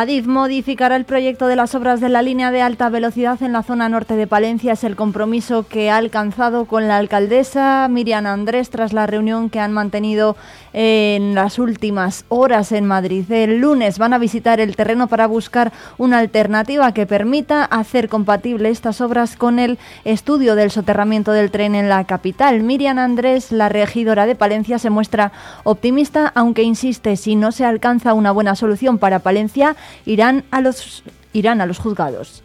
Adif modificará el proyecto de las obras de la línea de alta velocidad en la zona norte de Palencia. Es el compromiso que ha alcanzado con la alcaldesa Miriam Andrés tras la reunión que han mantenido en las últimas horas en Madrid. El lunes van a visitar el terreno para buscar una alternativa que permita hacer compatible estas obras con el estudio del soterramiento del tren en la capital. Miriam Andrés, la regidora de Palencia, se muestra optimista, aunque insiste, si no se alcanza una buena solución para Palencia, irán a los, irán a los juzgados.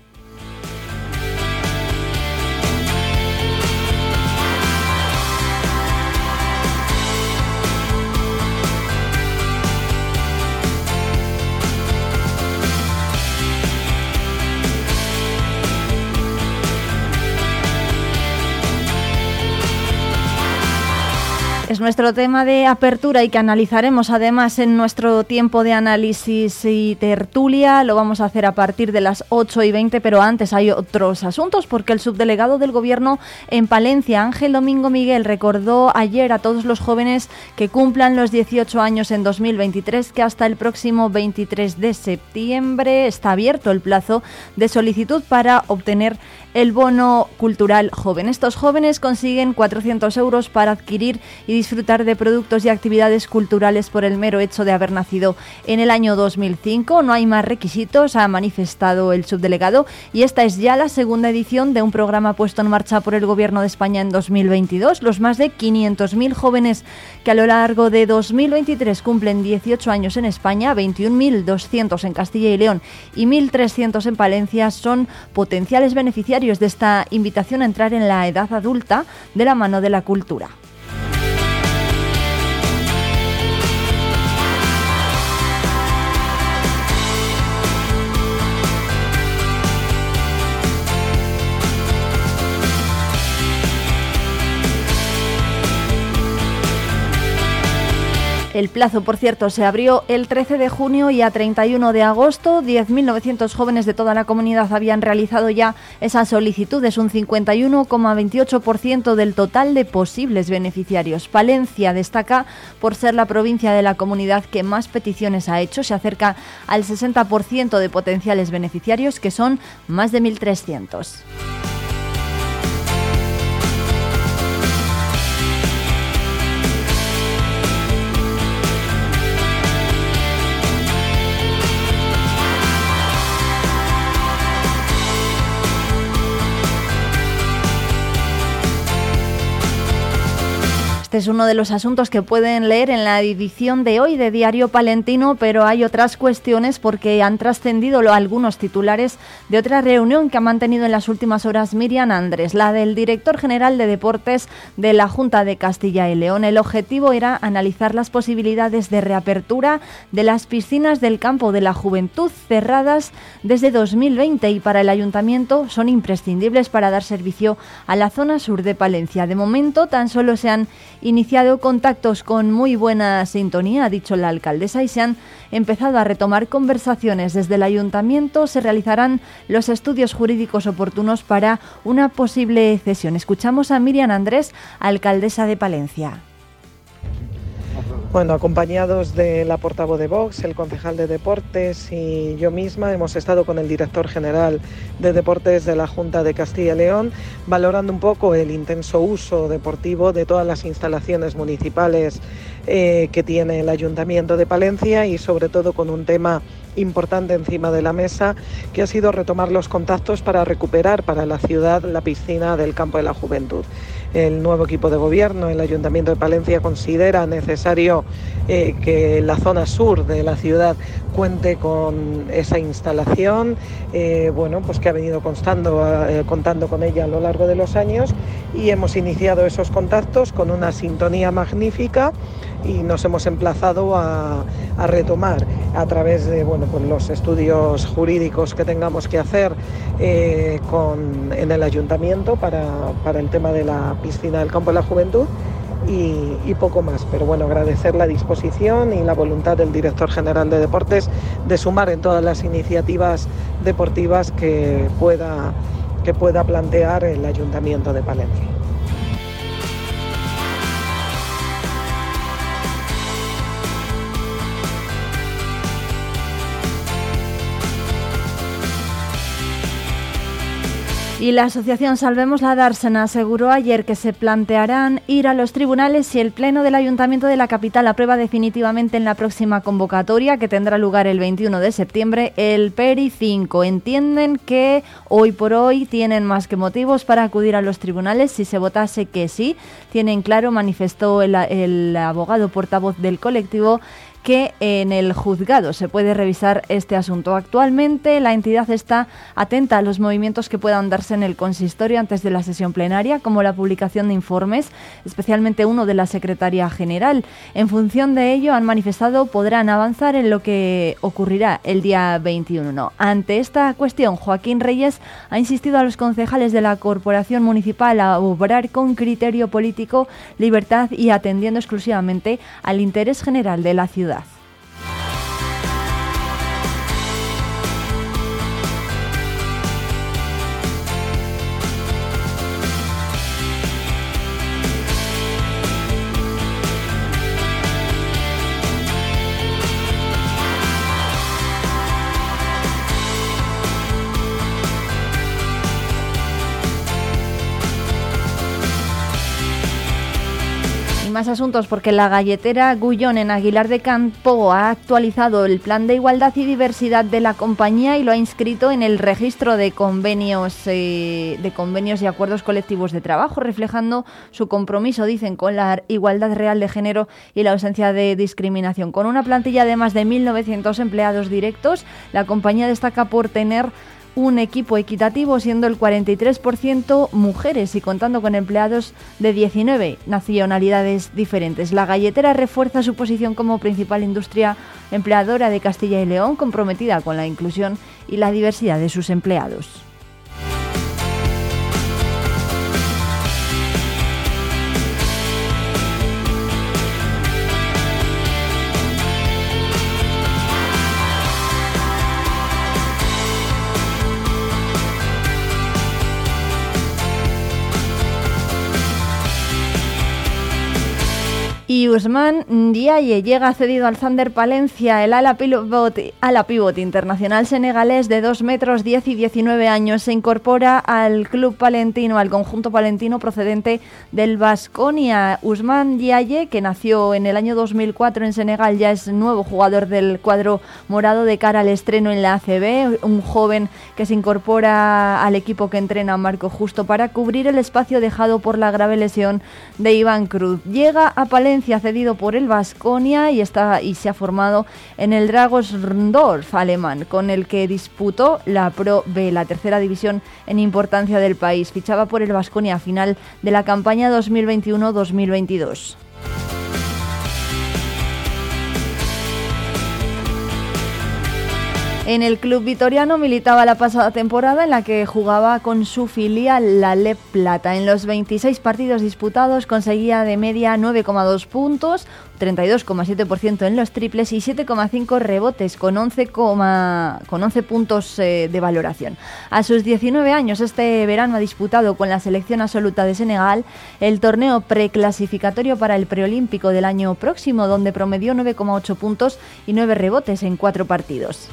Es nuestro tema de apertura y que analizaremos además en nuestro tiempo de análisis y tertulia. Lo vamos a hacer a partir de las 8 y 20, pero antes hay otros asuntos porque el subdelegado del Gobierno en Palencia, Ángel Domingo Miguel, recordó ayer a todos los jóvenes que cumplan los 18 años en 2023 que hasta el próximo 23 de septiembre está abierto el plazo de solicitud para obtener el bono cultural joven. Estos jóvenes consiguen 400 euros para adquirir y disfrutar de productos y actividades culturales por el mero hecho de haber nacido en el año 2005. No hay más requisitos, ha manifestado el subdelegado, y esta es ya la segunda edición de un programa puesto en marcha por el Gobierno de España en 2022. Los más de 500.000 jóvenes que a lo largo de 2023 cumplen 18 años en España, 21.200 en Castilla y León y 1.300 en Palencia son potenciales beneficiarios de esta invitación a entrar en la edad adulta de la mano de la cultura. El plazo, por cierto, se abrió el 13 de junio y a 31 de agosto 10.900 jóvenes de toda la comunidad habían realizado ya esa solicitud. Es un 51,28% del total de posibles beneficiarios. Palencia destaca por ser la provincia de la comunidad que más peticiones ha hecho. Se acerca al 60% de potenciales beneficiarios, que son más de 1.300. Este es uno de los asuntos que pueden leer en la edición de hoy de Diario Palentino, pero hay otras cuestiones porque han trascendido algunos titulares de otra reunión que ha mantenido en las últimas horas Miriam Andrés, la del director general de deportes de la Junta de Castilla y León. El objetivo era analizar las posibilidades de reapertura de las piscinas del campo de la juventud cerradas desde 2020 y para el ayuntamiento son imprescindibles para dar servicio a la zona sur de Palencia. De momento tan solo se han iniciado contactos con muy buena sintonía, ha dicho la alcaldesa, y se han empezado a retomar conversaciones. Desde el ayuntamiento se realizarán los estudios jurídicos oportunos para una posible cesión. Escuchamos a Miriam Andrés, alcaldesa de Palencia. Bueno, acompañados de la portavoz de Vox, el concejal de Deportes y yo misma hemos estado con el director general de Deportes de la Junta de Castilla y León, valorando un poco el intenso uso deportivo de todas las instalaciones municipales eh, que tiene el Ayuntamiento de Palencia y sobre todo con un tema importante encima de la mesa, que ha sido retomar los contactos para recuperar para la ciudad la piscina del campo de la juventud el nuevo equipo de gobierno, el Ayuntamiento de Palencia considera necesario eh, que la zona sur de la ciudad cuente con esa instalación, eh, bueno, pues que ha venido constando, eh, contando con ella a lo largo de los años y hemos iniciado esos contactos con una sintonía magnífica y nos hemos emplazado a, retomar a través de bueno, pues los estudios jurídicos que tengamos que hacer con, en el ayuntamiento para, el tema de la piscina del campo de la juventud y, poco más. Pero bueno, agradecer la disposición y la voluntad del director general de deportes de sumar en todas las iniciativas deportivas que pueda, que pueda plantear el Ayuntamiento de Palencia. Y la asociación Salvemos la Dársena aseguró ayer que se plantearán ir a los tribunales si el Pleno del Ayuntamiento de la capital aprueba definitivamente en la próxima convocatoria, que tendrá lugar el 21 de septiembre, el PERI 5. Entienden que hoy por hoy tienen más que motivos para acudir a los tribunales si se votase que sí. Tienen claro, manifestó el, el abogado portavoz del colectivo, que en el juzgado se puede revisar este asunto. Actualmente la entidad está atenta a los movimientos que puedan darse en el consistorio antes de la sesión plenaria, como la publicación de informes, especialmente uno de la Secretaría General. En función de ello, han manifestado podrán avanzar en lo que ocurrirá el día 21. Ante esta cuestión, Joaquín Reyes ha insistido a los concejales de la Corporación Municipal a obrar con criterio político, libertad y atendiendo exclusivamente al interés general de la ciudad. Más asuntos porque la galletera Gullón en Aguilar de Campo ha actualizado el plan de igualdad y diversidad de la compañía y lo ha inscrito en el registro de convenios, eh, de convenios y acuerdos colectivos de trabajo, reflejando su compromiso, dicen, con la igualdad real de género y la ausencia de discriminación. Con una plantilla de más de 1.900 empleados directos, la compañía destaca por tener un equipo equitativo, siendo el 43% mujeres y contando con empleados de 19 nacionalidades diferentes. La galletera refuerza su posición como principal industria empleadora de Castilla y León, comprometida con la inclusión y la diversidad de sus empleados. Y Usman Diaye llega cedido al Thunder Palencia, el ala pivot, internacional senegalés de 2 metros 10 y 19 años. Se incorpora al club palentino, al conjunto palentino procedente del Vasconia. Usman Diaye, que nació en el año 2004 en Senegal, ya es nuevo jugador del cuadro morado de cara al estreno en la ACB. Un joven que se incorpora al equipo que entrena Marco Justo para cubrir el espacio dejado por la grave lesión de Iván Cruz. Llega a Palencia ha cedido por el Vasconia y, está, y se ha formado en el Dragosdorf alemán, con el que disputó la Pro B, la tercera división en importancia del país. Fichaba por el Vasconia a final de la campaña 2021-2022. En el club vitoriano militaba la pasada temporada en la que jugaba con su filial la Le Plata. En los 26 partidos disputados conseguía de media 9,2 puntos, 32,7% en los triples y 7,5 rebotes con 11, con 11 puntos eh, de valoración. A sus 19 años este verano ha disputado con la selección absoluta de Senegal el torneo preclasificatorio para el preolímpico del año próximo donde promedió 9,8 puntos y 9 rebotes en cuatro partidos.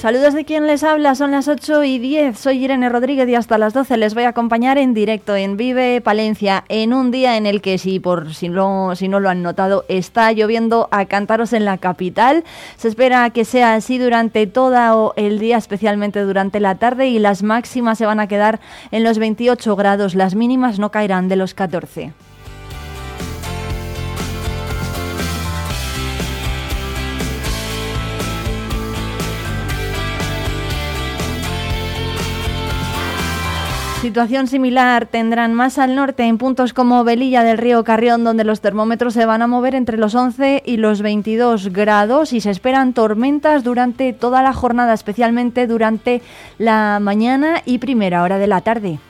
Saludos de quien les habla, son las 8 y 10. Soy Irene Rodríguez y hasta las 12 les voy a acompañar en directo en Vive Palencia, en un día en el que, si, por, si, no, si no lo han notado, está lloviendo a cantaros en la capital. Se espera que sea así durante todo el día, especialmente durante la tarde, y las máximas se van a quedar en los 28 grados. Las mínimas no caerán de los 14. Situación similar tendrán más al norte en puntos como Velilla del Río Carrión, donde los termómetros se van a mover entre los 11 y los 22 grados y se esperan tormentas durante toda la jornada, especialmente durante la mañana y primera hora de la tarde.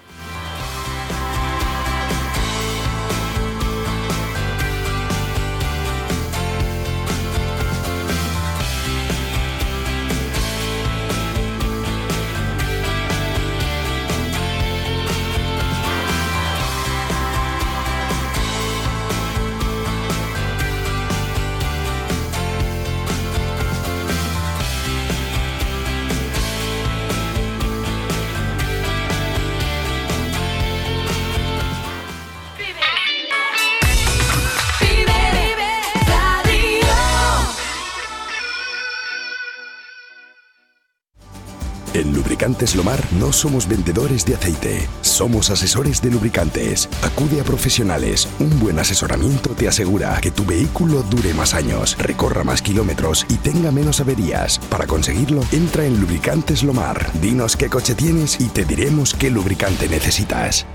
Lubricantes Lomar no somos vendedores de aceite, somos asesores de lubricantes. Acude a profesionales. Un buen asesoramiento te asegura que tu vehículo dure más años, recorra más kilómetros y tenga menos averías. Para conseguirlo, entra en Lubricantes Lomar. Dinos qué coche tienes y te diremos qué lubricante necesitas.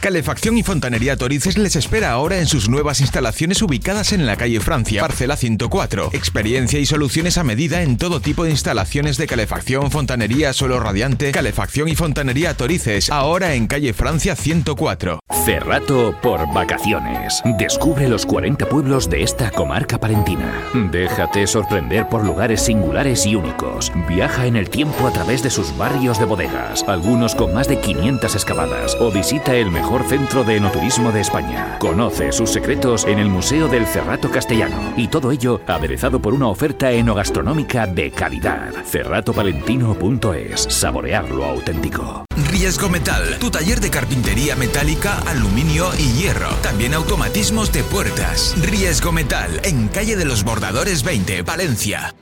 Calefacción y Fontanería Torices les espera ahora en sus nuevas instalaciones ubicadas en la calle Francia, parcela 104. Experiencia y soluciones a medida en todo tipo de instalaciones de calefacción, fontanería, suelo radiante, calefacción y fontanería Torices, ahora en calle Francia 104. Cerrato por vacaciones. Descubre los 40 pueblos de esta comarca palentina. Déjate sorprender por lugares singulares y únicos. Viaja en el tiempo a través de sus barrios de bodegas, algunos con más de 500 excavadas, o visita el mejor centro de enoturismo de España. Conoce sus secretos en el Museo del Cerrato Castellano y todo ello aderezado por una oferta enogastronómica de calidad. Cerratopalentino.es. Saborear lo auténtico. Riesgo Metal, tu taller de carpintería metálica, aluminio y hierro. También automatismos de puertas. Riesgo Metal, en calle de los Bordadores 20, Valencia.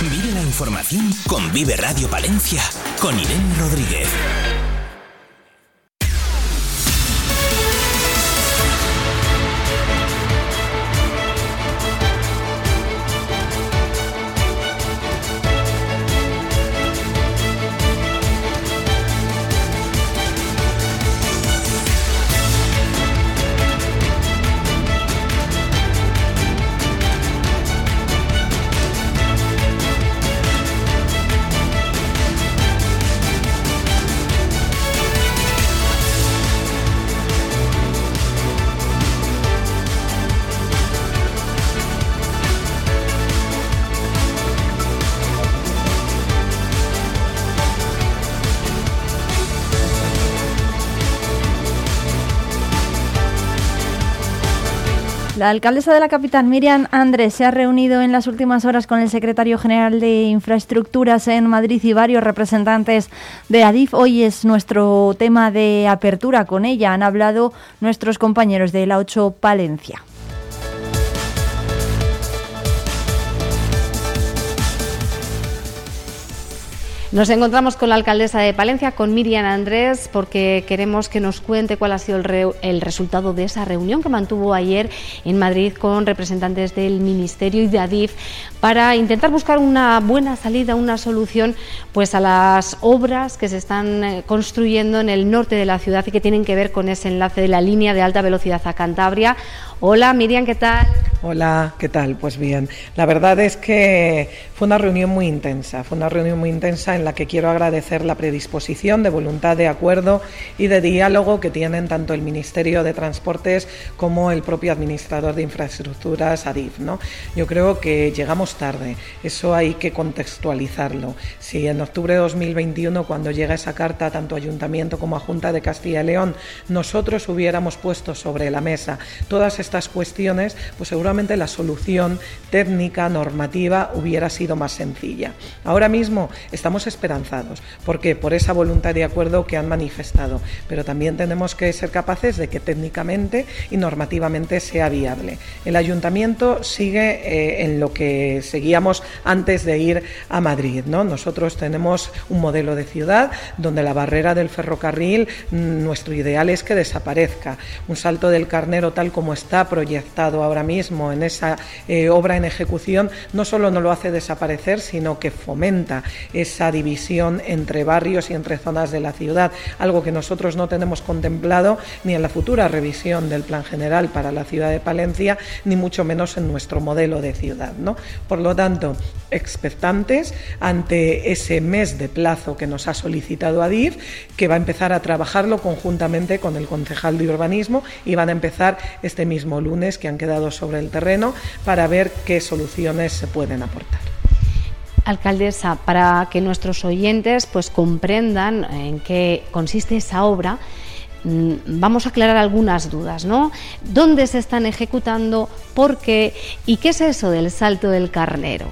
Vive la información con Vive Radio Palencia, con Irene Rodríguez. La alcaldesa de la capital, Miriam Andrés, se ha reunido en las últimas horas con el secretario general de Infraestructuras en Madrid y varios representantes de ADIF. Hoy es nuestro tema de apertura con ella. Han hablado nuestros compañeros de la 8 Palencia. Nos encontramos con la alcaldesa de Palencia, con Miriam Andrés, porque queremos que nos cuente cuál ha sido el, el, resultado de esa reunión que mantuvo ayer en Madrid con representantes del Ministerio y de ADIF para intentar buscar una buena salida, una solución pues a las obras que se están eh, construyendo en el norte de la ciudad y que tienen que ver con ese enlace de la línea de alta velocidad a Cantabria. Hola Miriam, ¿qué tal? Hola, ¿qué tal? Pues bien, la verdad es que fue una reunión muy intensa, fue una reunión muy intensa en la que quiero agradecer la predisposición de voluntad de acuerdo y de diálogo que tienen tanto el Ministerio de Transportes como el propio administrador de infraestructuras, ADIF. ¿no? Yo creo que llegamos tarde, eso hay que contextualizarlo. Si en octubre de 2021, cuando llega esa carta tanto Ayuntamiento como a Junta de Castilla y León, nosotros hubiéramos puesto sobre la mesa todas estas cuestiones, pues seguramente la solución técnica, normativa, hubiera sido más sencilla. Ahora mismo estamos esperanzados, porque por esa voluntad de acuerdo que han manifestado, pero también tenemos que ser capaces de que técnicamente y normativamente sea viable. El ayuntamiento sigue eh, en lo que seguíamos antes de ir a Madrid, ¿no? Nosotros tenemos un modelo de ciudad donde la barrera del ferrocarril, mm, nuestro ideal es que desaparezca. Un salto del carnero tal como está proyectado ahora mismo en esa eh, obra en ejecución, no solo no lo hace desaparecer, sino que fomenta esa división entre barrios y entre zonas de la ciudad, algo que nosotros no tenemos contemplado ni en la futura revisión del Plan General para la ciudad de Palencia, ni mucho menos en nuestro modelo de ciudad. ¿no? Por lo tanto, expectantes ante ese mes de plazo que nos ha solicitado ADIF, que va a empezar a trabajarlo conjuntamente con el concejal de urbanismo y van a empezar este mismo lunes que han quedado sobre el terreno para ver qué soluciones se pueden aportar. Alcaldesa, para que nuestros oyentes pues comprendan en qué consiste esa obra, mm, vamos a aclarar algunas dudas, ¿no? ¿Dónde se están ejecutando? ¿Por qué? ¿Y qué es eso del salto del carnero?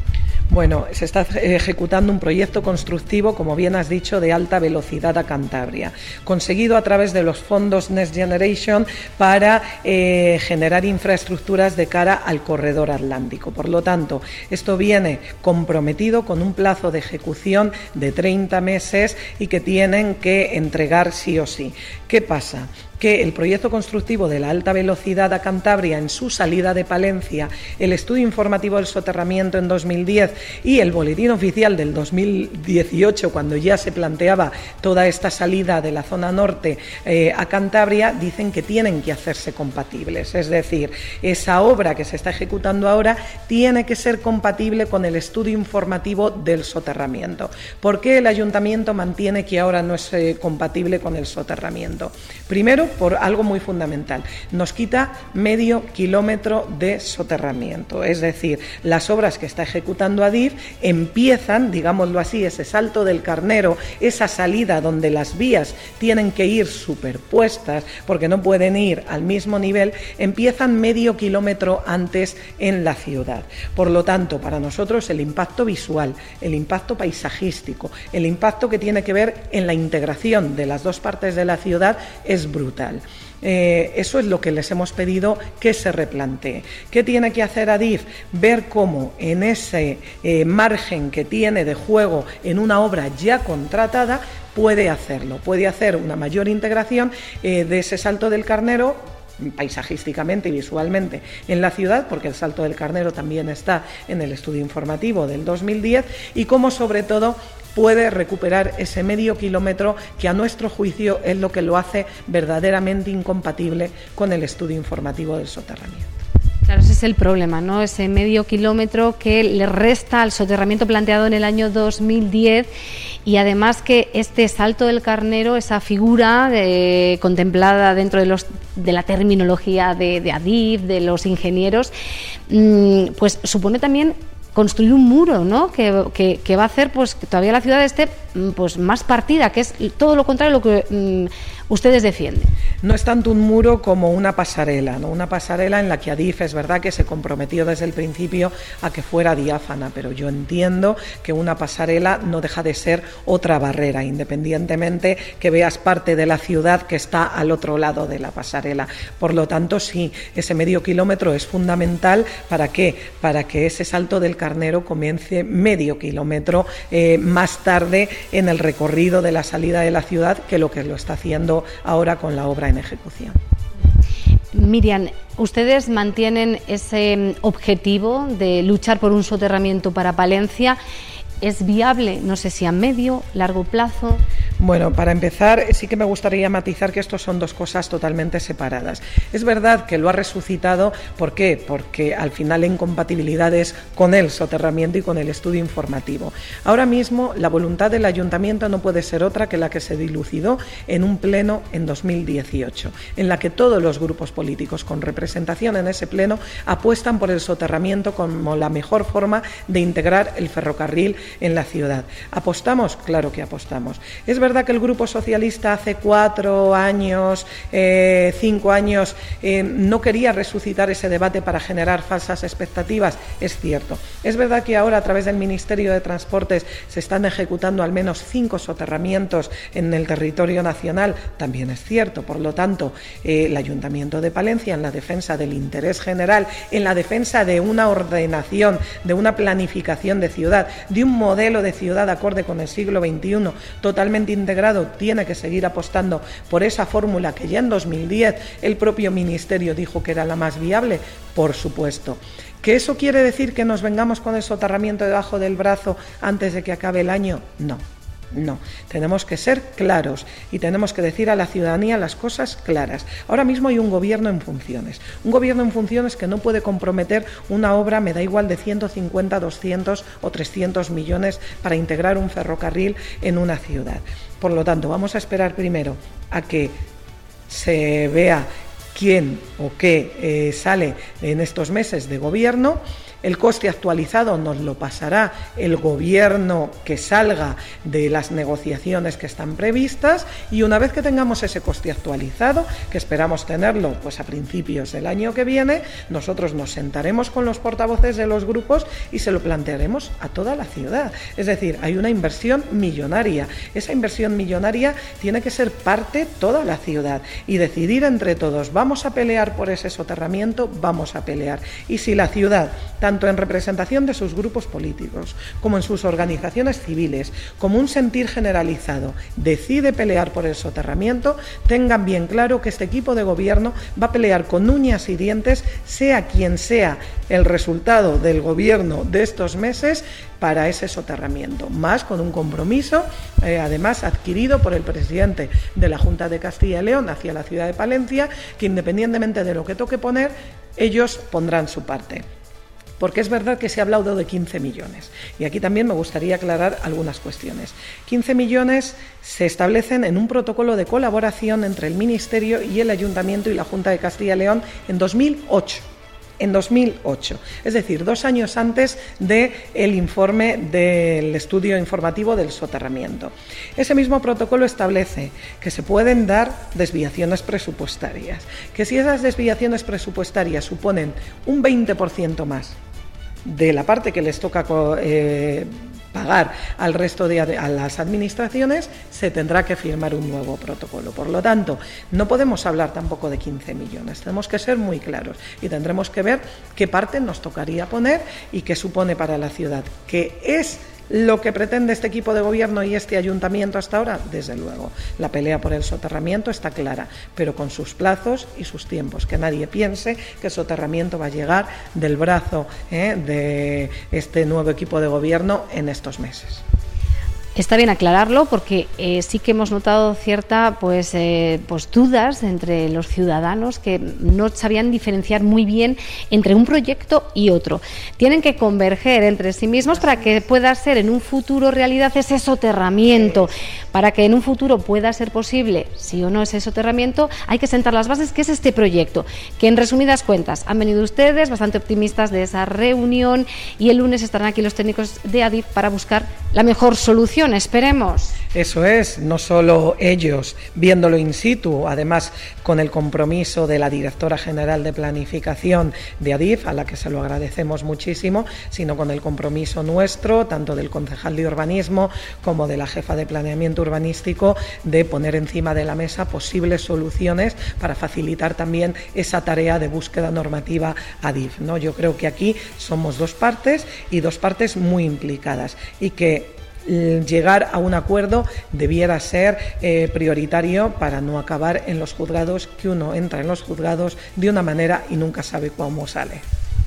Bueno, se está ejecutando un proyecto constructivo, como bien has dicho, de alta velocidad a Cantabria, conseguido a través de los fondos Next Generation para eh, generar infraestructuras de cara al corredor atlántico. Por lo tanto, esto viene comprometido con un plazo de ejecución de 30 meses y que tienen que entregar sí o sí. ¿Qué pasa? Que el proyecto constructivo de la alta velocidad a Cantabria en su salida de Palencia, el estudio informativo del soterramiento en 2010 y el boletín oficial del 2018, cuando ya se planteaba toda esta salida de la zona norte eh, a Cantabria, dicen que tienen que hacerse compatibles. Es decir, esa obra que se está ejecutando ahora tiene que ser compatible con el estudio informativo del soterramiento. ¿Por qué el ayuntamiento mantiene que ahora no es eh, compatible con el soterramiento? Primero, por algo muy fundamental. Nos quita medio kilómetro de soterramiento. Es decir, las obras que está ejecutando ADIF empiezan, digámoslo así, ese salto del carnero, esa salida donde las vías tienen que ir superpuestas porque no pueden ir al mismo nivel, empiezan medio kilómetro antes en la ciudad. Por lo tanto, para nosotros el impacto visual, el impacto paisajístico, el impacto que tiene que ver en la integración de las dos partes de la ciudad es brutal. Eh, eso es lo que les hemos pedido que se replantee. ¿Qué tiene que hacer Adif? Ver cómo en ese eh, margen que tiene de juego en una obra ya contratada puede hacerlo, puede hacer una mayor integración eh, de ese salto del carnero paisajísticamente y visualmente en la ciudad, porque el Salto del Carnero también está en el estudio informativo del 2010, y cómo sobre todo puede recuperar ese medio kilómetro que a nuestro juicio es lo que lo hace verdaderamente incompatible con el estudio informativo del soterramiento. Claro, ese es el problema, ¿no? Ese medio kilómetro que le resta al soterramiento planteado en el año 2010 y además que este salto del carnero, esa figura eh, contemplada dentro de, los, de la terminología de, de ADIF, de los ingenieros, mm, pues supone también construir un muro, ¿no? Que, va a hacer pues que todavía la ciudad esté mm, pues más partida, que es todo lo contrario a lo que mm, ustedes defienden. No es tanto un muro como una pasarela, ¿no? Una pasarela en la que Adif es verdad que se comprometió desde el principio a que fuera diáfana, pero yo entiendo que una pasarela no deja de ser otra barrera, independientemente que veas parte de la ciudad que está al otro lado de la pasarela. Por lo tanto, sí, ese medio kilómetro es fundamental para qué? Para que ese salto del carnero comience medio kilómetro eh, más tarde en el recorrido de la salida de la ciudad que lo que lo está haciendo ahora con la obra en ejecución. Miriam, ¿ustedes mantienen ese objetivo de luchar por un soterramiento para Palencia? ¿Es viable, no sé si a medio, largo plazo? Bueno, para empezar, sí que me gustaría matizar que estos son dos cosas totalmente separadas. Es verdad que lo ha resucitado, ¿por qué? Porque al final la incompatibilidad es con el soterramiento y con el estudio informativo. Ahora mismo la voluntad del ayuntamiento no puede ser otra que la que se dilucidó en un pleno en 2018, en la que todos los grupos políticos con representación en ese pleno apuestan por el soterramiento como la mejor forma de integrar el ferrocarril en la ciudad. ¿Apostamos? Claro que apostamos. Es verdad que el Grupo Socialista hace cuatro años, eh, cinco años, eh, no quería resucitar ese debate para generar falsas expectativas? Es cierto. Es verdad que ahora a través del Ministerio de Transportes se están ejecutando al menos cinco soterramientos en el territorio nacional? También es cierto. Por lo tanto, eh, el Ayuntamiento de Palencia, en la defensa del interés general, en la defensa de una ordenación, de una planificación de ciudad, de un modelo de ciudad acorde con el siglo XXI, totalmente integrado tiene que seguir apostando por esa fórmula que ya en 2010 el propio Ministerio dijo que era la más viable, por supuesto. ¿Que eso quiere decir que nos vengamos con el soterramiento debajo del brazo antes de que acabe el año? No. No, tenemos que ser claros y tenemos que decir a la ciudadanía las cosas claras. Ahora mismo hay un gobierno en funciones, un gobierno en funciones que no puede comprometer una obra, me da igual, de 150, 200 o 300 millones para integrar un ferrocarril en una ciudad. Por lo tanto, vamos a esperar primero a que se vea quién o qué eh, sale en estos meses de gobierno el coste actualizado nos lo pasará el gobierno que salga de las negociaciones que están previstas y una vez que tengamos ese coste actualizado, que esperamos tenerlo pues a principios del año que viene, nosotros nos sentaremos con los portavoces de los grupos y se lo plantearemos a toda la ciudad. Es decir, hay una inversión millonaria. Esa inversión millonaria tiene que ser parte toda la ciudad y decidir entre todos, vamos a pelear por ese soterramiento, vamos a pelear. Y si la ciudad, en representación de sus grupos políticos como en sus organizaciones civiles, como un sentir generalizado, decide pelear por el soterramiento, tengan bien claro que este equipo de gobierno va a pelear con uñas y dientes, sea quien sea el resultado del gobierno de estos meses, para ese soterramiento, más con un compromiso, eh, además adquirido por el presidente de la Junta de Castilla y León hacia la ciudad de Palencia, que independientemente de lo que toque poner, ellos pondrán su parte porque es verdad que se ha hablado de 15 millones. Y aquí también me gustaría aclarar algunas cuestiones. 15 millones se establecen en un protocolo de colaboración entre el Ministerio y el Ayuntamiento y la Junta de Castilla y León en 2008 en 2008, es decir, dos años antes del el informe del estudio informativo del soterramiento. Ese mismo protocolo establece que se pueden dar desviaciones presupuestarias, que si esas desviaciones presupuestarias suponen un 20% más de la parte que les toca eh, pagar al resto de a las administraciones, se tendrá que firmar un nuevo protocolo. Por lo tanto, no podemos hablar tampoco de 15 millones, tenemos que ser muy claros y tendremos que ver qué parte nos tocaría poner y qué supone para la ciudad, que es lo que pretende este equipo de gobierno y este ayuntamiento hasta ahora, desde luego, la pelea por el soterramiento está clara, pero con sus plazos y sus tiempos. Que nadie piense que el soterramiento va a llegar del brazo eh, de este nuevo equipo de gobierno en estos meses. Está bien aclararlo porque eh, sí que hemos notado cierta pues, eh, pues dudas entre los ciudadanos que no sabían diferenciar muy bien entre un proyecto y otro. Tienen que converger entre sí mismos para que pueda ser en un futuro realidad ese soterramiento. Para que en un futuro pueda ser posible, si o no ese soterramiento, hay que sentar las bases, que es este proyecto. Que en resumidas cuentas, han venido ustedes bastante optimistas de esa reunión y el lunes estarán aquí los técnicos de ADIF para buscar la mejor solución esperemos. Eso es, no solo ellos viéndolo in situ, además con el compromiso de la directora general de planificación de ADIF, a la que se lo agradecemos muchísimo, sino con el compromiso nuestro, tanto del concejal de urbanismo como de la jefa de planeamiento urbanístico, de poner encima de la mesa posibles soluciones para facilitar también esa tarea de búsqueda normativa ADIF. ¿no? Yo creo que aquí somos dos partes y dos partes muy implicadas y que llegar a un acuerdo debiera ser eh, prioritario para no acabar en los juzgados, que uno entra en los juzgados de una manera y nunca sabe cómo sale.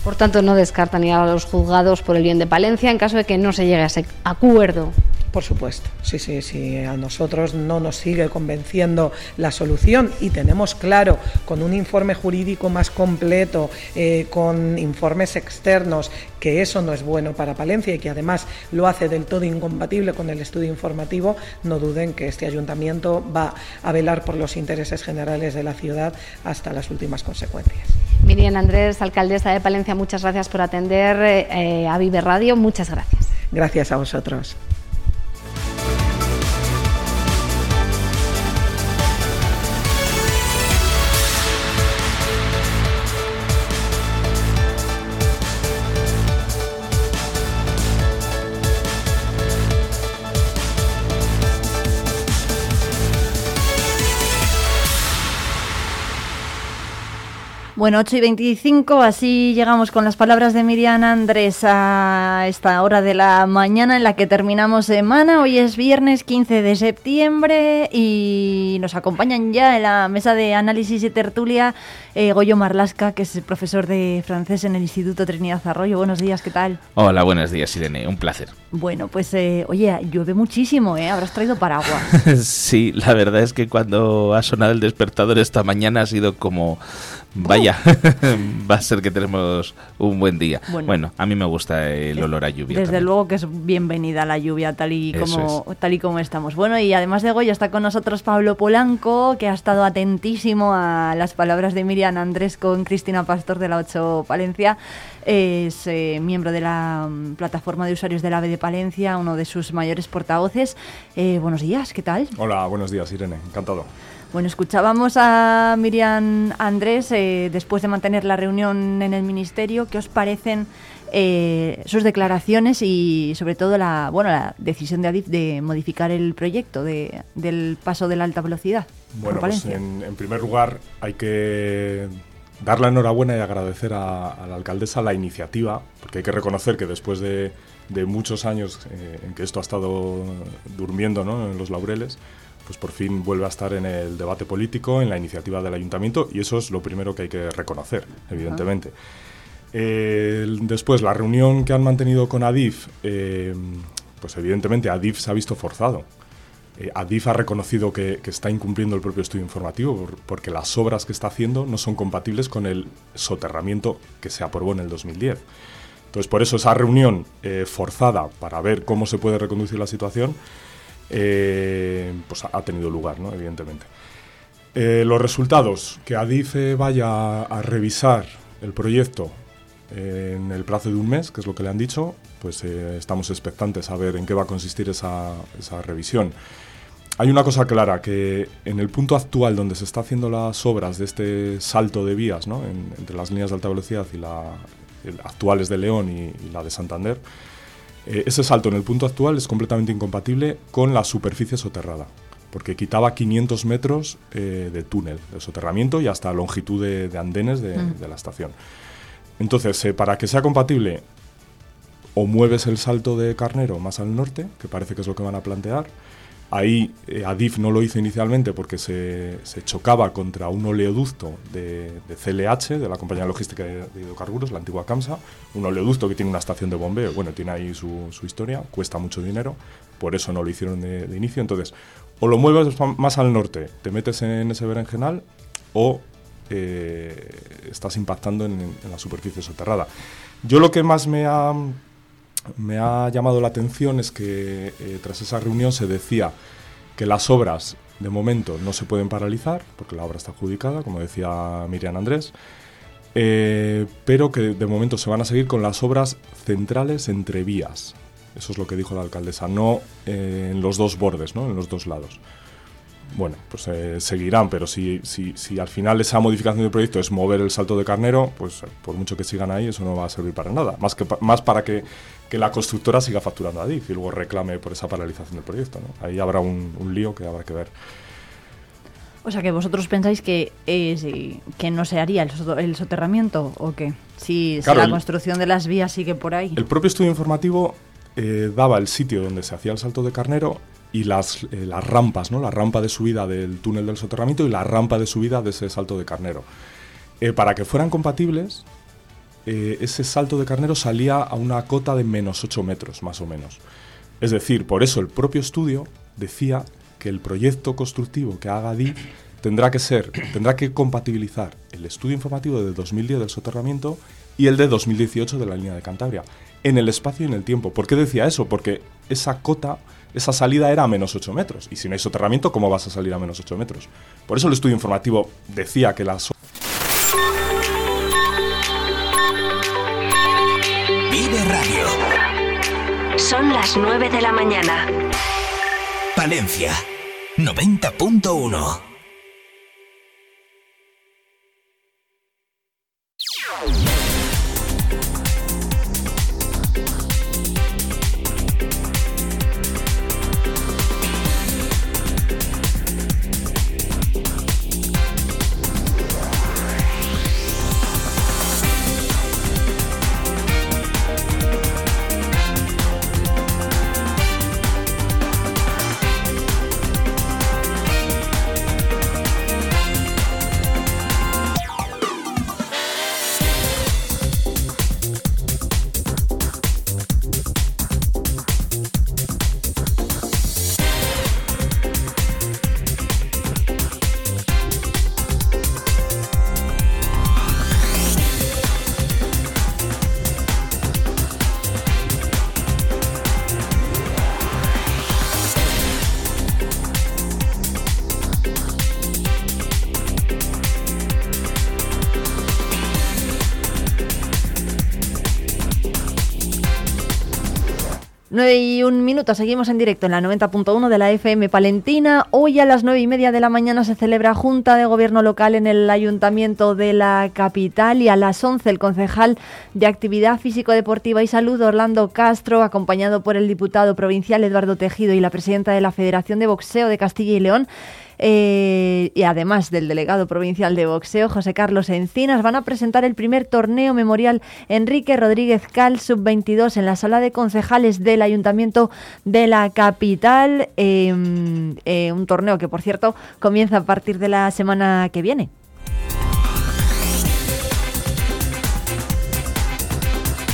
Por tanto, no descartan ir a los juzgados por el bien de Palencia en caso de que no se llegue a ese acuerdo. Por supuesto, sí, sí, sí, a nosotros no nos sigue convenciendo la solución y tenemos claro, con un informe jurídico más completo, eh, con informes externos, que eso no es bueno para Palencia y que además lo hace del todo incompatible con el estudio informativo, no duden que este ayuntamiento va a velar por los intereses generales de la ciudad hasta las últimas consecuencias. Miriam Andrés, alcaldesa de Palencia, muchas gracias por atender eh, a Vive Radio, muchas gracias. Gracias a vosotros. Bueno, 8 y 25, así llegamos con las palabras de Miriam Andrés a esta hora de la mañana en la que terminamos semana. Hoy es viernes 15 de septiembre y nos acompañan ya en la mesa de análisis y tertulia eh, Goyo Marlasca, que es el profesor de francés en el Instituto Trinidad Arroyo. Buenos días, ¿qué tal? Hola, buenos días, Irene, un placer. Bueno, pues eh, oye, llueve muchísimo, ¿eh? Habrás traído paraguas. sí, la verdad es que cuando ha sonado el despertador esta mañana ha sido como... Vaya. Va a ser que tenemos un buen día. Bueno, a mí me gusta el olor a lluvia. Desde luego que es bienvenida la lluvia tal y como tal y como estamos. Bueno, y además de Goya está con nosotros Pablo Polanco, que ha estado atentísimo a las palabras de Miriam Andrés con Cristina Pastor de la 8 Palencia. Es eh, miembro de la mm, plataforma de usuarios del AVE de Palencia, uno de sus mayores portavoces. Eh, buenos días, ¿qué tal? Hola, buenos días, Irene, encantado. Bueno, escuchábamos a Miriam Andrés eh, después de mantener la reunión en el Ministerio. ¿Qué os parecen eh, sus declaraciones y sobre todo la, bueno, la decisión de Adif de modificar el proyecto de, del paso de la alta velocidad? Bueno, pues en, primer lugar hay que dar la enhorabuena y agradecer a, la alcaldesa la iniciativa, porque hay que reconocer que después de, muchos años eh, en que esto ha estado durmiendo ¿no? en los laureles, pues por fin vuelve a estar en el debate político, en la iniciativa del ayuntamiento, y eso es lo primero que hay que reconocer, evidentemente. después, la reunión que han mantenido con Adif, eh, pues evidentemente Adif se ha visto forzado. Eh, Adif ha reconocido que, está incumpliendo el propio estudio informativo porque las obras que está haciendo no son compatibles con el soterramiento que se aprobó en el 2010. Entonces, por eso esa reunión eh, forzada para ver cómo se puede reconducir la situación eh, pues ha tenido lugar, ¿no? evidentemente. Eh, los resultados, que ADIFE vaya a revisar el proyecto en el plazo de un mes, que es lo que le han dicho, pues eh, estamos expectantes a ver en qué va a consistir esa, revisión. Hay una cosa clara, que en el punto actual donde se está haciendo las obras de este salto de vías, ¿no? entre las líneas de alta velocidad y la actuales de León y la de Santander, eh, ese salto en el punto actual es completamente incompatible con la superficie soterrada, porque quitaba 500 metros eh, de túnel, de soterramiento y hasta longitud de, andenes mm. de, la estación. Entonces, eh, para que sea compatible, o mueves el salto de Carnero más al norte, que parece que es lo que van a plantear, Ahí eh, Adif no lo hizo inicialmente porque se, chocaba contra un oleoducto de, CLH, de la compañía logística de, hidrocarburos, la antigua CAMSA, un oleoducto que tiene una estación de bombeo, bueno, tiene ahí su, historia, cuesta mucho dinero, por eso no lo hicieron de, inicio. Entonces, o lo mueves más al norte, te metes en ese berenjenal, o eh, estás impactando en la superficie soterrada. Yo lo que más me ha me ha llamado la atención es que eh, tras esa reunión se decía que las obras de momento no se pueden paralizar, porque la obra está adjudicada, como decía Miriam Andrés, eh, pero que de momento se van a seguir con las obras centrales entre vías. Eso es lo que dijo la alcaldesa, no eh, en los dos bordes, ¿no? en los dos lados bueno, pues eh, seguirán, pero si, si, si, al final esa modificación del proyecto es mover el salto de carnero, pues por mucho que sigan ahí, eso no va a servir para nada. Más, que, más para que, la constructora siga facturando a DIF y luego reclame por esa paralización del proyecto. Ahí habrá un, lío que habrá que ver. O sea, que vosotros pensáis que, eh, que no se haría el, soterramiento o qué? Si, la construcción de las vías sigue por ahí. El propio estudio informativo eh, daba el sitio donde se hacía el salto de carnero y las, eh, las rampas, ¿no? la rampa de subida del túnel del soterramiento y la rampa de subida de ese salto de carnero. Eh, para que fueran compatibles, eh, ese salto de carnero salía a una cota de menos 8 metros, más o menos. Es decir, por eso el propio estudio decía que el proyecto constructivo que haga DIF tendrá que ser, tendrá que compatibilizar el estudio informativo de 2010 del soterramiento y el de 2018 de la línea de Cantabria, en el espacio y en el tiempo. ¿Por qué decía eso? Porque esa cota esa salida era a menos 8 metros. Y si no hay soterramiento, ¿cómo vas a salir a menos 8 metros? Por eso el estudio informativo decía que las... Vive Radio. Son las 9 de la mañana. Palencia, 90.1. seguimos en directo en la 90.1 de la FM Palentina. Hoy a las 9 y media de la mañana se celebra Junta de Gobierno Local en el Ayuntamiento de la capital y a las 11 el concejal de Actividad Físico-Deportiva y Salud, Orlando Castro, acompañado por el diputado provincial Eduardo Tejido y la presidenta de la Federación de Boxeo de Castilla y León, eh, y además del delegado provincial de boxeo, José Carlos Encinas, van a presentar el primer torneo memorial Enrique Rodríguez Cal Sub-22 en la sala de concejales del Ayuntamiento de la capital. Em, eh, un torneo que, por cierto, comienza a partir de la semana que viene.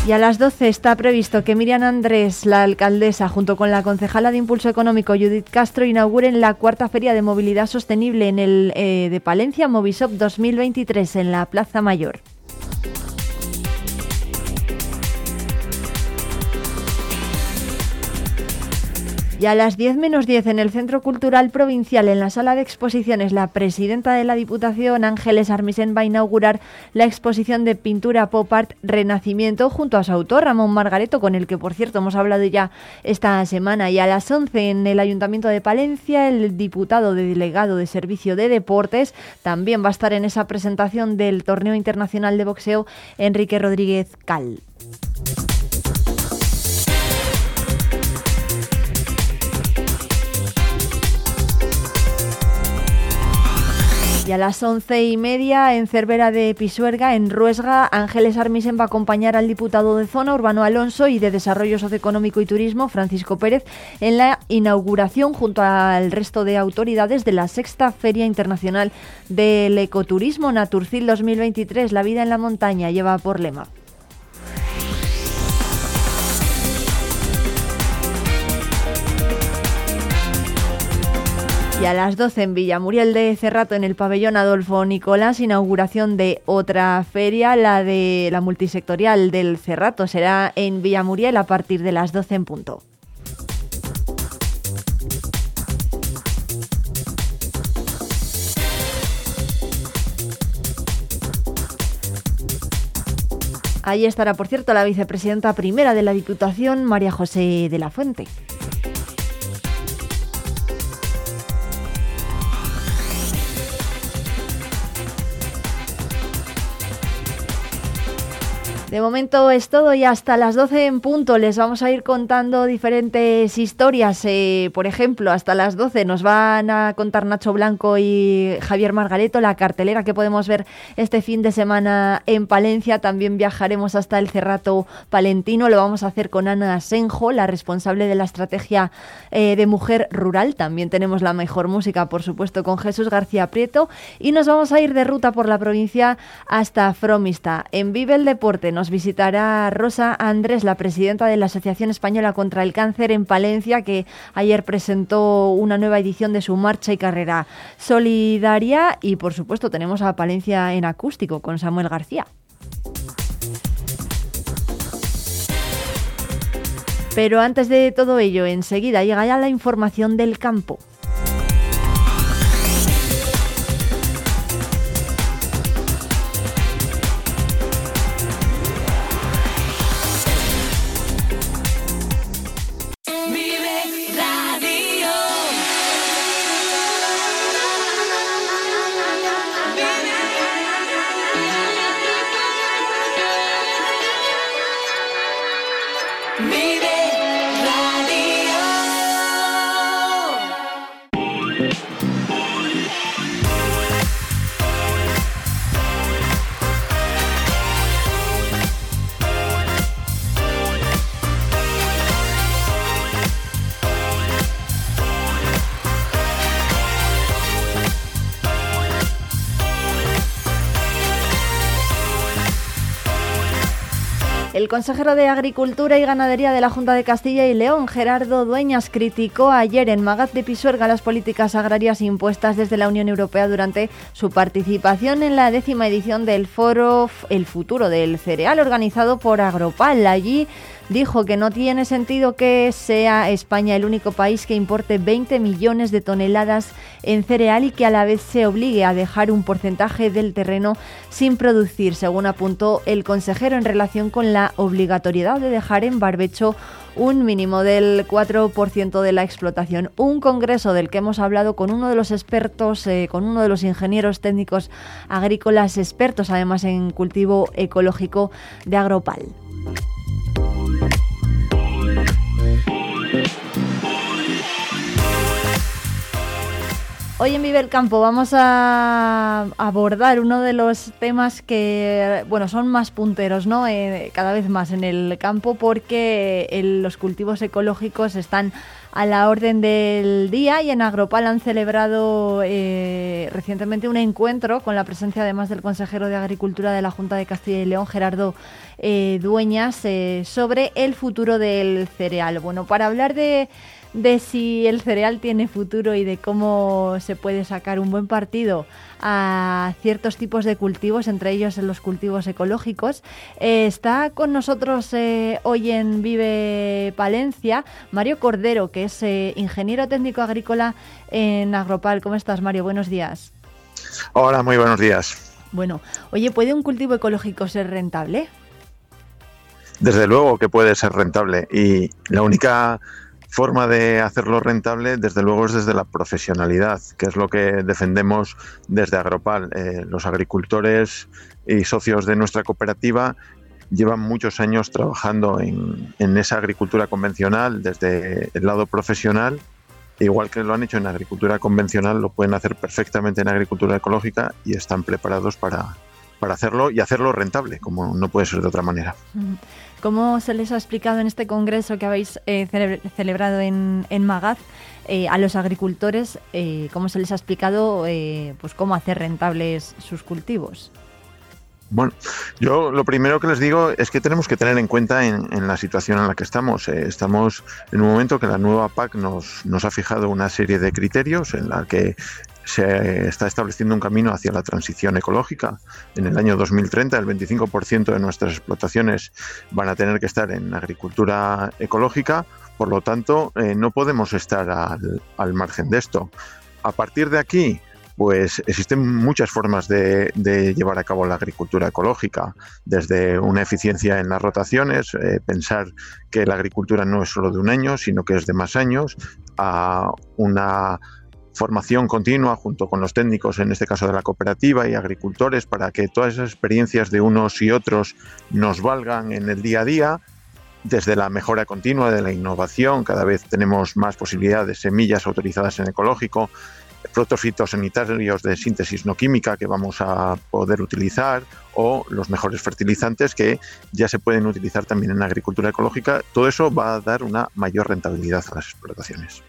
Y a las 12 está previsto que Miriam Andrés, la alcaldesa, junto con la concejala de Impulso Económico Judith Castro, inauguren la cuarta Feria de Movilidad Sostenible en el eh, de Palencia Movisop 2023 en la Plaza Mayor. Y a las 10 menos 10 en el Centro Cultural Provincial, en la sala de exposiciones, la presidenta de la Diputación, Ángeles Armisen, va a inaugurar la exposición de pintura pop art Renacimiento junto a su autor, Ramón Margareto, con el que, por cierto, hemos hablado ya esta semana. Y a las 11 en el Ayuntamiento de Palencia, el diputado de delegado de Servicio de Deportes también va a estar en esa presentación del Torneo Internacional de Boxeo, Enrique Rodríguez Cal. Y a las once y media en Cervera de Pisuerga, en Ruesga, Ángeles Armisen va a acompañar al diputado de zona, Urbano Alonso, y de Desarrollo Socioeconómico y Turismo, Francisco Pérez, en la inauguración junto al resto de autoridades de la sexta Feria Internacional del Ecoturismo Naturcil 2023. La vida en la montaña lleva por lema. Y a las 12 en Villamuriel de Cerrato, en el pabellón Adolfo Nicolás, inauguración de otra feria, la de la multisectorial del Cerrato. Será en Villamuriel a partir de las 12 en punto. Ahí estará, por cierto, la vicepresidenta primera de la Diputación, María José de la Fuente. De momento es todo y hasta las 12 en punto les vamos a ir contando diferentes historias. Eh, por ejemplo, hasta las 12 nos van a contar Nacho Blanco y Javier Margareto la cartelera que podemos ver este fin de semana en Palencia. También viajaremos hasta el Cerrato Palentino. Lo vamos a hacer con Ana Senjo, la responsable de la estrategia eh, de mujer rural. También tenemos la mejor música, por supuesto, con Jesús García Prieto. Y nos vamos a ir de ruta por la provincia hasta Fromista. En Vive el Deporte nos visitará Rosa Andrés, la presidenta de la Asociación Española contra el Cáncer en Palencia, que ayer presentó una nueva edición de su marcha y carrera solidaria. Y por supuesto tenemos a Palencia en acústico con Samuel García. Pero antes de todo ello, enseguida llega ya la información del campo. Consejero de Agricultura y Ganadería de la Junta de Castilla y León, Gerardo Dueñas, criticó ayer en Magaz de Pisuerga las políticas agrarias impuestas desde la Unión Europea durante su participación en la décima edición del foro El futuro del cereal organizado por Agropal. Allí dijo que no tiene sentido que sea España el único país que importe 20 millones de toneladas en cereal y que a la vez se obligue a dejar un porcentaje del terreno sin producir, según apuntó el consejero en relación con la obligatoriedad de dejar en barbecho un mínimo del 4% de la explotación. Un congreso del que hemos hablado con uno de los expertos, eh, con uno de los ingenieros técnicos agrícolas expertos además en cultivo ecológico de Agropal. Hoy en Vive el Campo vamos a abordar uno de los temas que, bueno, son más punteros, ¿no? Eh, cada vez más en el campo porque los cultivos ecológicos están a la orden del día y en Agropal han celebrado eh, recientemente un encuentro con la presencia además del consejero de Agricultura de la Junta de Castilla y León, Gerardo eh, Dueñas, sobre el futuro del cereal. Bueno, para hablar de de si el cereal tiene futuro y de cómo se puede sacar un buen partido a ciertos tipos de cultivos, entre ellos en los cultivos ecológicos. Eh, está con nosotros eh, hoy en Vive Palencia Mario Cordero, que es eh, ingeniero técnico agrícola en Agropal. ¿Cómo estás, Mario? Buenos días. Hola, muy buenos días. Bueno, oye, ¿puede un cultivo ecológico ser rentable? Desde luego que puede ser rentable y la única forma de hacerlo rentable, desde luego, es desde la profesionalidad, que es lo que defendemos desde Agropal. Eh, los agricultores y socios de nuestra cooperativa llevan muchos años trabajando en, en, esa agricultura convencional desde el lado profesional. Igual que lo han hecho en agricultura convencional, lo pueden hacer perfectamente en agricultura ecológica y están preparados para, para hacerlo y hacerlo rentable, como no puede ser de otra manera. ¿Cómo se les ha explicado en este congreso que habéis eh, celebrado en, en Magaz eh, a los agricultores? Eh, ¿Cómo se les ha explicado pues cómo hacer rentables sus cultivos? Bueno, yo lo primero que les digo es que tenemos que tener en cuenta en, la situación en la que estamos. estamos en un momento que la nueva PAC nos, nos ha fijado una serie de criterios en la que se está estableciendo un camino hacia la transición ecológica. En el año 2030 el 25% de nuestras explotaciones van a tener que estar en agricultura ecológica, por lo tanto eh, no podemos estar al, margen de esto. A partir de aquí, pues existen muchas formas de, llevar a cabo la agricultura ecológica, desde una eficiencia en las rotaciones, eh, pensar que la agricultura no es solo de un año, sino que es de más años, a una formación continua junto con los técnicos, en este caso de la cooperativa y agricultores, para que todas esas experiencias de unos y otros nos valgan en el día a día, desde la mejora continua de la innovación, cada vez tenemos más posibilidades de semillas autorizadas en ecológico, productos fitosanitarios de síntesis no química que vamos a poder utilizar o los mejores fertilizantes que ya se pueden utilizar también en agricultura ecológica. Todo eso va a dar una mayor rentabilidad a las explotaciones.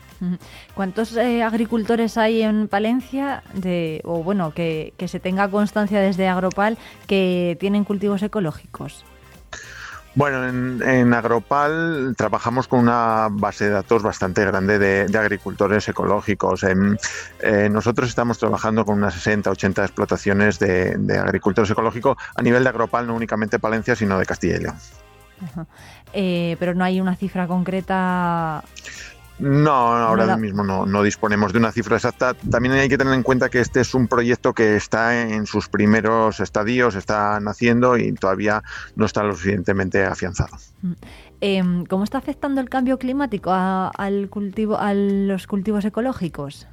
¿Cuántos eh, agricultores hay en Palencia, de, o bueno, que, se tenga constancia desde Agropal que tienen cultivos ecológicos? Bueno, en, Agropal trabajamos con una base de datos bastante grande de, agricultores ecológicos. Eh, nosotros estamos trabajando con unas 60, 80 explotaciones de, agricultores ecológicos a nivel de Agropal, no únicamente Palencia, sino de Castilla y León. Eh, pero no hay una cifra concreta no, ahora mismo no, disponemos de una cifra exacta. También hay que tener en cuenta que este es un proyecto que está en sus primeros estadios, está naciendo y todavía no está lo suficientemente afianzado. Mm. Em, ¿Cómo está afectando el cambio climático al cultivo, a los cultivos ecológicos?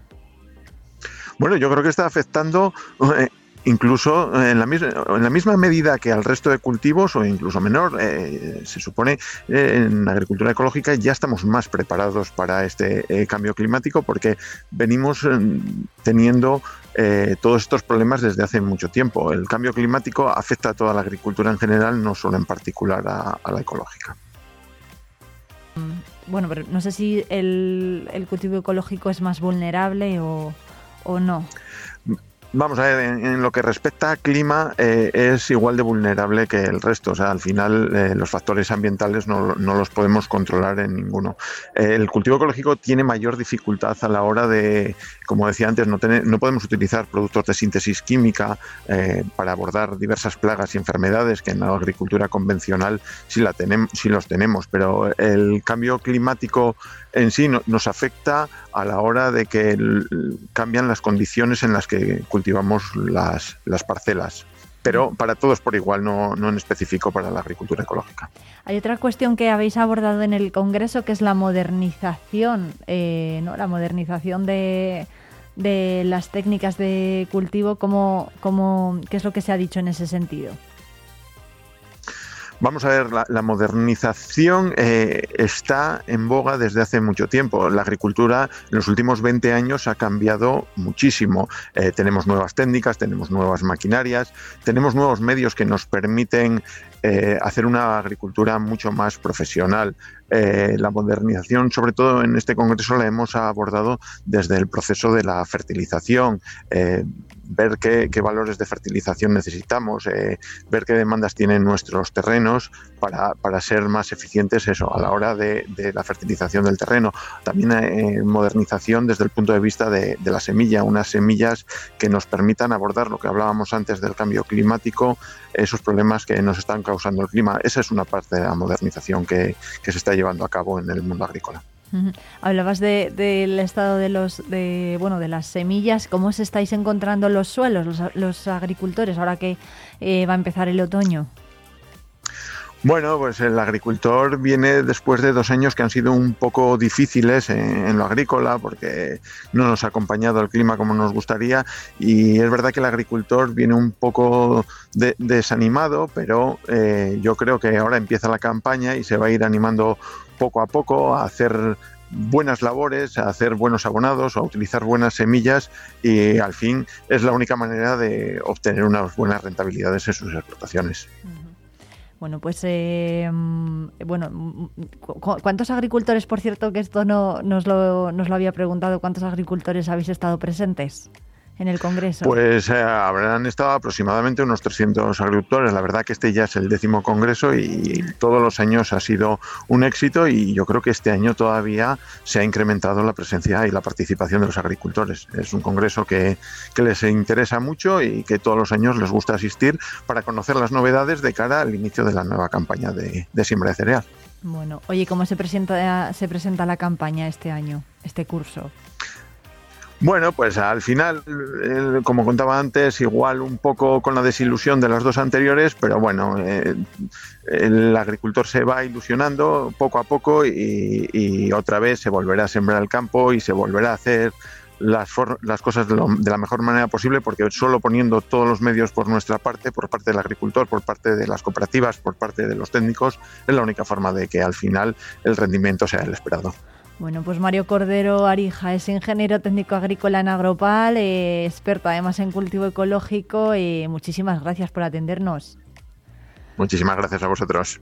Bueno, yo creo que está afectando eh, incluso en la, misma, en la misma medida que al resto de cultivos o incluso menor, eh, se supone eh, en agricultura ecológica ya estamos más preparados para este eh, cambio climático porque venimos teniendo todos estos problemas desde hace mucho tiempo. El cambio climático afecta a toda la agricultura en general, no solo en particular a, la ecológica. Bueno, pero no sé si el, cultivo ecológico es más vulnerable o no. Vamos a ver, en, lo que respecta a clima, eh, es igual de vulnerable que el resto. O sea, al final eh, los factores ambientales no, los podemos controlar en ninguno. Eh, el cultivo ecológico tiene mayor dificultad a la hora de, como decía antes, no, no podemos utilizar productos de síntesis química para abordar diversas plagas y enfermedades que en la agricultura convencional sí, la tenemos, sí los tenemos. Pero el cambio climático en sí nos afecta a la hora de que cambian las condiciones en las que cultivamos las, las parcelas pero para todos por igual, no, no, en específico para la agricultura ecológica. Hay otra cuestión que habéis abordado en el Congreso que es la modernización, eh, ¿no? la modernización de, de, las técnicas de cultivo. ¿cómo, cómo, ¿Qué es lo que se ha dicho en ese sentido? Vamos a ver, la, modernización eh, está en boga desde hace mucho tiempo. La agricultura en los últimos 20 años ha cambiado muchísimo. Eh, tenemos nuevas técnicas, tenemos nuevas maquinarias, tenemos nuevos medios que nos permiten eh, hacer una agricultura mucho más profesional. la modernización, sobre todo en este congreso, la hemos abordado desde el proceso de la fertilización ver qué, valores de fertilización necesitamos, eh, ver qué demandas tienen nuestros terrenos para, ser más eficientes eso, a la hora de, la fertilización del terreno. También eh, modernización desde el punto de vista de, la semilla, unas semillas que nos permitan abordar lo que hablábamos antes del cambio climático, esos problemas que nos están causando el clima. Esa es una parte de la modernización que se está llevando a cabo en el mundo agrícola. Hablabas del estado de los de bueno de las semillas. ¿Cómo se estáis encontrando los suelos, los, agricultores, ahora que eh, va a empezar el otoño? Bueno, pues el agricultor viene después de dos años que han sido un poco difíciles en, lo agrícola porque no nos ha acompañado el clima como nos gustaría y es verdad que el agricultor viene un poco desanimado, pero eh, yo creo que ahora empieza la campaña y se va a ir animando poco a poco a hacer buenas labores, a hacer buenos abonados, a utilizar buenas semillas y al fin es la única manera de obtener unas buenas rentabilidades en sus explotaciones. Bueno, pues eh, mm, bueno, mm, ¿cuántos agricultores, por cierto, que esto no nos lo, nos lo había preguntado, cuántos agricultores habéis estado presentes? En el Congreso? Pues eh, habrán estado aproximadamente unos 300 agricultores. La verdad que este ya es el décimo Congreso y todos los años ha sido un éxito y yo creo que este año todavía se ha incrementado la presencia y la participación de los agricultores. Es un Congreso que, que les interesa mucho y que todos los años les gusta asistir para conocer las novedades de cara al inicio de la nueva campaña de, de siembra de cereal. Bueno, oye, ¿cómo se presenta, se presenta la campaña este año, este curso? Bueno, pues al final, como contaba antes, igual un poco con la desilusión de las dos anteriores, pero bueno, eh, el agricultor se va ilusionando poco a poco y, otra vez se volverá a sembrar el campo y se volverá a hacer las, las cosas de, de, la mejor manera posible, porque solo poniendo todos los medios por nuestra parte, por parte del agricultor, por parte de las cooperativas, por parte de los técnicos, es la única forma de que al final el rendimiento sea el esperado. Bueno, pues Mario Cordero Arija es ingeniero técnico agrícola en Agropal, eh, experto además en cultivo ecológico. y muchísimas gracias por atendernos. Muchísimas gracias a vosotros.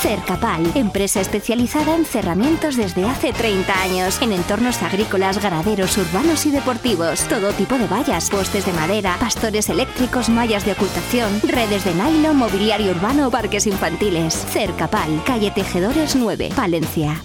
Cercapal, empresa especializada en cerramientos desde hace 30 años, en entornos agrícolas, ganaderos, urbanos y deportivos. Todo tipo de vallas, postes de madera, pastores eléctricos, mallas de ocultación, redes de nylon, mobiliario urbano, parques infantiles. Cercapal, calle Tejedores 9, Palencia.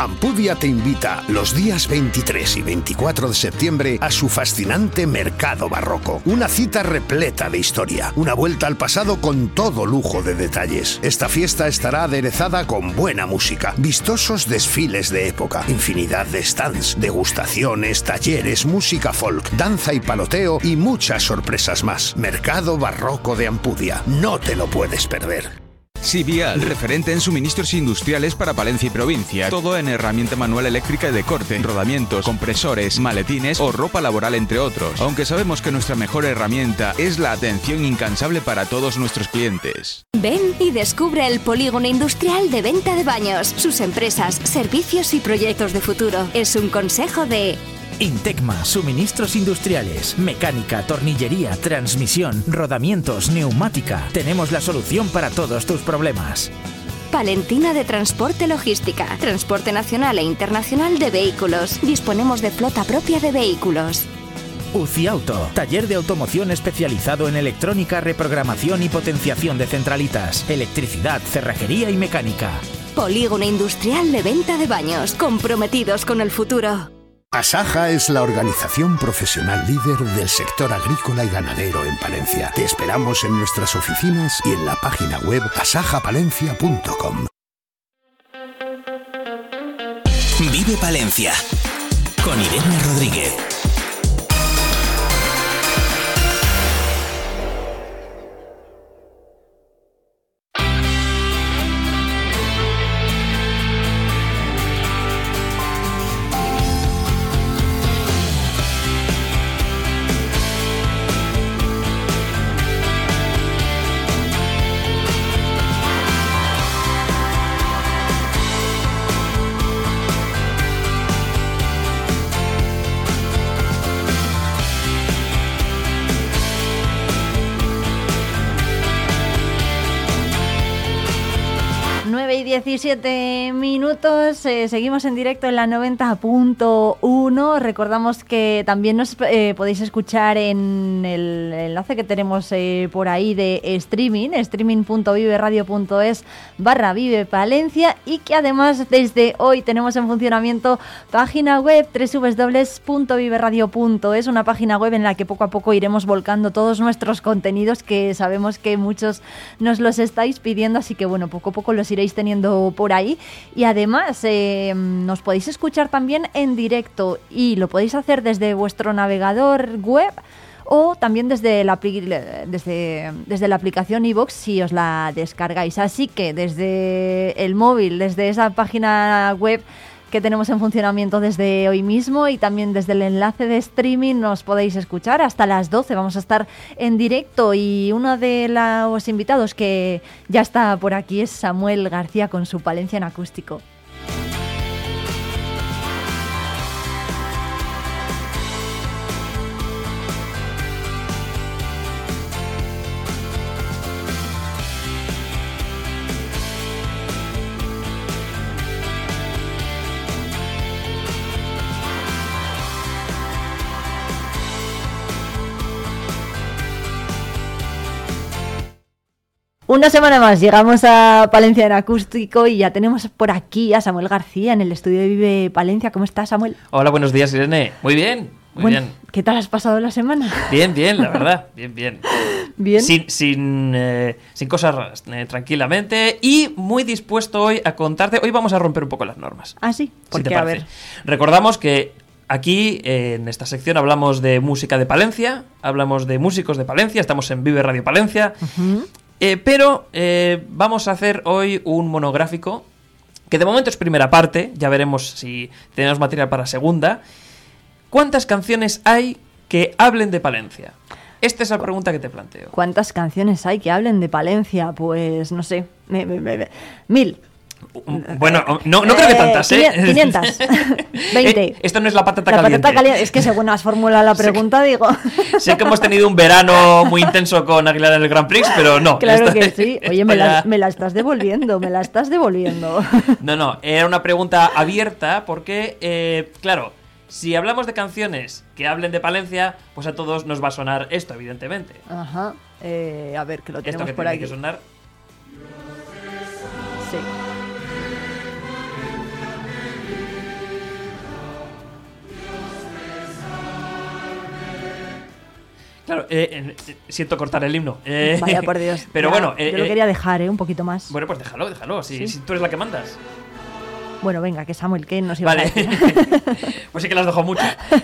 Ampudia te invita los días 23 y 24 de septiembre a su fascinante Mercado Barroco. Una cita repleta de historia, una vuelta al pasado con todo lujo de detalles. Esta fiesta estará aderezada con buena música, vistosos desfiles de época, infinidad de stands, degustaciones, talleres, música folk, danza y paloteo y muchas sorpresas más. Mercado Barroco de Ampudia. No te lo puedes perder. Sibial, referente en suministros industriales para Palencia y provincia. Todo en herramienta manual eléctrica y de corte, rodamientos, compresores, maletines o ropa laboral, entre otros. Aunque sabemos que nuestra mejor herramienta es la atención incansable para todos nuestros clientes. Ven y descubre el polígono industrial de venta de baños, sus empresas, servicios y proyectos de futuro. Es un consejo de Intecma, suministros industriales, mecánica, tornillería, transmisión, rodamientos, neumática. Tenemos la solución para todos tus problemas. Palentina de Transporte Logística, transporte nacional e internacional de vehículos. Disponemos de flota propia de vehículos. UCI Auto, taller de automoción especializado en electrónica, reprogramación y potenciación de centralitas, electricidad, cerrajería y mecánica. Polígono Industrial de Venta de Baños, comprometidos con el futuro. Asaja es la organización profesional líder del sector agrícola y ganadero en Palencia. Te esperamos en nuestras oficinas y en la página web asajapalencia.com. Vive Palencia con Irene Rodríguez. 17 minutos, eh, seguimos en directo en la 90.1. Recordamos que también nos eh, podéis escuchar en el enlace que tenemos eh, por ahí de streaming, streaming.viveradio.es barra Vive Palencia y que además desde hoy tenemos en funcionamiento página web www.viveradio.es, una página web en la que poco a poco iremos volcando todos nuestros contenidos que sabemos que muchos nos los estáis pidiendo, así que bueno, poco a poco los iréis teniendo por ahí. Y además eh, nos podéis escuchar también en directo y lo podéis hacer desde vuestro navegador web o también desde la, desde, desde la aplicación iVoox si os la descargáis. Así que desde el móvil, desde esa página web que tenemos en funcionamiento desde hoy mismo y también desde el enlace de streaming nos podéis escuchar hasta las 12. Vamos a estar en directo y uno de los invitados que ya está por aquí es Samuel García con su Palencia en acústico. Una semana más llegamos a Palencia en acústico y ya tenemos por aquí a Samuel García en el estudio de Vive Palencia. ¿Cómo estás, Samuel? Hola, buenos días, Irene. Muy bien. Muy bien. ¿Qué tal has pasado la semana? Bien, bien, la verdad. Bien, bien. Bien. Sin, sin, eh, sin cosas raras, eh, tranquilamente y muy dispuesto hoy a contarte. Hoy vamos a romper un poco las normas. Ah, sí. Porque, a ver. Recordamos que Aquí en esta sección hablamos de música de Palencia, hablamos de músicos de Palencia, estamos en Vive Radio Palencia eh, pero eh, vamos a hacer hoy un monográfico que de momento es primera parte, ya veremos si tenemos material para segunda. ¿Cuántas canciones hay que hablen de Palencia? Esta es la pregunta que te planteo. ¿Cuántas canciones hay que hablen de Palencia? Pues no sé, mil. Bueno, no, no creo que tantas, ¿eh? 500. 20. Eh, esto no es la patata la Patata caliente. Es que según has formulado la pregunta, digo. Sé que hemos tenido un verano muy intenso con Aguilar en el Grand Prix, pero no. Claro que sí. Oye, me la, me la, estás devolviendo, me la estás devolviendo. No, no, era una pregunta abierta porque, eh, claro, si hablamos de canciones que hablen de Palencia, pues a todos nos va a sonar esto, evidentemente. Ajá. Eh, a ver, que lo tenemos esto que por tiene aquí. que sonar. Sí. Claro, eh, eh, siento cortar el himno. Eh, Vaya por Dios. Pero Ya, bueno. yo lo quería dejar, ¿eh? Un poquito más. Bueno, pues déjalo, déjalo. Si, ¿Sí? si tú eres la que mandas. Bueno, venga, que Samuel, que nos iba a Vale. decir? pues sí que las dejo mucho.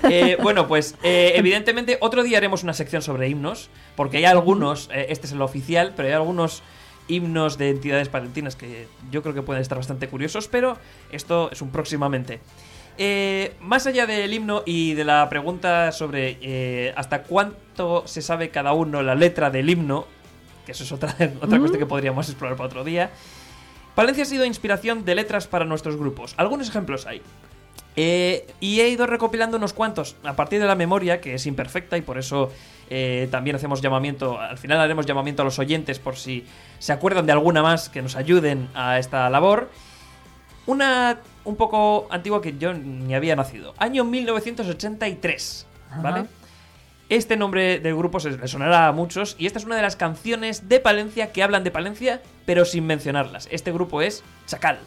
Eh, bueno, pues eh, evidentemente otro día haremos una sección sobre himnos, porque hay algunos, eh, este es el oficial, pero hay algunos himnos de entidades palentinas que yo creo que pueden estar bastante curiosos, pero esto es un próximamente. Eh, más allá del himno y de la pregunta sobre eh, hasta cuánto se sabe cada uno la letra del himno, que eso es otra, otra cuestión que podríamos explorar para otro día, Palencia ha sido inspiración de letras para nuestros grupos. Algunos ejemplos hay. Eh, y he ido recopilando unos cuantos a partir de la memoria, que es imperfecta y por eso eh, también hacemos llamamiento, al final haremos llamamiento a los oyentes por si se acuerdan de alguna más que nos ayuden a esta labor. Una un poco antigua que yo ni había nacido. Año 1983, ¿vale? Este nombre del grupo se le sonará a muchos y esta es una de las canciones de Palencia que hablan de Palencia pero sin mencionarlas. Este grupo es Chacal.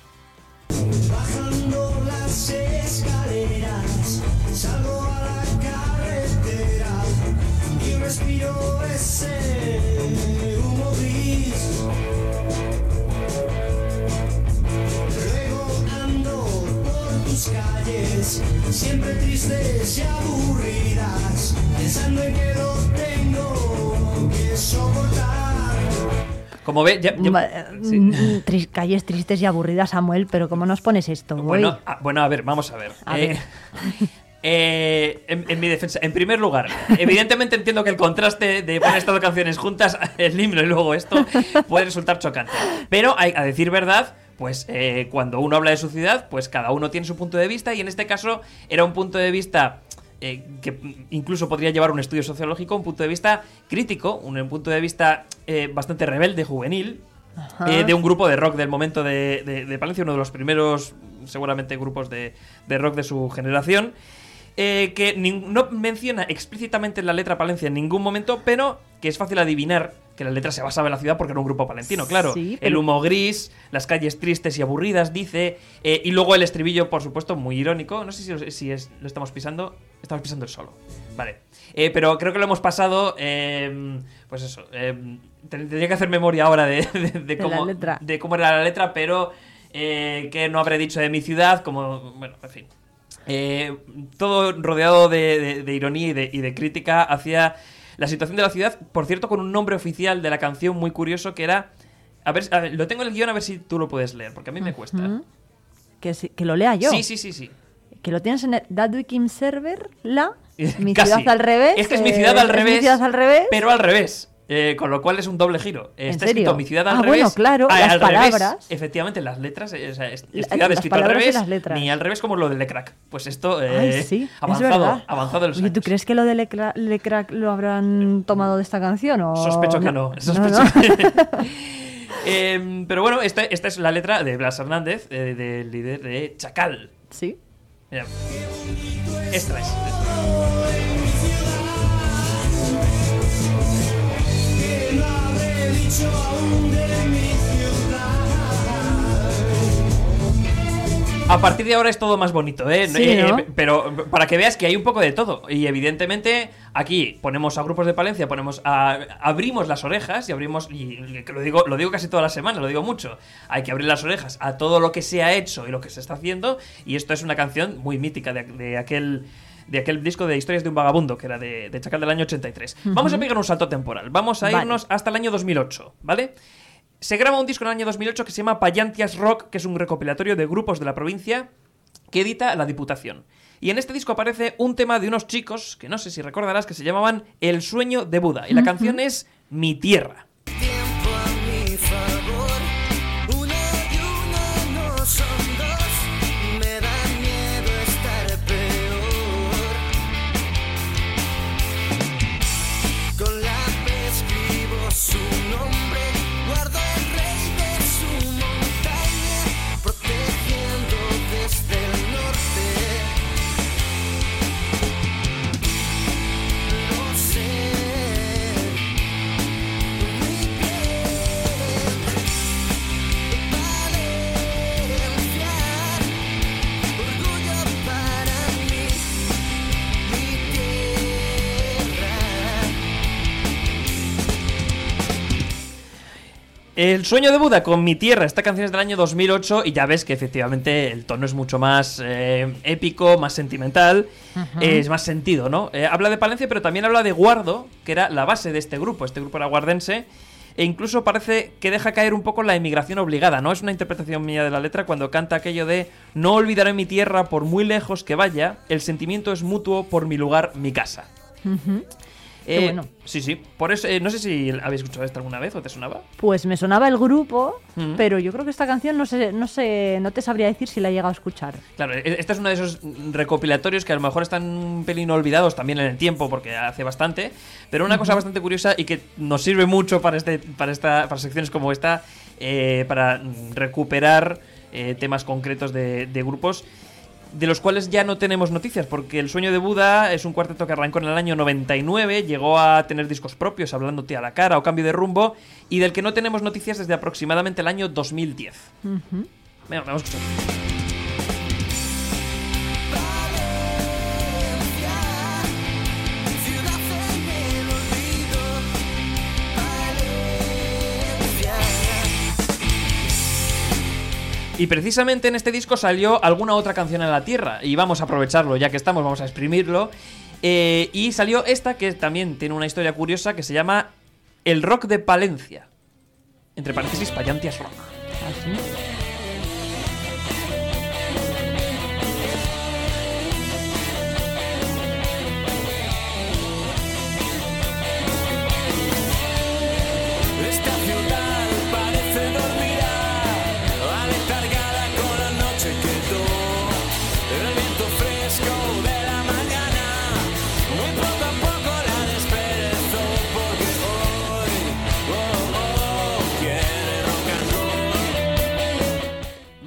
Tus calles, siempre tristes y aburridas, pensando en que lo tengo que soportar. Como ve, ya- sí. Mm, tris- calles tristes y aburridas, Samuel, pero ¿cómo nos pones esto? Bueno, Uy. a, bueno, a ver, vamos a ver. A Eh, ver. eh, en, en mi defensa, en primer lugar, evidentemente entiendo que el contraste de poner estas dos canciones juntas, el himno y luego esto, puede resultar chocante. Pero hay, a decir verdad, pues eh, cuando uno habla de su ciudad, pues cada uno tiene su punto de vista y en este caso era un punto de vista eh, que incluso podría llevar un estudio sociológico, un punto de vista crítico, un, un punto de vista eh, bastante rebelde, juvenil, eh, de un grupo de rock del momento de, de- de Palencia, uno de los primeros, seguramente, grupos de, de rock de su generación, que no menciona explícitamente en la letra Palencia en ningún momento, pero que es fácil adivinar que la letra se basaba en la ciudad porque era un grupo palentino, claro. Sí, El humo gris, las calles tristes y aburridas, dice, eh, y luego el estribillo, por supuesto, muy irónico. No sé si, lo- si es- lo estamos pisando. Estamos pisando el solo. Vale. Eh, pero creo que lo hemos pasado. eh, pues eso. ten- tendría que hacer memoria ahora de, cómo, de cómo era la letra, pero eh, que no habré dicho de mi ciudad, como. Bueno, en fin. Todo rodeado de, ironía y de crítica hacia la situación de la ciudad. Por cierto, con un nombre oficial de la canción muy curioso que era. A ver, a ver, lo tengo en el guion a ver si tú lo puedes leer, porque a mí me cuesta. Que, sí- que lo lea yo. Sí, sí, sí, sí. Que lo tienes en el Dadwikim Server, la. Mi ciudad al revés. Es que es mi eh, ciudad al es revés. Mi ciudad al revés. Pero al revés. Eh, con lo cual es un doble giro. ¿En Está serio? escrito mi ciudad al Ah, revés. bueno, claro, ah, las al revés. palabras. Efectivamente, las letras. eh, o sea, es, es las escrito al y revés. las letras. Ni al revés como lo de Lecrac. Pues esto. eh, Ay, sí, es avanzado, verdad. avanzado el Oye, ¿tú crees que lo de Lecra- Lecrac lo habrán tomado de esta canción? O... Sospecho que no. Sospecho que- Em, pero bueno, esta, esta es la letra de Blas Hernández, eh, del líder de Chacal. Sí. Mira. Esta es. A partir de ahora es todo más bonito, ¿eh? Sí, Eh, ¿no? eh, Pero para que veas que hay un poco de todo. Y evidentemente aquí ponemos a grupos de Palencia, ponemos a, abrimos las orejas y abrimos, y, lo digo, lo digo casi toda la semana, lo digo mucho. Hay que abrir las orejas a todo lo que se ha hecho y lo que se está haciendo. Y esto es una canción muy mítica de, de aquel de aquel disco de Historias de un Vagabundo, que era de, de Chacal del año 83. Vamos a pegar un salto temporal. Vamos a Vale. irnos hasta el año 2008, ¿vale? Se graba un disco en el año 2008 que se llama Payantias Rock, que es un recopilatorio de grupos de la provincia que edita la Diputación. Y en este disco aparece un tema de unos chicos, que no sé si recordarás, que se llamaban El sueño de Buda. Y la canción es Mi tierra. El sueño de Buda con Mi tierra. Esta canción es del año 2008 y ya ves que efectivamente el tono es mucho más eh, épico, más sentimental, es más sentido, ¿no? Eh, habla de Palencia, pero también habla de Guardo, que era la base de este grupo. Este grupo era guardense. e incluso parece que deja caer un poco la emigración obligada, ¿no? Es una interpretación mía de la letra cuando canta aquello de no olvidaré mi tierra por muy lejos que vaya, el sentimiento es mutuo por mi lugar, mi casa. Ujú. Qué Eh, bueno. Sí, sí. Por eso, eh, no sé si habéis escuchado esto alguna vez o te sonaba. Pues me sonaba el grupo, Mm. pero yo creo que esta canción no sé, no sé, no te sabría decir si la he llegado a escuchar. Claro, e- este es uno de esos recopilatorios que a lo mejor están un pelín olvidados también en el tiempo, porque hace bastante. Pero una cosa bastante curiosa y que nos sirve mucho para, este, para, esta, para secciones como esta, eh, para recuperar eh, temas concretos de, de grupos de los cuales ya no tenemos noticias, porque El Sueño de Buda es un cuarteto que arrancó en el año 99, llegó a tener discos propios, hablándote a la cara o cambio de rumbo, y del que no tenemos noticias desde aproximadamente el año 2010. Ujú. Venga, vamos a escuchar. Y precisamente en este disco salió alguna otra canción en la tierra. Y vamos a aprovecharlo, ya que estamos, vamos a exprimirlo. Eh, y salió esta que también tiene una historia curiosa que se llama El Rock de Palencia. Entre paréntesis, Payantias Rock. Esta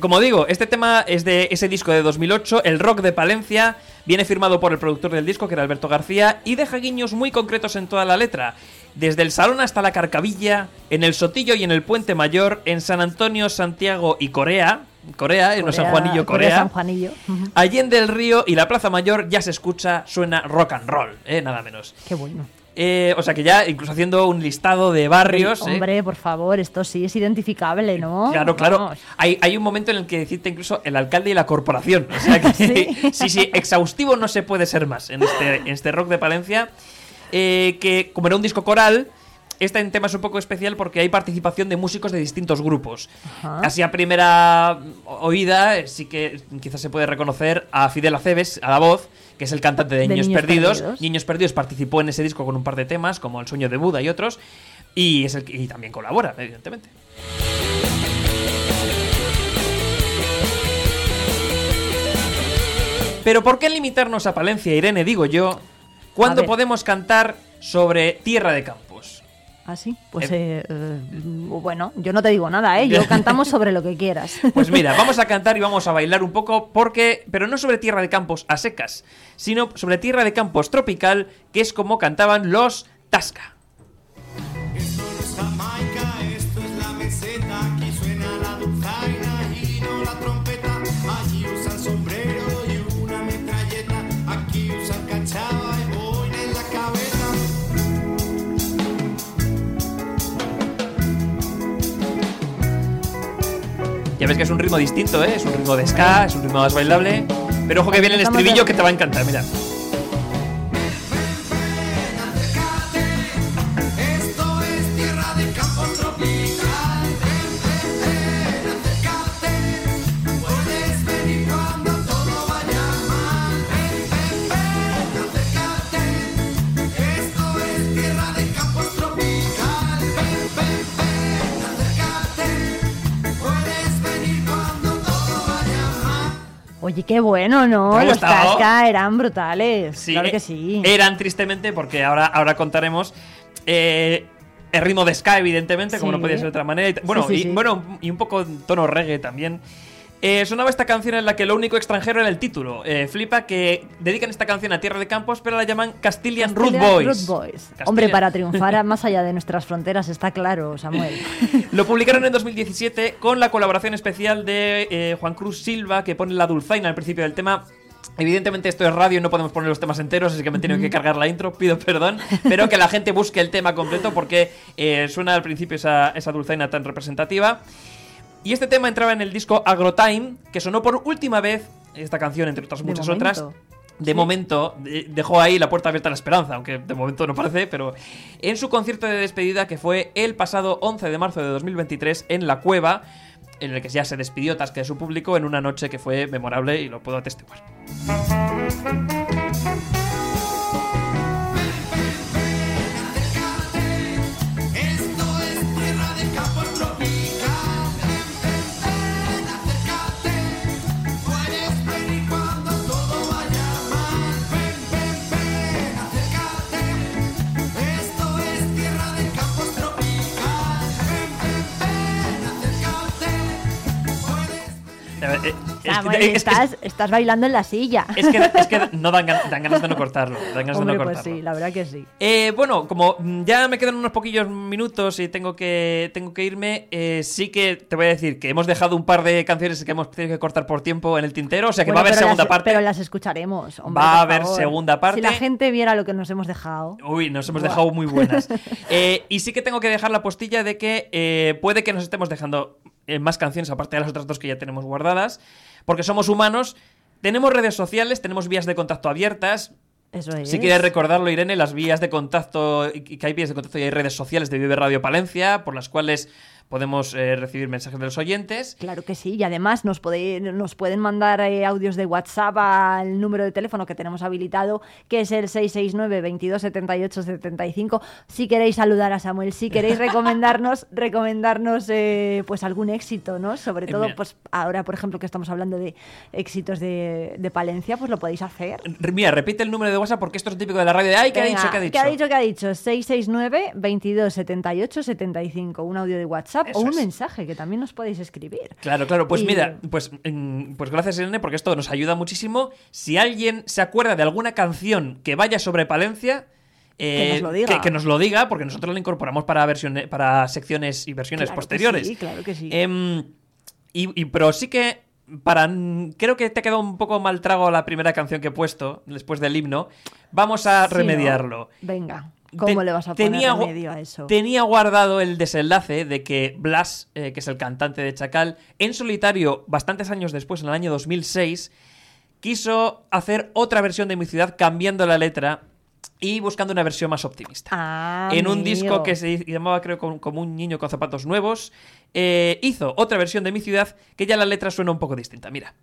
Como digo, este tema es de ese disco de 2008, El Rock de Palencia. Viene firmado por el productor del disco, que era Alberto García, y deja guiños muy concretos en toda la letra. Desde el Salón hasta la Carcavilla, en el Sotillo y en el Puente Mayor, en San Antonio, Santiago y Corea. Corea, en San Juanillo, Corea. San Juanillo. Allende el Río y la Plaza Mayor ya se escucha, suena rock and roll, eh, nada menos. Qué bueno. Eh, o sea que ya, incluso haciendo un listado de barrios. eh, Hombre, por favor, esto sí es identificable, ¿no? Claro, claro. Hay, hay un momento en el que decirte incluso el alcalde y la corporación. O sea que sí, sí, exhaustivo no se puede ser más en este, en este rock de Palencia. eh, que como era un disco coral, este tema es un poco especial porque hay participación de músicos de distintos grupos. Ajá. Así a primera oída, eh, sí que quizás se puede reconocer a Fidel Aceves, a la voz, que es el cantante de, De Niños, Niños Perdidos. Perdidos. Niños Perdidos participó en ese disco con un par de temas, como El sueño de Buda y otros. Y, es el, y también colabora, evidentemente. Pero ¿por qué limitarnos a Palencia, Irene, digo yo, cuando podemos cantar sobre tierra de campos? ¿Ah, sí? Pues eh, eh, bueno, yo no te digo nada, ¿eh? Yo cantamos sobre lo que quieras. Pues mira, vamos a cantar y vamos a bailar un poco porque, pero no sobre tierra de campos a secas, sino sobre tierra de campos tropical, que es como cantaban los Tasca. Ya ves que es un ritmo distinto, ¿eh? Es un ritmo de ska, es un ritmo más bailable. Pero ojo que viene el estribillo que te va a encantar, mira. Oye, qué bueno, ¿no? ¿Te ha Los? Tasca eran brutales. Sí, claro eh, que sí. Eran tristemente, porque ahora, ahora contaremos. eh, el ritmo de ska, evidentemente, como Sí. no podía ser de otra manera. y bueno, Sí, sí, y, bueno, y un poco en tono reggae también. Eh, sonaba esta canción en la que lo único extranjero era el título. Eh, flipa que dedican esta canción a Tierra de Campos, pero la llaman Castilian, Root Castilian Boys. Root Boys. Hombre, para triunfar más allá de nuestras fronteras está claro, Samuel. Lo publicaron en 2017 con la colaboración especial de eh, Juan Cruz Silva, que pone la dulzaina al principio del tema. Evidentemente esto es radio y no podemos poner los temas enteros, así que me he tenido que cargar la intro, pido perdón, pero que la gente busque el tema completo porque eh, suena al principio esa, esa dulzaina tan representativa. Y este tema entraba en el disco Agrotime, que sonó por última vez, esta canción entre otras muchas otras, de momento de- dejó ahí la puerta abierta a la esperanza, aunque de momento no parece, pero en su concierto de despedida que fue el pasado 11 de marzo de 2023 en La Cueva, en el que ya se despidió Tasca de su público en una noche que fue memorable y lo puedo atestiguar. Puedes Es, Samuel, que- es- es- estás, estás bailando en la silla. es que, es que no dan, dan ganas de no cortarlo. Dan ganas Hombre, de no pues cortarlo. sí, la verdad que sí. Eh, bueno, como ya me quedan unos poquillos minutos y tengo que, tengo que irme, eh, sí que te voy a decir que hemos dejado un par de canciones que hemos tenido que cortar por tiempo en el tintero, o sea que Bueno, va a haber segunda las- parte. Pero las escucharemos. hombre, Va a haber favor. segunda parte. Si la gente viera lo que nos hemos dejado. Uy, nos hemos dejado muy buenas. Eh, y sí que tengo que dejar la postilla de que eh, puede que nos estemos dejando eh, más canciones aparte de las otras dos que ya tenemos guardadas, porque somos humanos, tenemos redes sociales, tenemos vías de contacto abiertas. Eso es. Si quieres recordarlo, Irene, las vías de contacto, y que hay vías de contacto y hay redes sociales de Vive Radio Palencia, por las cuales podemos eh, recibir mensajes de los oyentes. Claro que sí, y además nos, podéis- nos pueden mandar eh, audios de WhatsApp al número de teléfono que tenemos habilitado, que es el 669 22 78 75. Si queréis saludar a Samuel, si queréis recomendarnos, recomendarnos eh, pues algún éxito, ¿no? Sobre todo, mira. pues ahora, por ejemplo, que estamos hablando de éxitos de, de Palencia, pues lo podéis hacer. Mira, repite el número de WhatsApp porque esto es típico de la radio de ¡ay, qué ha dicho, qué ha dicho! ¿Qué ha dicho? ¿Qué ha dicho? 669 22 78 75. Un audio de WhatsApp Eso o un es. mensaje que también nos podéis escribir. Claro, claro. Pues Y- mira, pues, mm, pues gracias Irene, porque esto nos ayuda muchísimo. Si alguien se acuerda de alguna canción que vaya sobre Palencia, eh, Que nos lo diga. Que, que nos lo diga, porque nosotros la incorporamos para versiones, para secciones y versiones Claro posteriores. sí, claro que sí. Em, y, y- pero sí que para creo que te ha quedado un poco mal trago la primera canción que he puesto después del himno. Vamos a Sí, ¿no? remediarlo. Venga, ¿cómo Te- le vas a poner tenía remedio a eso? Tenía guardado el desenlace de que Blas, eh, que es el cantante de Chacal, en solitario, bastantes años después, en el año 2006, quiso hacer otra versión de Mi Ciudad cambiando la letra y buscando una versión más optimista. Ah, en un disco que se llamaba, creo, como, como un niño con zapatos nuevos, eh, hizo otra versión de Mi Ciudad que ya la letra suena un poco distinta. Mira.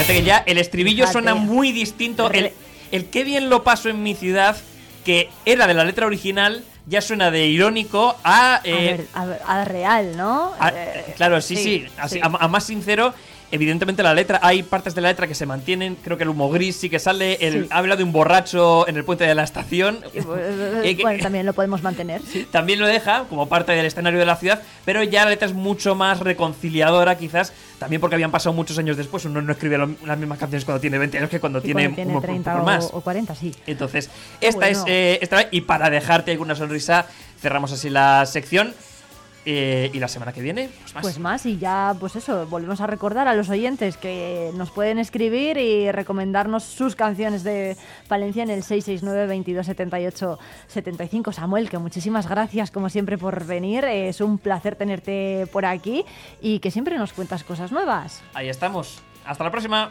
Fíjate que ya el estribillo Fíjate. suena muy distinto. El, el qué bien lo paso en mi ciudad, que era de la letra original, ya suena de irónico a. a, eh, ver, a, ver, a real, ¿no? a- Eh, claro, sí, sí. sí, así, sí. A, más sincero. Evidentemente la letra, hay partes de la letra que se mantienen, creo que el humo gris sí que sale, el, Sí. habla de un borracho en el puente de la estación, Eh, bueno, también lo podemos mantener, también lo deja como parte del escenario de la ciudad, pero ya la letra es mucho más reconciliadora quizás, también porque habían pasado muchos años después, uno no escribe las mismas canciones cuando tiene 20 años que cuando tiene, cuando tiene un- un 30 poco o, más. o 40, sí. Entonces, esta bueno. es eh, esta y para dejarte alguna sonrisa, cerramos así la sección. Eh, y la semana que viene, pues más. Pues más, y ya, pues eso, volvemos a recordar a los oyentes que nos pueden escribir y recomendarnos sus canciones de Palencia en el 669 22 78 75. Samuel, que muchísimas gracias como siempre por venir, es un placer tenerte por aquí y que siempre nos cuentas cosas nuevas. Ahí estamos. Hasta la próxima.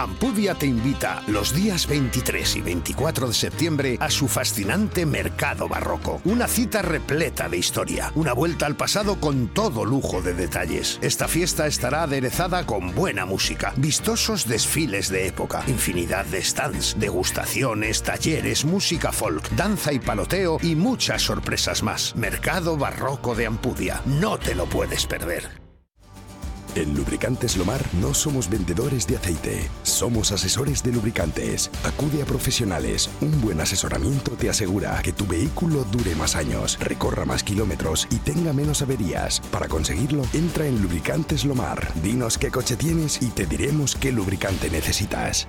Ampudia te invita los días 23 y 24 de septiembre a su fascinante Mercado Barroco. Una cita repleta de historia, una vuelta al pasado con todo lujo de detalles. Esta fiesta estará aderezada con buena música, vistosos desfiles de época, infinidad de stands, degustaciones, talleres, música folk, danza y paloteo y muchas sorpresas más. Mercado Barroco de Ampudia. No te lo puedes perder. En Lubricantes Lomar no somos vendedores de aceite, somos asesores de lubricantes. Acude a profesionales. Un buen asesoramiento te asegura que tu vehículo dure más años, recorra más kilómetros y tenga menos averías. Para conseguirlo, entra en Lubricantes Lomar. Dinos qué coche tienes y te diremos qué lubricante necesitas.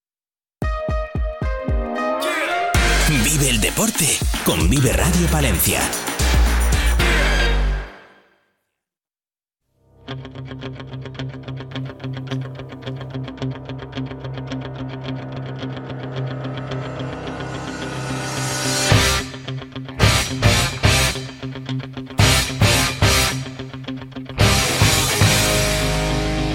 Vive el deporte con Vive Radio Palencia.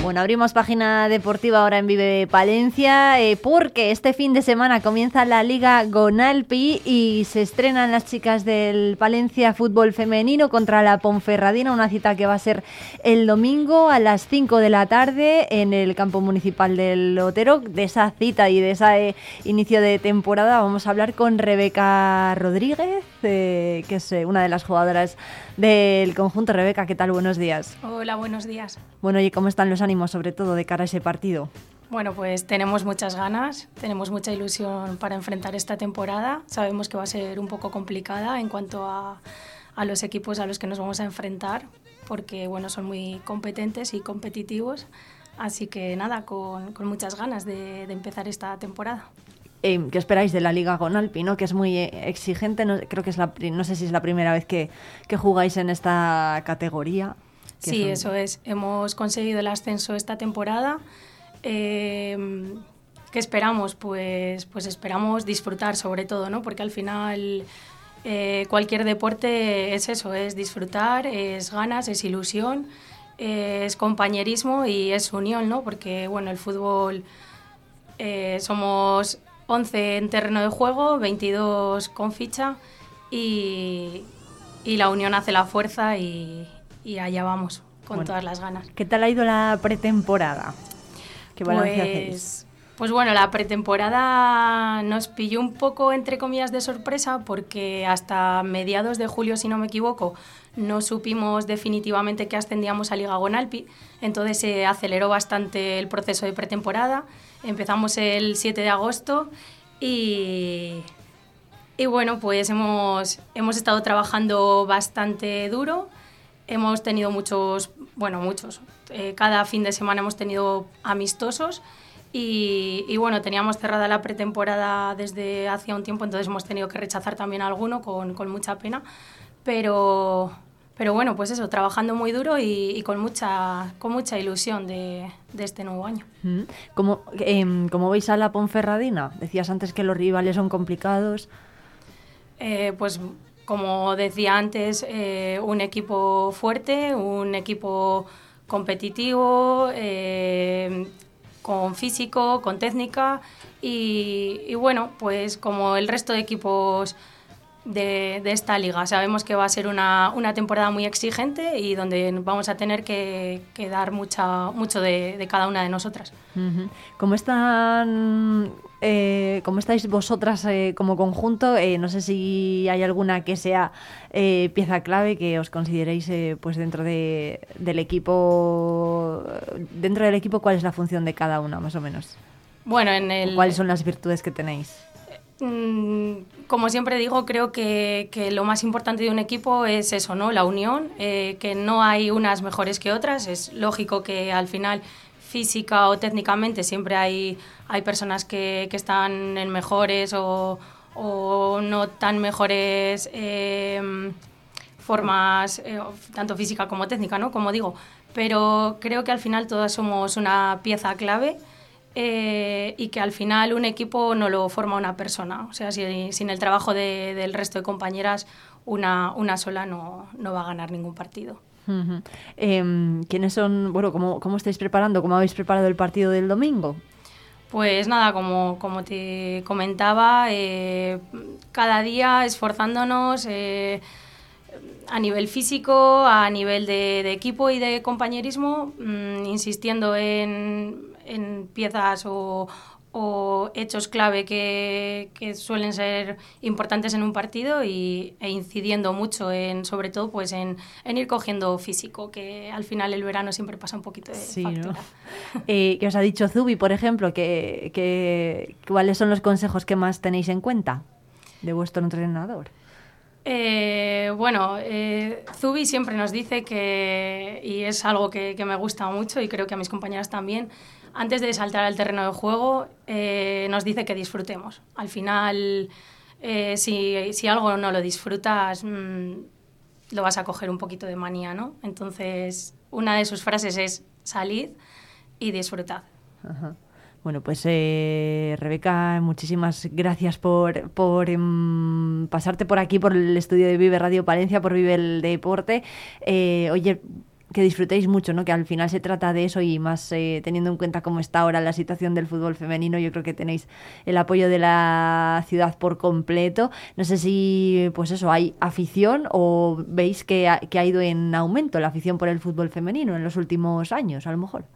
Bueno, abrimos página deportiva ahora en Vive Palencia eh, porque este fin de semana comienza la Liga Gonalpi y se estrenan las chicas del Palencia Fútbol Femenino contra la Ponferradina, una cita que va a ser el domingo a las 5 de la tarde en el campo municipal del Otero. De esa cita y de ese inicio de temporada vamos a hablar con Rebeca Rodríguez, eh, que es eh, una de las jugadoras del conjunto. Rebeca, ¿qué tal? Buenos días. Hola, buenos días. Bueno, ¿y cómo están los ánimos, sobre todo de cara a ese partido? Bueno, pues tenemos muchas ganas, tenemos mucha ilusión para enfrentar esta temporada. Sabemos que va a ser un poco complicada en cuanto a, a los equipos a los que nos vamos a enfrentar, porque bueno, son muy competentes y competitivos. Así que nada, con, con muchas ganas de, de empezar esta temporada. Eh, ¿Qué esperáis de la Liga Gonalpi, no? que es muy eh, exigente? No, creo que es la, no sé si es la primera vez que, que jugáis en esta categoría. Sí, eso es. Hemos conseguido el ascenso esta temporada. Eh, ¿Qué esperamos? Pues, pues esperamos disfrutar sobre todo, ¿no? Porque al final eh, cualquier deporte es eso, es disfrutar, es ganas, es ilusión, es compañerismo y es unión, ¿no? Porque, bueno, el fútbol somos 11 en terreno de juego, 22 con ficha y, y la unión hace la fuerza y, y allá vamos, con Bueno. todas las ganas. ¿Qué tal ha ido la pretemporada? ¿Qué balance hacéis? Pues, pues bueno, la pretemporada nos pilló un poco, entre comillas, de sorpresa porque hasta mediados de julio, si no me equivoco, no supimos definitivamente que ascendíamos a Liga Gonalpi, entonces se aceleró bastante el proceso de pretemporada. Empezamos el 7 de agosto y, y bueno, pues hemos, hemos estado trabajando bastante duro. Hemos tenido muchos, bueno, muchos. eh, cada fin de semana hemos tenido amistosos y, y bueno, teníamos cerrada la pretemporada desde hacía un tiempo, entonces hemos tenido que rechazar también alguno con, con mucha pena. Pero, pero bueno, pues eso, trabajando muy duro y, y con, mucha, con mucha ilusión de, de este nuevo año. Mm. ¿Cómo, cómo veis a la Ponferradina? Decías antes que los rivales son complicados. Eh, pues como decía antes, eh, un equipo fuerte, un equipo competitivo, eh, con físico, con técnica y, y bueno, pues como el resto de equipos de, de esta liga. Sabemos que va a ser una, una temporada muy exigente y donde vamos a tener que, que dar mucha, mucho de, de cada una de nosotras. ¿Cómo están, eh, cómo estáis vosotras eh, como conjunto? Eh, no sé si hay alguna que sea eh, pieza clave que os consideréis eh, pues dentro de, del equipo, dentro del equipo, ¿cuál es la función de cada una más o menos? Bueno, en el, ¿Cuáles son las virtudes que tenéis? Mm, como siempre digo, creo que, que lo más importante de un equipo es eso, ¿no? La unión, eh, que no hay unas mejores que otras. Es lógico que al final física o técnicamente siempre hay, hay personas que, que están en mejores o, o no tan mejores eh, formas, eh, tanto física como técnica, ¿no? Como digo. Pero creo que al final todas somos una pieza clave eh, y que al final un equipo no lo forma una persona. O sea, si- sin el trabajo de- del resto de compañeras, una, una sola no, no va a ganar ningún partido. Em, ¿Quiénes son, bueno, cómo, cómo estáis preparando, cómo habéis preparado el partido del domingo? Pues nada, como, como te comentaba, eh, cada día esforzándonos eh, a nivel físico, a nivel de, de equipo y de compañerismo, mm, insistiendo en, en piezas o, o hechos clave que, que suelen ser importantes en un partido y, e incidiendo mucho en, sobre todo, pues en, en ir cogiendo físico, que al final el verano siempre pasa un poquito de Sí, factura. ¿no? Eh, ¿Qué os ha dicho Zubi, por ejemplo? Que, que- ¿Cuáles son los consejos que más tenéis en cuenta de vuestro entrenador? Eh, bueno, eh, Zubi siempre nos dice que, y es algo que, me gusta mucho y creo que a mis compañeras también, antes de saltar al terreno de juego, eh, nos dice que disfrutemos. Al final, eh, si, si algo no lo disfrutas, mm, lo vas a coger un poquito de manía, ¿no? Entonces, una de sus frases es salid y disfrutad. Ajá. Bueno, pues eh, Rebeca, muchísimas gracias por, por em, pasarte por aquí, por el estudio de Vive Radio Palencia, por Vive el Deporte. Eh, oye, que disfrutéis mucho, ¿no? Que al final se trata de eso y más eh, teniendo en cuenta cómo está ahora la situación del fútbol femenino, yo creo que tenéis el apoyo de la ciudad por completo. No sé si, pues eso, hay afición o veis que ha, que ha ido en aumento la afición por el fútbol femenino en los últimos años, a lo mejor.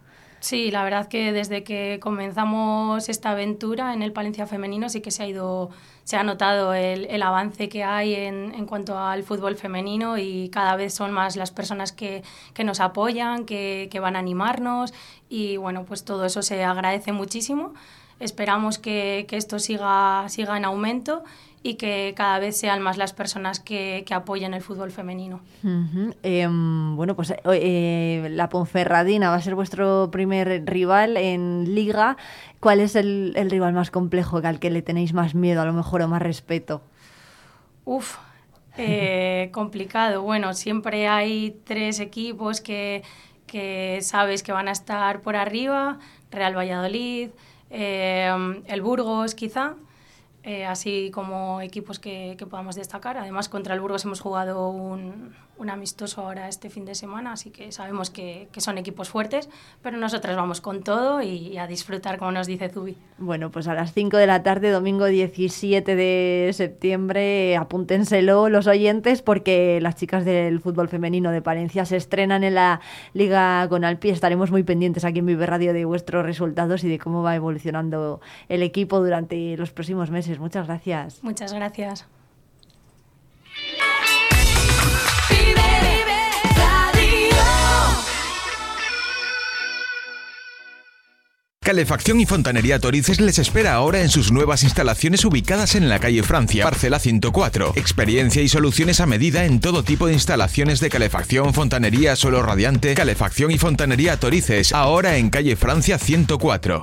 Sí, la verdad que desde que comenzamos esta aventura en el Palencia femenino sí que se ha ido, se ha notado el, el avance que hay en, en cuanto al fútbol femenino y cada vez son más las personas que, que nos apoyan, que, que van a animarnos y bueno, pues todo eso se agradece muchísimo. Esperamos que, que esto siga, siga en aumento y que cada vez sean más las personas que, que apoyen el fútbol femenino. Em, bueno, pues eh, eh, la Ponferradina va a ser vuestro primer rival en Liga. ¿Cuál es el, el rival más complejo al que le tenéis más miedo, a lo mejor, o más respeto? Uf, eh, complicado. Bueno, siempre hay tres equipos que, que sabes que van a estar por arriba, Real Valladolid, eh, el Burgos quizá, eh, así como equipos que, que podamos destacar. Además, contra el Burgos hemos jugado un, un amistoso ahora este fin de semana, así que sabemos que, que son equipos fuertes, pero nosotras vamos con todo y, a disfrutar, como nos dice Zubi. Bueno, pues a las 5 de la tarde, domingo 17 de septiembre, apúntenselo los oyentes porque las chicas del fútbol femenino de Palencia se estrenan en la Liga con Alpi. Estaremos muy pendientes aquí en Vive Radio de vuestros resultados y de cómo va evolucionando el equipo durante los próximos meses. Muchas gracias. Muchas gracias. Calefacción y Fontanería Torices les espera ahora en sus nuevas instalaciones ubicadas en la calle Francia, parcela 104. Experiencia y soluciones a medida en todo tipo de instalaciones de calefacción, fontanería, suelo radiante, calefacción y fontanería Torices, ahora en calle Francia 104.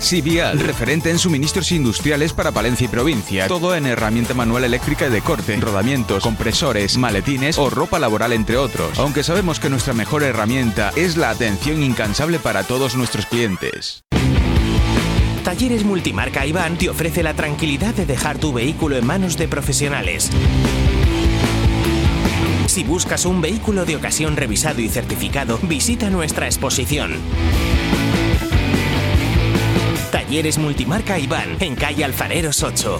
Sivial, referente en suministros industriales para Palencia y provincia. Todo en herramienta manual eléctrica y de corte, rodamientos, compresores, maletines o ropa laboral, entre otros. Aunque sabemos que nuestra mejor herramienta es la atención incansable para todos nuestros clientes. Talleres Multimarca Iván te ofrece la tranquilidad de dejar tu vehículo en manos de profesionales. Si buscas un vehículo de ocasión revisado y certificado, visita nuestra exposición. Talleres Multimarca Iván, en calle Alfareros 8.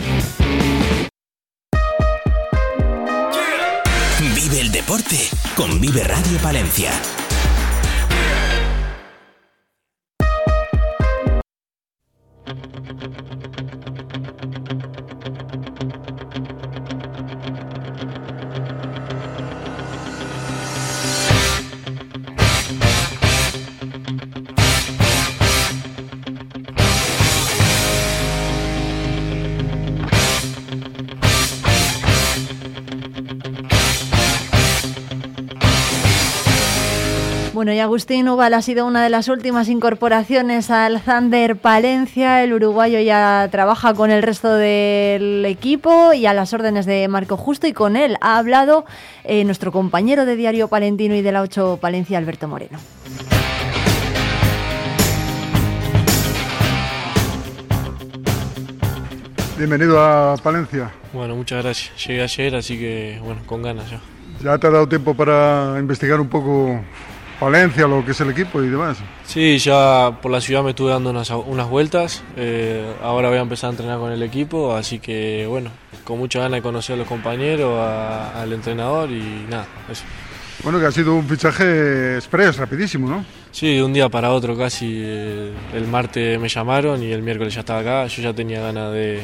Vive el deporte con Vive Radio Palencia. Bueno, y Agustín Ubal ha sido una de las últimas incorporaciones al Thunder Palencia. El uruguayo ya trabaja con el resto del equipo y a las órdenes de Marco Justo y con él ha hablado eh, nuestro compañero de Diario Palentino y de la 8 Palencia, Alberto Moreno. Bienvenido a Palencia. Bueno, muchas gracias. Llegué ayer, así que bueno, con ganas ya. ¿Ya te ha dado tiempo para investigar un poco Palencia, lo que es el equipo y demás? Sí, ya por la ciudad me estuve dando unas, unas vueltas. eh, ahora voy a empezar a entrenar con el equipo, así que bueno, con mucha ganas de conocer a los compañeros, a- al entrenador y nada, eso. Bueno, que ha sido un fichaje express, rapidísimo, ¿no? Sí, de un día para otro casi. eh, el martes me llamaron y el miércoles ya estaba acá. Yo ya tenía ganas de,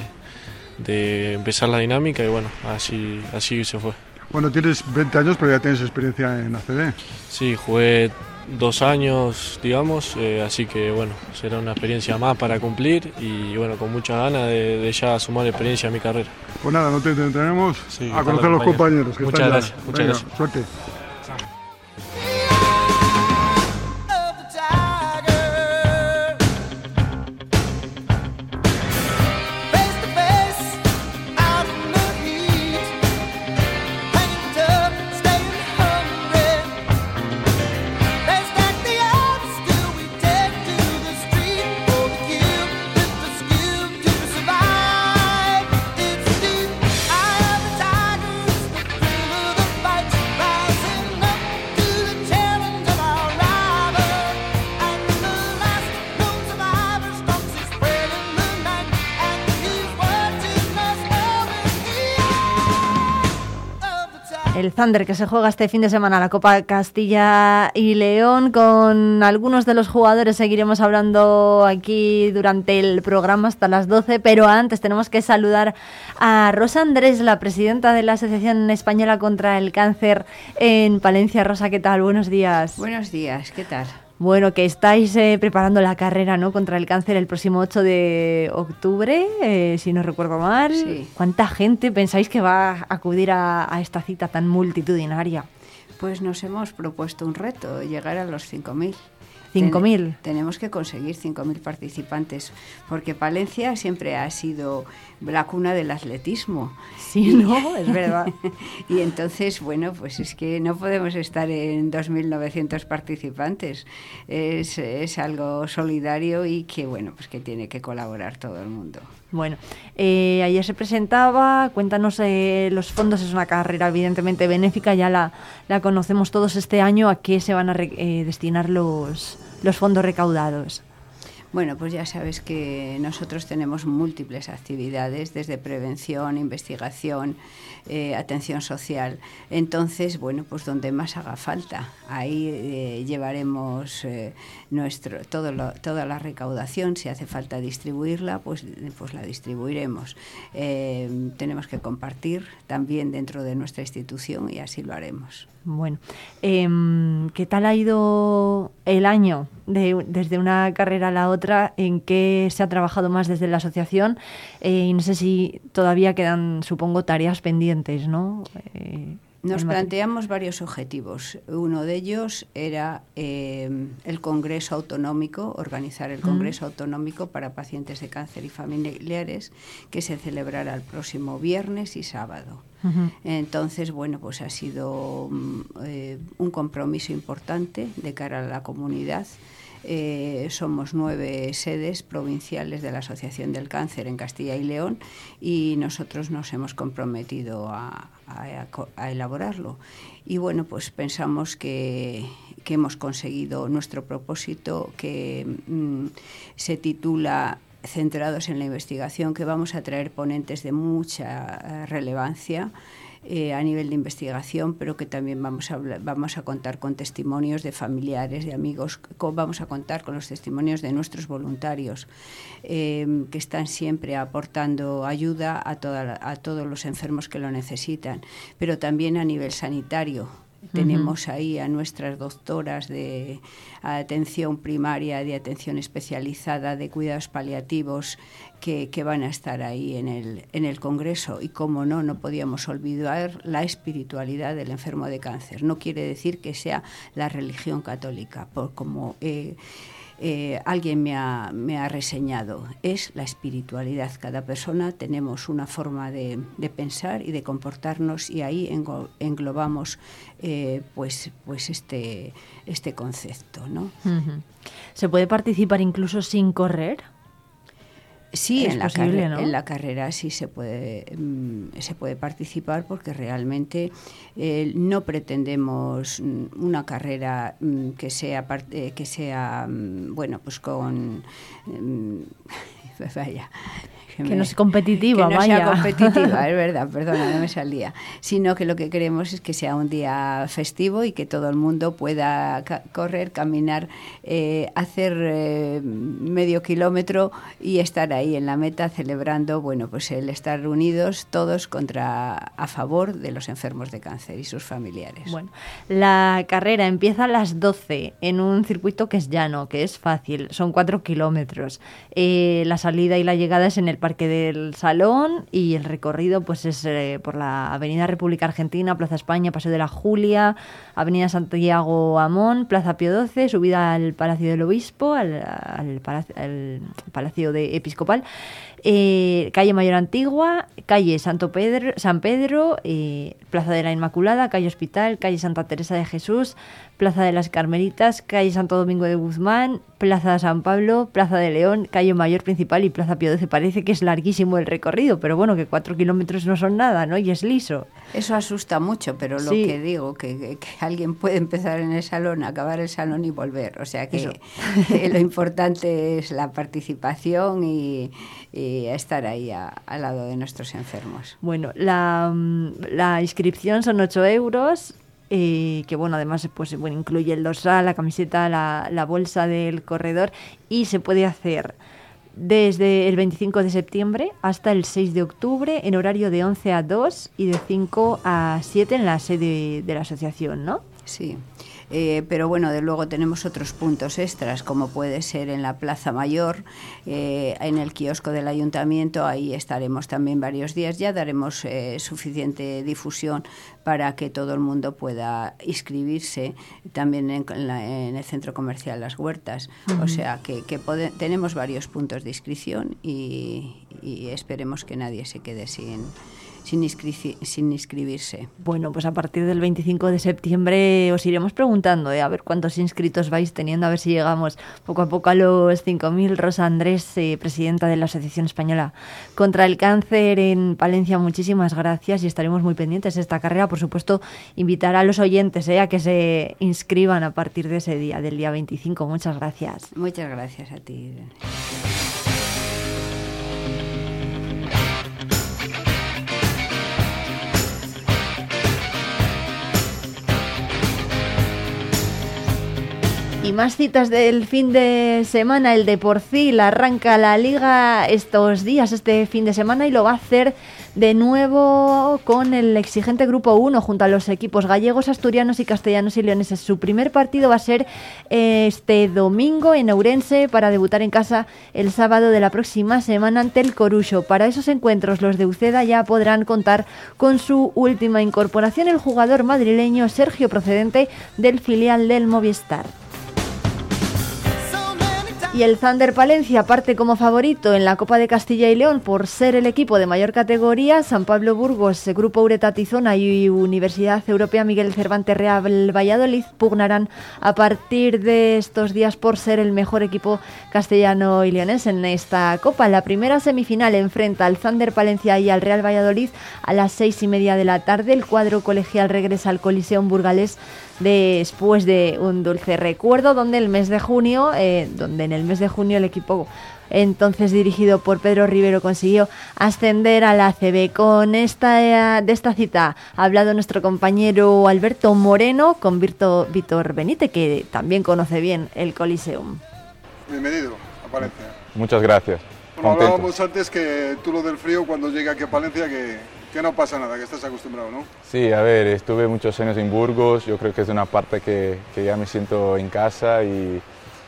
de empezar la dinámica y bueno, así, así se fue. Bueno, tienes 20 años, pero ya tienes experiencia en ACB. Sí, jugué dos años, digamos, eh, así que bueno, será una experiencia más para cumplir y bueno, con mucha ganas de, de ya sumar experiencia a mi carrera. Pues nada, no te entretenemos Sí, a conocer a los compañeros. que Muchas están ya. gracias, muchas Venga, gracias. Suerte. Thunder que se juega este fin de semana la Copa Castilla y León. Con algunos de los jugadores seguiremos hablando aquí durante el programa hasta las 12, pero antes tenemos que saludar a Rosa Andrés, la presidenta de la Asociación Española contra el Cáncer en Palencia. Rosa, ¿qué tal? Buenos días. Buenos días, ¿qué tal? Bueno, que estáis eh, preparando la carrera ¿no? contra el cáncer el próximo 8 de octubre, eh, si no recuerdo mal. Sí. ¿Cuánta gente pensáis que va a acudir a, a esta cita tan multitudinaria? Pues nos hemos propuesto un reto, llegar a los 5.000. 5.000. Ten- tenemos que conseguir 5.000 participantes, porque Palencia siempre ha sido la cuna del atletismo. Sí, ¿no? Es verdad. y entonces, bueno, pues es que no podemos estar en 2.900 participantes. Es, es algo solidario y que, bueno, pues que tiene que colaborar todo el mundo. Bueno, eh, ayer se presentaba, cuéntanos eh, los fondos, es una carrera evidentemente benéfica, ya la, la conocemos todos este año, ¿a qué se van a re- eh, destinar los, los fondos recaudados? Bueno, pues ya sabes que nosotros tenemos múltiples actividades, desde prevención, investigación, eh, atención social. Entonces, bueno, pues donde más haga falta, ahí eh, llevaremos eh, nuestro, todo lo- toda la recaudación. Si hace falta distribuirla, pues, pues la distribuiremos. Tenemos que compartir también dentro de nuestra institución y así lo haremos. Bueno, em, ¿qué tal ha ido el año de- desde una carrera a la otra? ¿En qué se ha trabajado más desde la asociación? Eh, y no sé si todavía quedan, supongo, tareas pendientes, ¿no? Eh, Nos planteamos varios objetivos. Uno de ellos era eh, el Congreso Autonómico, organizar el. Congreso Autonómico para pacientes de cáncer y familiares, que se celebrará el próximo viernes y sábado. Entonces, bueno, pues ha sido mm, eh, un compromiso importante de cara a la comunidad. Eh, somos nueve sedes provinciales de la Asociación del Cáncer en Castilla y León y nosotros nos hemos comprometido a, a- elaborarlo. Y bueno, pues pensamos que, que hemos conseguido nuestro propósito que mm, se titula centrados en la investigación, que vamos a traer ponentes de mucha eh, relevancia eh, a nivel de investigación, pero que también vamos a, vamos a contar con testimonios de familiares, de amigos, vamos a contar con los testimonios de nuestros voluntarios, eh, que están siempre aportando ayuda a, toda a todos los enfermos que lo necesitan, pero también a nivel sanitario. Tenemos ahí a nuestras doctoras de atención primaria, de atención especializada, de cuidados paliativos, que, van a estar ahí en el, en el Congreso. Y como no, no podíamos olvidar la espiritualidad del enfermo de cáncer. No quiere decir que sea la religión católica, por como... Eh, eh, alguien me ha, me ha, reseñado, es la espiritualidad. Cada persona tenemos una forma de, de pensar y de comportarnos y ahí englobamos eh, pues, pues este, este concepto. ¿no? ¿Se puede participar incluso sin correr? Sí, en la, posible, ¿no? en la, carrera sí se puede, mm, se puede participar porque realmente eh, no pretendemos una carrera mm, que sea, eh, que sea mm, bueno, pues con... vaya, que, que, no es competitiva, que no vaya. sea competitiva, es verdad, perdona, no me salía. Sino que lo que queremos es que sea un día festivo y que todo el mundo pueda ca correr, caminar, eh, hacer eh, medio kilómetro y estar ahí en la meta celebrando, bueno, pues el estar unidos todos contra a favor de los enfermos de cáncer y sus familiares. Bueno, la carrera empieza a las 12 en un circuito que es llano, que es fácil, son cuatro kilómetros. Eh, la salida y la llegada es en el Parque del Salón y el recorrido pues es eh, por la Avenida República Argentina, Plaza España, Paseo de la Julia, Avenida Santiago Amón, Plaza Pío XII, subida al Palacio del Obispo, al, al, palacio, al Palacio de Episcopal, eh, calle Mayor Antigua, calle Santo Pedro, San Pedro, eh, Plaza de la Inmaculada, calle Hospital, calle Santa Teresa de Jesús, Plaza de las Carmelitas, calle Santo Domingo de Guzmán, Plaza San Pablo, Plaza de León, calle Mayor Principal y Plaza Pío XII. Parece que es larguísimo el recorrido, pero bueno, que cuatro kilómetros no son nada, ¿no? Y es liso. Eso asusta mucho, pero lo sí. que digo, que, que, que, alguien puede empezar en el salón, acabar el salón y volver. O sea que lo importante es la participación y, y estar ahí a, al lado de nuestros enfermos. Bueno, la, la inscripción son 8 euros que bueno, además pues, bueno, incluye el dorsal, la camiseta, la, la, bolsa del corredor y se puede hacer desde el 25 de septiembre hasta el 6 de octubre en horario de 11 a 2 y de 5 a 7 en la sede de la asociación, ¿no? Sí. Eh, pero bueno, de luego tenemos otros puntos extras, como puede ser en la Plaza Mayor, eh, en el kiosco del ayuntamiento, ahí estaremos también varios días, ya daremos eh, suficiente difusión para que todo el mundo pueda inscribirse, también en, la, en el centro comercial Las Huertas, uh -huh. o sea que, que tenemos varios puntos de inscripción y, y esperemos que nadie se quede sin sin, inscri sin, inscribirse. Bueno, pues a partir del 25 de septiembre os iremos preguntando ¿eh? a ver cuántos inscritos vais teniendo, a ver si llegamos poco a poco a los 5.000. Rosa Andrés, eh, presidenta de la Asociación Española contra el Cáncer en Palencia, muchísimas gracias y estaremos muy pendientes de esta carrera. Por supuesto, invitar a los oyentes ¿eh? a que se inscriban a partir de ese día, del día 25. Muchas gracias. Muchas gracias a ti. Y más citas del fin de semana. El de Porcil arranca la liga estos días, este fin de semana, y lo va a hacer de nuevo con el exigente Grupo 1 junto a los equipos gallegos, asturianos y castellanos y leoneses. Su primer partido va a ser este domingo en Ourense para debutar en casa el sábado de la próxima semana ante el Corucho. Para esos encuentros los de Uceda ya podrán contar con su última incorporación, el jugador madrileño Sergio procedente del filial del Movistar. Y el Thunder Palencia parte como favorito en la Copa de Castilla y León por ser el equipo de mayor categoría. San Pablo Burgos, Grupo Ureta Tizona y Universidad Europea Miguel Cervantes Real Valladolid pugnarán a partir de estos días por ser el mejor equipo castellano y leonés en esta Copa. La primera semifinal enfrenta al Thunder Palencia y al Real Valladolid a las seis y media de la tarde. El cuadro colegial regresa al Coliseum Burgalés después de un dulce recuerdo donde el mes de junio, eh, donde en el mes de junio el equipo entonces dirigido por Pedro Rivero consiguió ascender a la ACB. Con esta, de esta cita ha hablado nuestro compañero Alberto Moreno con Virto, Víctor Benítez, que también conoce bien el Coliseum. Bienvenido a Palencia. Muchas gracias. contento. Hablábamos antes que tú lo del frío cuando llega aquí a Palencia que, que no pasa nada, que estás acostumbrado, ¿no? Sí, a ver, estuve muchos años en Burgos, yo creo que es una parte que, que ya me siento en casa y,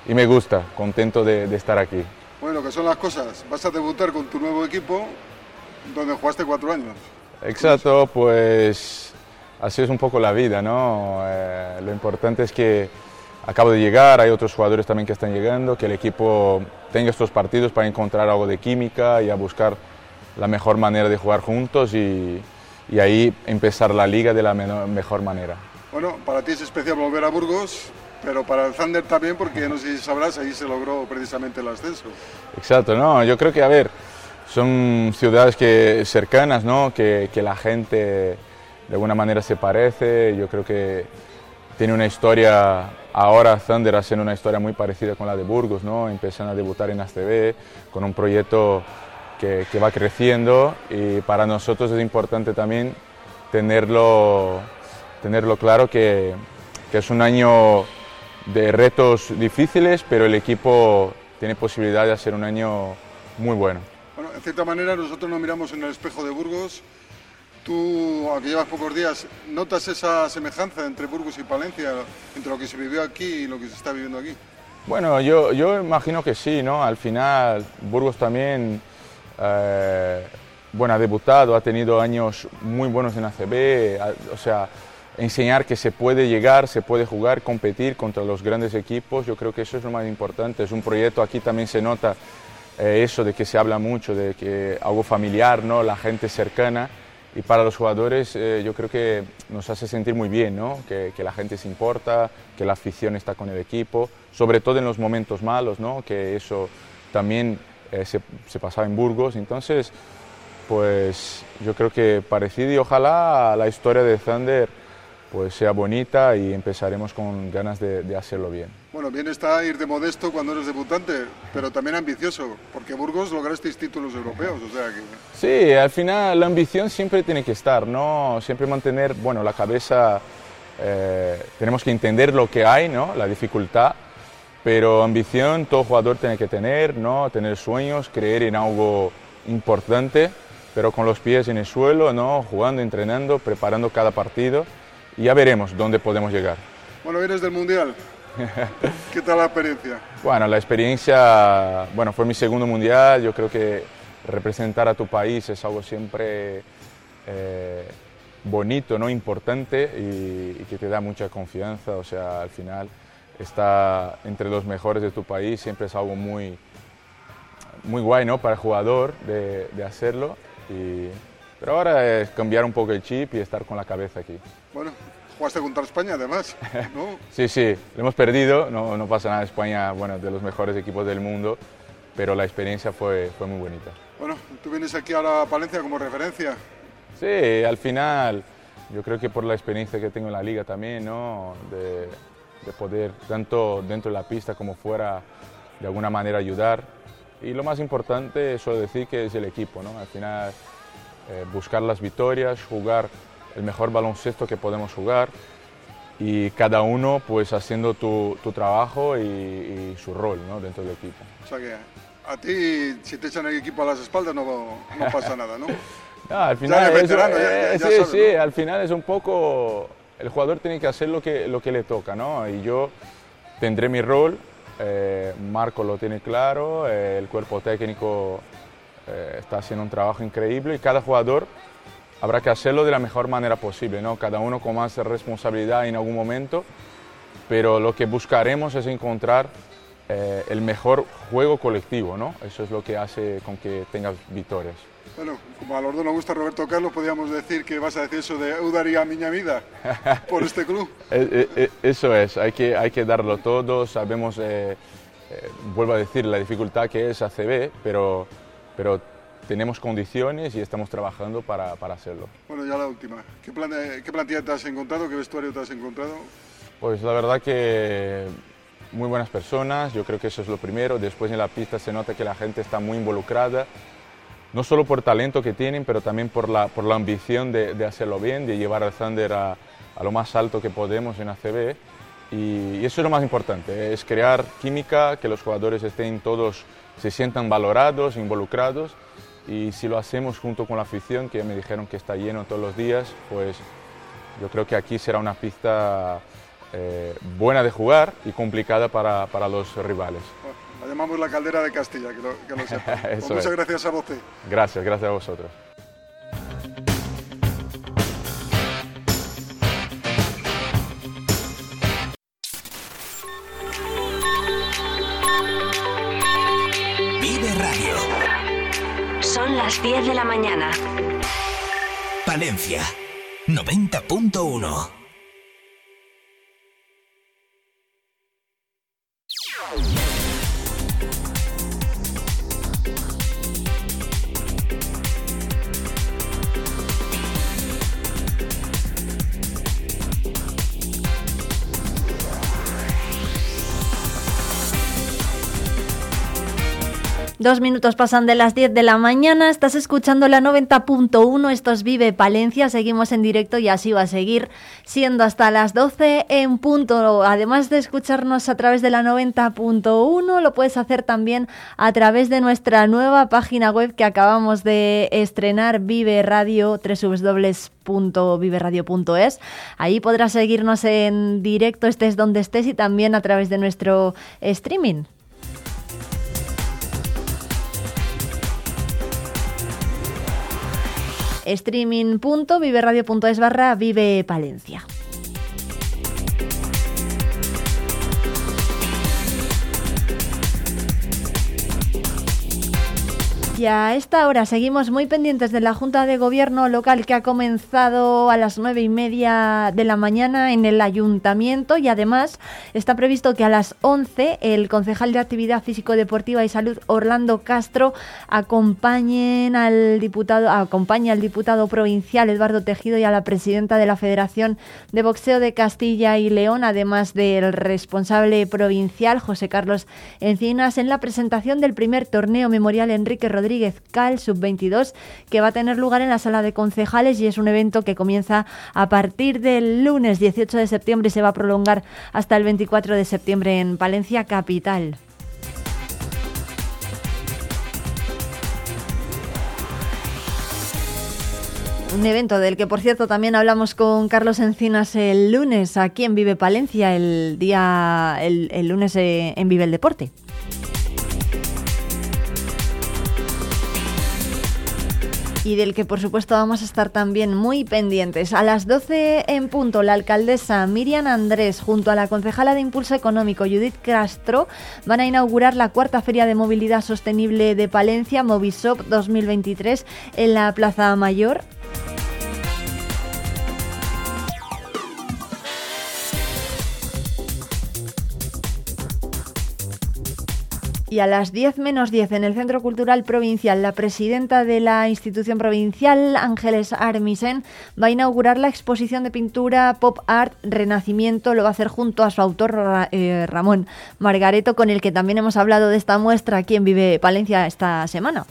y me gusta, contento de, de estar aquí. Bueno, que son las cosas. Vas a debutar con tu nuevo equipo donde jugaste cuatro años. Exacto, pues así es un poco la vida, ¿no? Eh, lo importante es que acabo de llegar, hay otros jugadores también que están llegando, que el equipo tenga estos partidos para encontrar algo de química y a buscar la mejor manera de jugar juntos y, y ahí empezar la liga de la mejor manera. Bueno, para ti es especial volver a Burgos, pero para el Thunder también, porque no sé si sabrás, ahí se logró precisamente el ascenso. Exacto, no, yo creo que, a ver, son ciudades que, cercanas, ¿no? Que, que la gente de alguna manera se parece, yo creo que tiene una historia, ahora Thunder haciendo una historia muy parecida con la de Burgos, ¿no? Empiezan a debutar en ACB con un proyecto que, que va creciendo y para nosotros es importante también tenerlo, tenerlo claro que, que es un año de retos difíciles, pero el equipo tiene posibilidad de hacer un año muy bueno. Bueno, en cierta manera nosotros nos miramos en el espejo de Burgos. Tú, aunque llevas pocos días, ¿notas esa semejanza entre Burgos y Palencia, entre lo que se vivió aquí y lo que se está viviendo aquí? Bueno, yo, yo imagino que sí, ¿no? Al final, Burgos también, eh, bueno, ha debutado, ha tenido años muy buenos en ACB, o sea, enseñar que se puede llegar, se puede jugar, competir contra los grandes equipos, yo creo que eso es lo más importante. Es un proyecto, aquí también se nota eh, eso de que se habla mucho, de que algo familiar, ¿no? La gente cercana. Y para los jugadores eh, yo creo que nos hace sentir muy bien, ¿no? que, que la gente se importa, que la afición está con el equipo, sobre todo en los momentos malos, ¿no? que eso también eh, se, se pasaba en Burgos. Entonces, pues yo creo que parecido y ojalá la historia de Thunder pues sea bonita y empezaremos con ganas de, de hacerlo bien. Bueno, bien está ir de modesto cuando eres debutante, pero también ambicioso, porque Burgos lograsteis títulos europeos, o sea que... Sí, al final la ambición siempre tiene que estar, ¿no? Siempre mantener, bueno, la cabeza, eh, tenemos que entender lo que hay, ¿no? La dificultad, pero ambición todo jugador tiene que tener, ¿no? Tener sueños, creer en algo importante, pero con los pies en el suelo, ¿no? Jugando, entrenando, preparando cada partido y ya veremos dónde podemos llegar. Bueno, vienes del Mundial. ¿Qué tal la experiencia? Bueno, la experiencia, bueno, fue mi segundo mundial. Yo creo que representar a tu país es algo siempre eh, bonito, ¿no? importante y, y que te da mucha confianza. O sea, al final está entre los mejores de tu país siempre es algo muy, muy guay, ¿no? Para el jugador de, de hacerlo. Y, pero ahora es cambiar un poco el chip y estar con la cabeza aquí. Bueno, jugaste contra España además, ¿no? Sí, sí, lo hemos perdido, no, no pasa nada, España, bueno, de los mejores equipos del mundo, pero la experiencia fue, fue muy bonita. Bueno, tú vienes aquí ahora a Palencia como referencia. Sí, al final, yo creo que por la experiencia que tengo en la liga también, ¿no? De, de poder, tanto dentro de la pista como fuera, de alguna manera ayudar. Y lo más importante, suelo decir, que es el equipo, ¿no? Al final, eh, buscar las victorias, jugar el mejor baloncesto que podemos jugar y cada uno pues haciendo tu, tu trabajo y, y su rol ¿no? dentro del equipo. O sea que a ti, si te echan el equipo a las espaldas, no, no pasa nada, ¿no? No, al Ya final, eres es, veterano, ya- eh, ya sí, sabes, sí, ¿no? al final es un poco, el jugador tiene que hacer lo que, lo que le toca, ¿no? Y yo tendré mi rol, eh, Marco lo tiene claro, eh, el cuerpo técnico eh, está haciendo un trabajo increíble y cada jugador habrá que hacerlo de la mejor manera posible, ¿no? Cada uno con más responsabilidad en algún momento, pero lo que buscaremos es encontrar el mejor juego colectivo, ¿no? Eso es lo que hace con que tengas victorias. Bueno, como a los dos nos gusta Roberto Carlos, podríamos decir que vas a decir eso de Eudaría Miña Vida por este club. Eh, eh, eh, Eso es, hay que, hay que darlo todo, sabemos, eh, eh, vuelvo a decir, la dificultad que es ACB, pero, pero tenemos condiciones y estamos trabajando para, para hacerlo. Bueno, ya la última. ¿Qué, plan- ¿Qué plantilla te has encontrado? ¿Qué vestuario te has encontrado? Pues la verdad que muy buenas personas, yo creo que eso es lo primero, después en la pista se nota que la gente está muy involucrada, no solo por talento que tienen, pero también por la, por la ambición de, de hacerlo bien, de llevar al Thunder a, a lo más alto que podemos en ACB. y, y eso es lo más importante, es crear química, que los jugadores estén todos, se sientan valorados, involucrados y si lo hacemos junto con la afición, que me dijeron que está lleno todos los días, pues yo creo que aquí será una pista eh, buena de jugar y complicada para, para los rivales. La llamamos la caldera de Castilla, que lo, que lo sepa. Pues muchas es. gracias a vos. Gracias, gracias a vosotros. Vive Radio. Son las 10 de la mañana. Palencia 90.1. Dos minutos pasan de las 10 de la mañana, estás escuchando la 90.1, esto es Vive Palencia, seguimos en directo y así va a seguir siendo hasta las 12 en punto. Además de escucharnos a través de la 90.1, lo puedes hacer también a través de nuestra nueva página web que acabamos de estrenar, Vive Radio, www.viveradio.es. Ahí podrás seguirnos en directo, estés donde estés y también a través de nuestro streaming. streaming.viveradio.es barra Vive Palencia. Y a esta hora seguimos muy pendientes de la Junta de Gobierno local que ha comenzado a las nueve y media de la mañana en el ayuntamiento y además está previsto que a las 11 el concejal de Actividad Físico-Deportiva y Salud Orlando Castro acompañen al diputado, acompañe al diputado provincial Eduardo Tejido y a la presidenta de la Federación de Boxeo de Castilla y León, además del responsable provincial José Carlos Encinas, en la presentación del primer torneo memorial Enrique Rodríguez Cal Sub-22 que va a tener lugar en la sala de concejales y es un evento que comienza a partir del lunes 18 de septiembre y se va a prolongar hasta el 24 de septiembre en Palencia Capital. Un evento del que, por cierto, también hablamos con Carlos Encinas el lunes aquí en Vive Palencia, el día, el, el lunes eh, en Vive el Deporte. Y del que por supuesto vamos a estar también muy pendientes. A las 12 en punto, la alcaldesa Miriam Andrés junto a la concejala de Impulso Económico Judith Castro van a inaugurar la cuarta Feria de Movilidad Sostenible de Palencia, Movisop 2023, en la Plaza Mayor. Y a las 10 menos 10 en el Centro Cultural Provincial, la presidenta de la institución provincial, Ángeles Armisen, va a inaugurar la exposición de pintura Pop Art Renacimiento. Lo va a hacer junto a su autor eh, Ramón Margareto, con el que también hemos hablado de esta muestra aquí en Vive Palencia esta semana.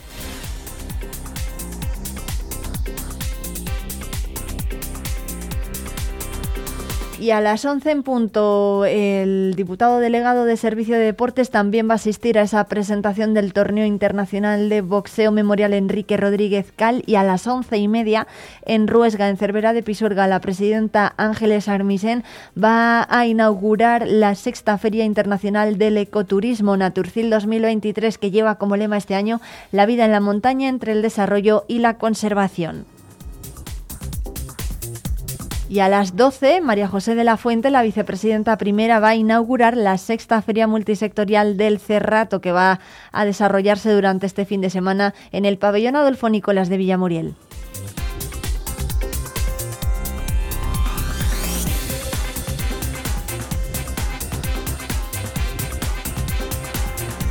Y a las 11 en punto, el diputado delegado de Servicio de Deportes también va a asistir a esa presentación del torneo internacional de boxeo memorial Enrique Rodríguez Cal. Y a las once y media, en Ruesga, en Cervera de Pisuerga, la presidenta Ángeles Armisen va a inaugurar la sexta Feria Internacional del Ecoturismo Naturcil 2023, que lleva como lema este año la vida en la montaña entre el desarrollo y la conservación. Y a las 12, María José de la Fuente, la vicepresidenta primera, va a inaugurar la sexta feria multisectorial del Cerrato que va a desarrollarse durante este fin de semana en el pabellón Adolfo Nicolás de Villamuriel.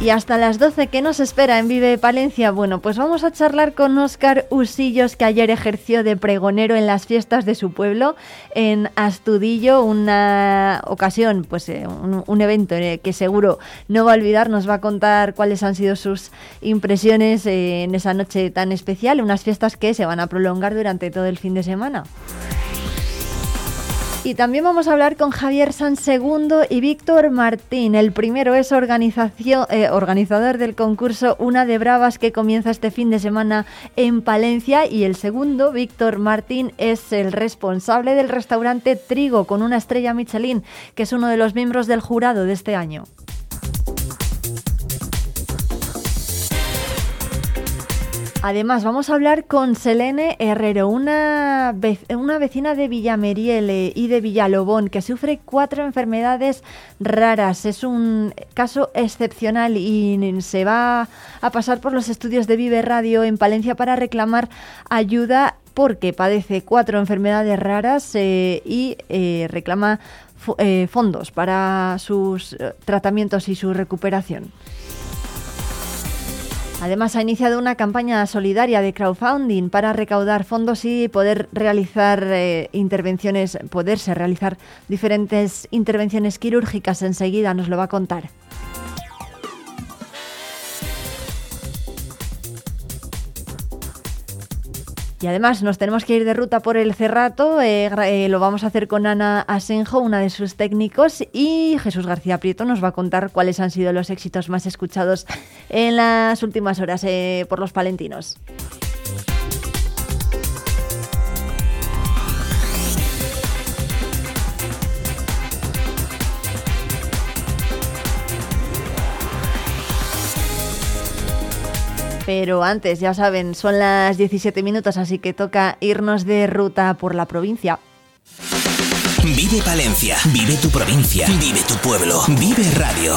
Y hasta las 12, ¿qué nos espera en Vive Palencia? Bueno, pues vamos a charlar con Óscar Usillos, que ayer ejerció de pregonero en las fiestas de su pueblo, en Astudillo, una ocasión, pues eh, un, un evento eh, que seguro no va a olvidar, nos va a contar cuáles han sido sus impresiones eh, en esa noche tan especial, unas fiestas que se van a prolongar durante todo el fin de semana. Y también vamos a hablar con Javier San Segundo y Víctor Martín. El primero es eh, organizador del concurso Una de Bravas que comienza este fin de semana en Palencia y el segundo, Víctor Martín, es el responsable del restaurante Trigo con una estrella Michelin, que es uno de los miembros del jurado de este año. Además, vamos a hablar con Selene Herrero, una, una vecina de Villameriele y de Villalobón que sufre cuatro enfermedades raras. Es un caso excepcional y se va a pasar por los estudios de Vive Radio en Palencia para reclamar ayuda porque padece cuatro enfermedades raras eh, y eh, reclama eh, fondos para sus eh, tratamientos y su recuperación. Además, ha iniciado una campaña solidaria de crowdfunding para recaudar fondos y poder realizar eh, intervenciones, poderse realizar diferentes intervenciones quirúrgicas. Enseguida nos lo va a contar. Y además nos tenemos que ir de ruta por el Cerrato, eh, eh, lo vamos a hacer con Ana Asenjo, una de sus técnicos, y Jesús García Prieto nos va a contar cuáles han sido los éxitos más escuchados en las últimas horas eh, por los palentinos. Pero antes, ya saben, son las 17 minutos, así que toca irnos de ruta por la provincia. Vive Palencia, vive tu provincia, vive tu pueblo, vive radio.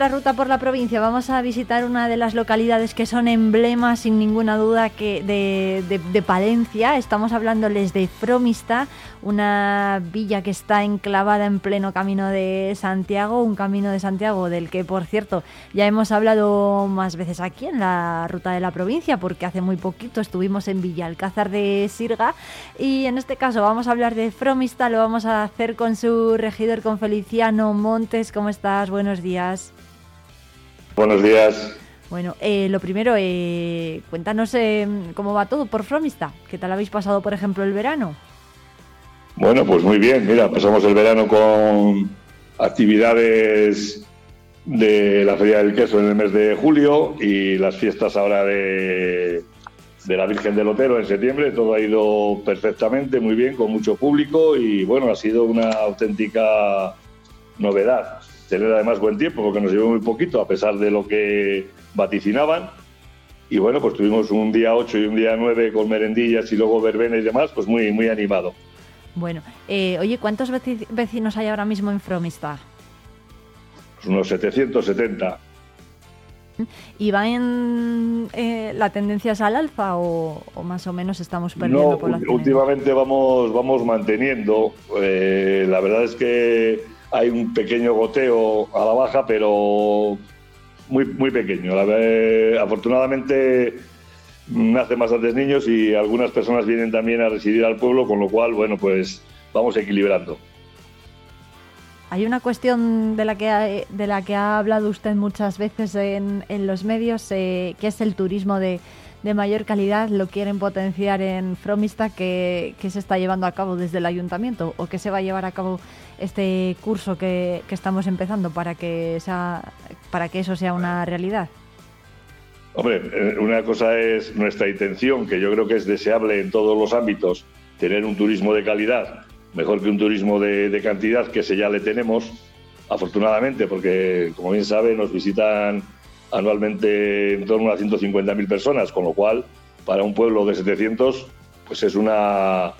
Nuestra ruta por la provincia vamos a visitar una de las localidades que son emblemas sin ninguna duda de, de- Palencia. Estamos hablándoles de Fromista, una villa que está enclavada en pleno camino de Santiago, un camino de Santiago del que por cierto ya hemos hablado más veces aquí en la ruta de la provincia porque hace muy poquito estuvimos en Villalcázar de Sirga y en este caso vamos a hablar de Fromista, lo vamos a hacer con su regidor, con Feliciano Montes. ¿Cómo estás? Buenos días. Buenos días. Bueno, eh, lo primero, eh, cuéntanos eh, cómo va todo por Fromista. ¿Qué tal habéis pasado, por ejemplo, el verano? Bueno, pues muy bien. Mira, pasamos el verano con actividades de la Feria del Queso en el mes de julio y las fiestas ahora de, de la Virgen del Otero en septiembre. Todo ha ido perfectamente, muy bien, con mucho público y bueno, ha sido una auténtica novedad. Tener además buen tiempo porque nos llevó muy poquito a pesar de lo que vaticinaban. Y bueno, pues tuvimos un día 8 y un día 9 con merendillas y luego verbenes y demás, pues muy, muy animado. Bueno, eh, oye, ¿cuántos veci- vecinos hay ahora mismo en Fromista? Pues unos 770. ¿Y va en eh, la tendencia es al alza o, o más o menos estamos perdiendo No, población? últimamente vamos, vamos manteniendo. Eh, la verdad es que hay un pequeño goteo a la baja, pero muy, muy pequeño. La ver- afortunadamente nacen bastantes niños y algunas personas vienen también a residir al pueblo, con lo cual, bueno, pues vamos equilibrando. Hay una cuestión de la que ha, de la que ha hablado usted muchas veces en, en los medios, eh, que es el turismo de, de mayor calidad. Lo quieren potenciar en Fromista, que, que se está llevando a cabo desde el ayuntamiento o que se va a llevar a cabo este curso que, que estamos empezando para que, sea, para que eso sea una realidad. Hombre, eh, una cosa es nuestra intención, que yo creo que es deseable en todos los ámbitos, tener un turismo de calidad, mejor que un turismo de, de cantidad, que ese ya le tenemos, afortunadamente, porque como bien sabe, nos visitan anualmente en torno a 150.000 personas, con lo cual, para un pueblo de 700, pues es una,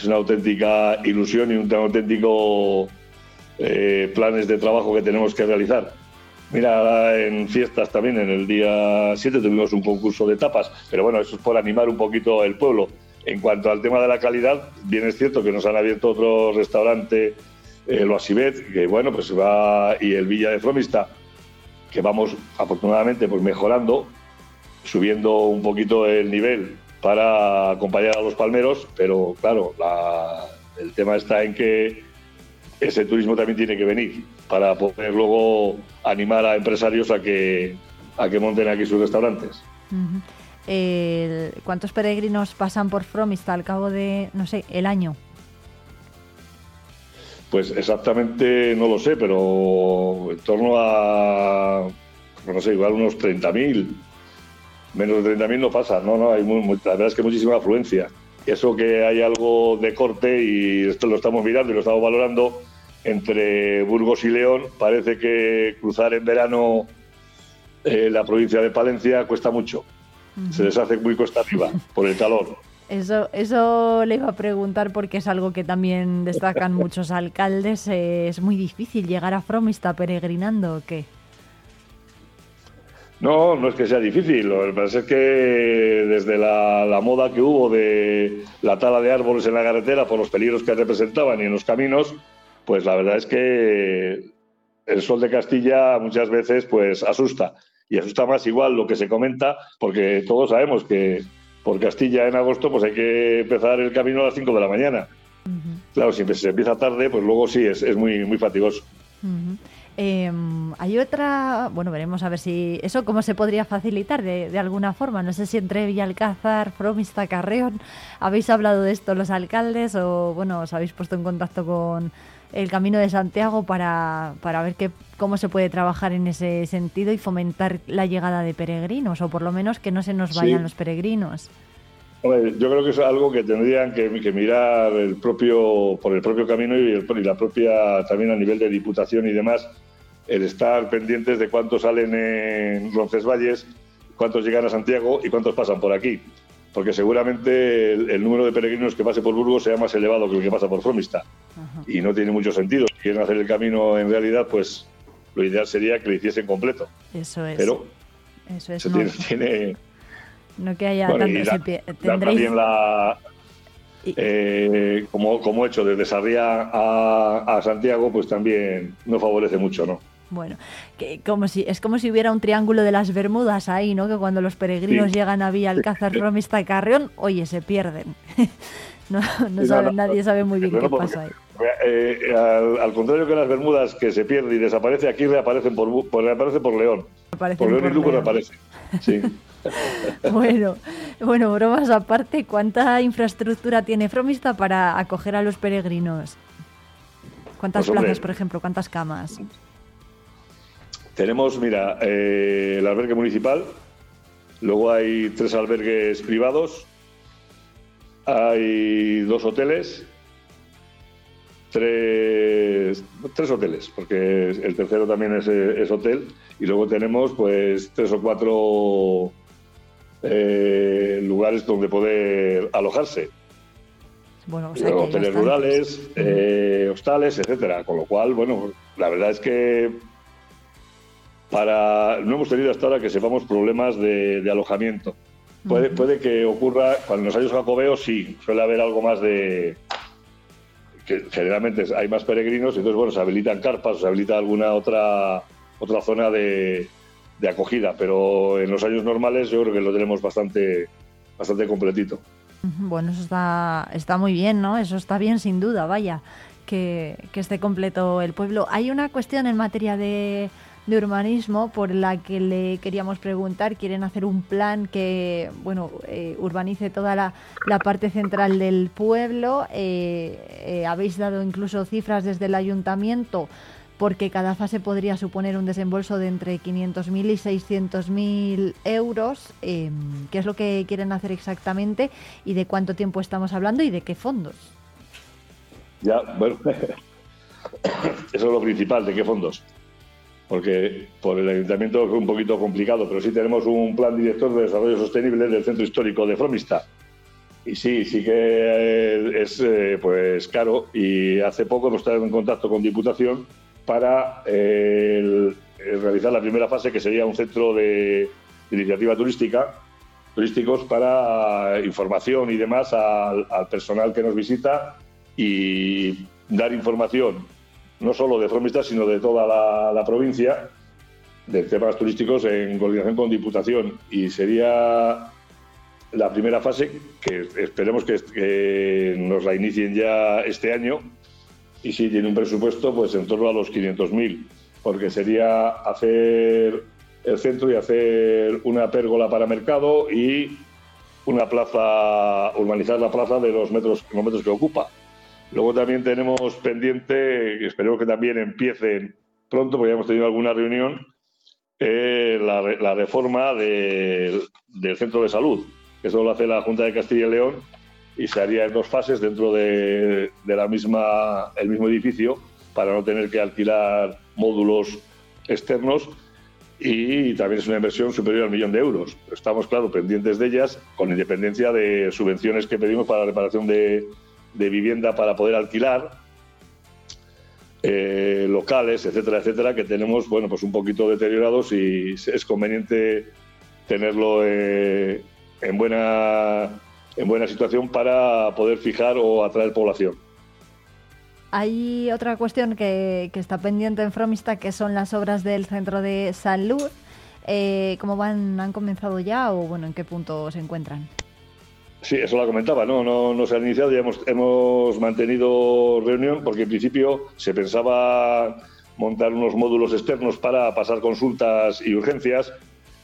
es una auténtica ilusión y un auténtico eh, planes de trabajo que tenemos que realizar. Mira, en fiestas también, en el día 7 tuvimos un concurso de tapas, pero bueno, eso es por animar un poquito el pueblo. En cuanto al tema de la calidad, bien es cierto que nos han abierto otro restaurante, eh, lo Asibet, que bueno, pues va, y el Villa de Fromista, que vamos afortunadamente pues mejorando, subiendo un poquito el nivel para acompañar a los palmeros, pero claro, la- el tema está en que ese turismo también tiene que venir para poder luego animar a empresarios a que, a que monten aquí sus restaurantes. ¿Cuántos peregrinos pasan por Fromista al cabo de, no sé, el año? Pues exactamente no lo sé, pero en torno a, no sé, igual unos 30.000. Menos de 30.000 no pasa, no, no, hay muy- muy- la verdad es que muchísima afluencia. Eso que hay algo de corte y esto lo estamos mirando y lo estamos valorando entre Burgos y León, parece que cruzar en verano eh, la provincia de Palencia cuesta mucho. Se les hace muy cuesta arriba por el calor. Eso, eso le iba a preguntar porque es algo que también destacan muchos alcaldes. es muy difícil llegar a Fromista peregrinando, ¿o qué? No, no es que sea difícil. Lo que pasa es que desde la, la moda que hubo de la tala de árboles en la carretera por los peligros que representaban y en los caminos, pues la verdad es que el sol de Castilla muchas veces pues asusta. Y asusta más igual lo que se comenta, porque todos sabemos que por Castilla en agosto pues hay que empezar el camino a las 5 de la mañana. Claro, si se empieza tarde, pues luego sí, es, es muy, muy fatigoso. Em, hay otra, bueno, veremos a ver si eso cómo se podría facilitar de, de alguna forma. No sé si entre Villalcázar, Fromista, Carreón, habéis hablado de esto los alcaldes o, bueno, os habéis puesto en contacto con el Camino de Santiago para, para ver qué, cómo se puede trabajar en ese sentido y fomentar la llegada de peregrinos o por lo menos que no se nos Sí. vayan los peregrinos. Hombre, yo creo que es algo que tendrían que, que mirar el propio, por el propio camino y, el- y la propia, también a nivel de diputación y demás, el estar pendientes de cuántos salen en Roncesvalles, cuántos llegan a Santiago y cuántos pasan por aquí. Porque seguramente el, el número de peregrinos que pase por Burgos sea más elevado que el que pasa por Fromista. Y no tiene mucho sentido. Si quieren hacer el camino en realidad, pues lo ideal sería que lo hiciesen completo. Eso es. Pero eso es. no, tiene, tiene- no que haya Bueno, tanto. pie- también la, eh, como, como hecho desde Sarriá a, a Santiago, pues también no favorece mucho, ¿no? Bueno, que como si es como si hubiera un triángulo de las Bermudas ahí, ¿no? Que cuando los peregrinos Sí. llegan a Villalcázar, Fromista y Carrión, oye, se pierden. no, no sabe- no, no. nadie sabe muy bien qué pasa ahí. eh, al, al contrario que las Bermudas, que se pierde y desaparece, aquí reaparecen por, por, reaparece por León. Aparecen por León por y León. reaparece. Sí. Bueno, bueno, bromas aparte, ¿cuánta infraestructura tiene Fromista para acoger a los peregrinos? ¿Cuántas Pues, hombre, plazas, por ejemplo? ¿Cuántas camas? Tenemos, mira, eh, el albergue municipal, luego hay tres albergues privados, hay dos hoteles, tres, tres hoteles, porque el tercero también es, es hotel, y luego tenemos pues tres o cuatro eh, lugares donde poder alojarse. Bueno, o sea hoteles rurales, eh, hostales, etcétera. Con lo cual, bueno, la verdad es que para no hemos tenido hasta ahora que sepamos problemas de, de alojamiento. Puede, que ocurra, cuando en los años jacobeos sí, suele haber algo más de... que generalmente hay más peregrinos, entonces bueno, se habilitan carpas, o se habilita alguna otra, otra zona de, de acogida, pero en los años normales yo creo que lo tenemos bastante, bastante completito. Bueno, eso está, está muy bien, ¿no? Eso está bien sin duda, vaya, que, que esté completo el pueblo. Hay una cuestión en materia de, de urbanismo por la que le queríamos preguntar. Quieren hacer un plan que, bueno, eh, urbanice toda la, la parte central del pueblo. Eh, eh, habéis dado incluso cifras desde el ayuntamiento porque cada fase podría suponer un desembolso de entre 500.000 y 600.000 euros. Eh, ¿Qué es lo que quieren hacer exactamente y de cuánto tiempo estamos hablando y de qué fondos? Ya, bueno, eso es lo principal, ¿de qué fondos? Porque por el ayuntamiento es un poquito complicado, pero sí tenemos un plan director de desarrollo sostenible del centro histórico de Fromista. Y sí, sí que eh, es eh, pues caro y hace poco hemos estado en contacto con Diputación para eh, el- el realizar la primera fase que sería un centro de, de iniciativa turística turísticos para información y demás al, al personal que nos visita y dar información no solo de Fromista, sino de toda la, provincia de temas turísticos en coordinación con Diputación. Y sería la primera fase, que esperemos que, nos la inicien ya este año, y sí tiene un presupuesto pues en torno a los 500.000, porque sería hacer el centro y hacer una pérgola para mercado y una plaza, urbanizar la plaza de los metros, los metros que ocupa. Luego también tenemos pendiente, esperemos que también empiecen pronto, porque ya hemos tenido alguna reunión, eh, la, re- la reforma del centro de salud. Eso lo hace la Junta de Castilla y León y se haría en dos fases dentro de, de la misma, el mismo edificio para no tener que alquilar módulos externos y también es una inversión superior al millón de euros. Estamos, claro, pendientes de ellas, con independencia de subvenciones que pedimos para la reparación de, de vivienda para poder alquilar, eh, locales, etcétera, etcétera, que tenemos, bueno, pues un poquito deteriorados y es conveniente tenerlo eh, en, buena, en buena situación para poder fijar o atraer población. Hay otra cuestión que, que está pendiente en Fromista, que son las obras del centro de salud. Eh, ¿Cómo van? ¿Han comenzado ya o bueno, en qué punto se encuentran? Sí, eso lo comentaba, no, no, no se ha iniciado, ya hemos, hemos mantenido reunión porque en principio se pensaba montar unos módulos externos para pasar consultas y urgencias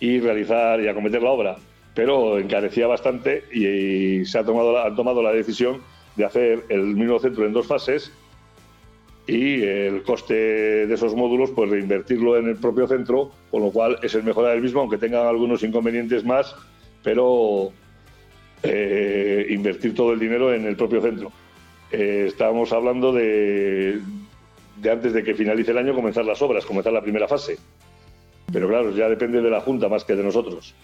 y realizar y acometer la obra, pero encarecía bastante y, se ha tomado, han tomado la decisión de hacer el mismo centro en dos fases y el coste de esos módulos pues reinvertirlo en el propio centro, con lo cual es el mejorar el mismo, aunque tengan algunos inconvenientes más, pero eh, invertir todo el dinero en el propio centro. Eh, estábamos hablando de, de antes de que finalice el año comenzar las obras, comenzar la primera fase. Pero claro, ya depende de la Junta más que de nosotros.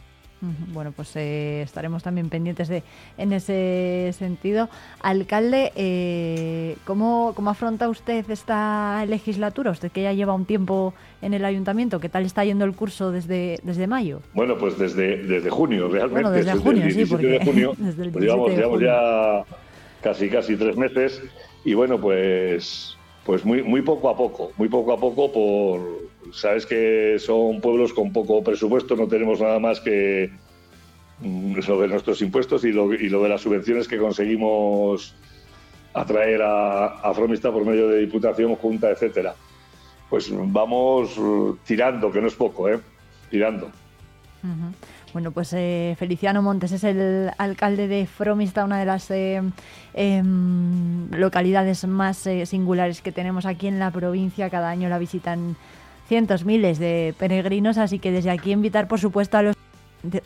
Bueno, pues eh, estaremos también pendientes de en ese sentido. Alcalde, eh, ¿cómo, ¿cómo afronta usted esta legislatura? Usted que ya lleva un tiempo en el ayuntamiento, ¿qué tal está yendo el curso desde, desde mayo? Bueno, pues desde, desde junio, realmente. Bueno, desde el junio, sí, 17 porque de junio, desde el pues llevamos, 17 de llevamos junio. ya casi casi tres meses y bueno, pues pues muy muy poco a poco, muy poco a poco por sabes que son pueblos con poco presupuesto, no tenemos nada más que mm, lo de nuestros impuestos y lo, y lo de las subvenciones que conseguimos atraer a, Fromista por medio de Diputación, Junta, etcétera. Pues vamos uh, tirando, que no es poco, ¿eh? Tirando. Bueno, pues eh, Feliciano Montes es el alcalde de Fromista, una de las eh, em, localidades más eh, singulares que tenemos aquí en la provincia. Cada año la visitan cientos, miles de peregrinos, así que desde aquí invitar, por supuesto, a los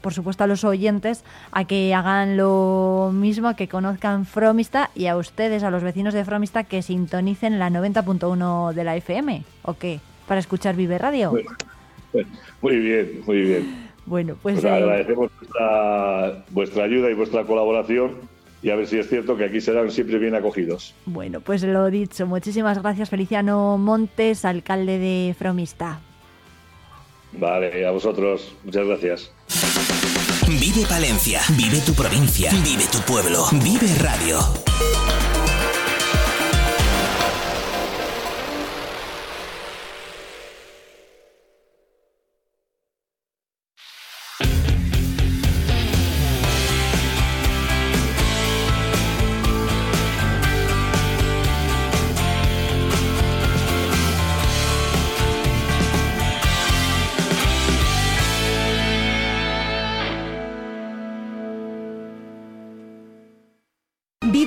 por supuesto a los oyentes a que hagan lo mismo, que conozcan Fromista y a ustedes, a los vecinos de Fromista, que sintonicen la 90.1 de la FM, ¿o qué? Para escuchar Vive Radio. Muy bien, muy bien. Bueno, pues... Pues eh, agradecemos vuestra, vuestra ayuda y vuestra colaboración y a ver si es cierto que aquí serán siempre bien acogidos. Bueno, pues lo dicho, muchísimas gracias Feliciano Montes, alcalde de Fromista. Vale, a vosotros. Muchas gracias. Vive Palencia, vive tu provincia, vive tu pueblo, vive radio.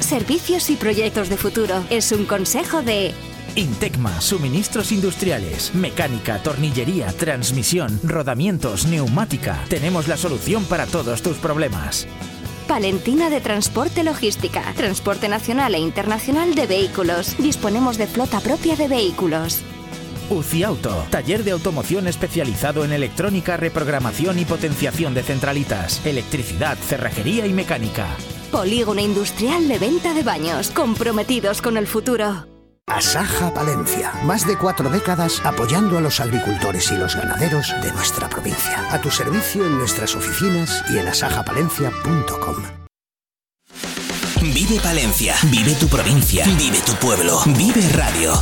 servicios y proyectos de futuro. Es un consejo de Intecma, suministros industriales, mecánica, tornillería, transmisión, rodamientos, neumática. Tenemos la solución para todos tus problemas. Palentina de Transporte Logística, transporte nacional e internacional de vehículos. Disponemos de flota propia de vehículos. UCI Auto, taller de automoción especializado en electrónica, reprogramación y potenciación de centralitas, electricidad, cerrajería y mecánica. Polígono Industrial de Venta de Baños, comprometidos con el futuro. Asaja Palencia. Más de cuatro décadas apoyando a los agricultores y los ganaderos de nuestra provincia. A tu servicio en nuestras oficinas y en asajapalencia.com. Vive Palencia, vive tu provincia, vive tu pueblo, vive radio.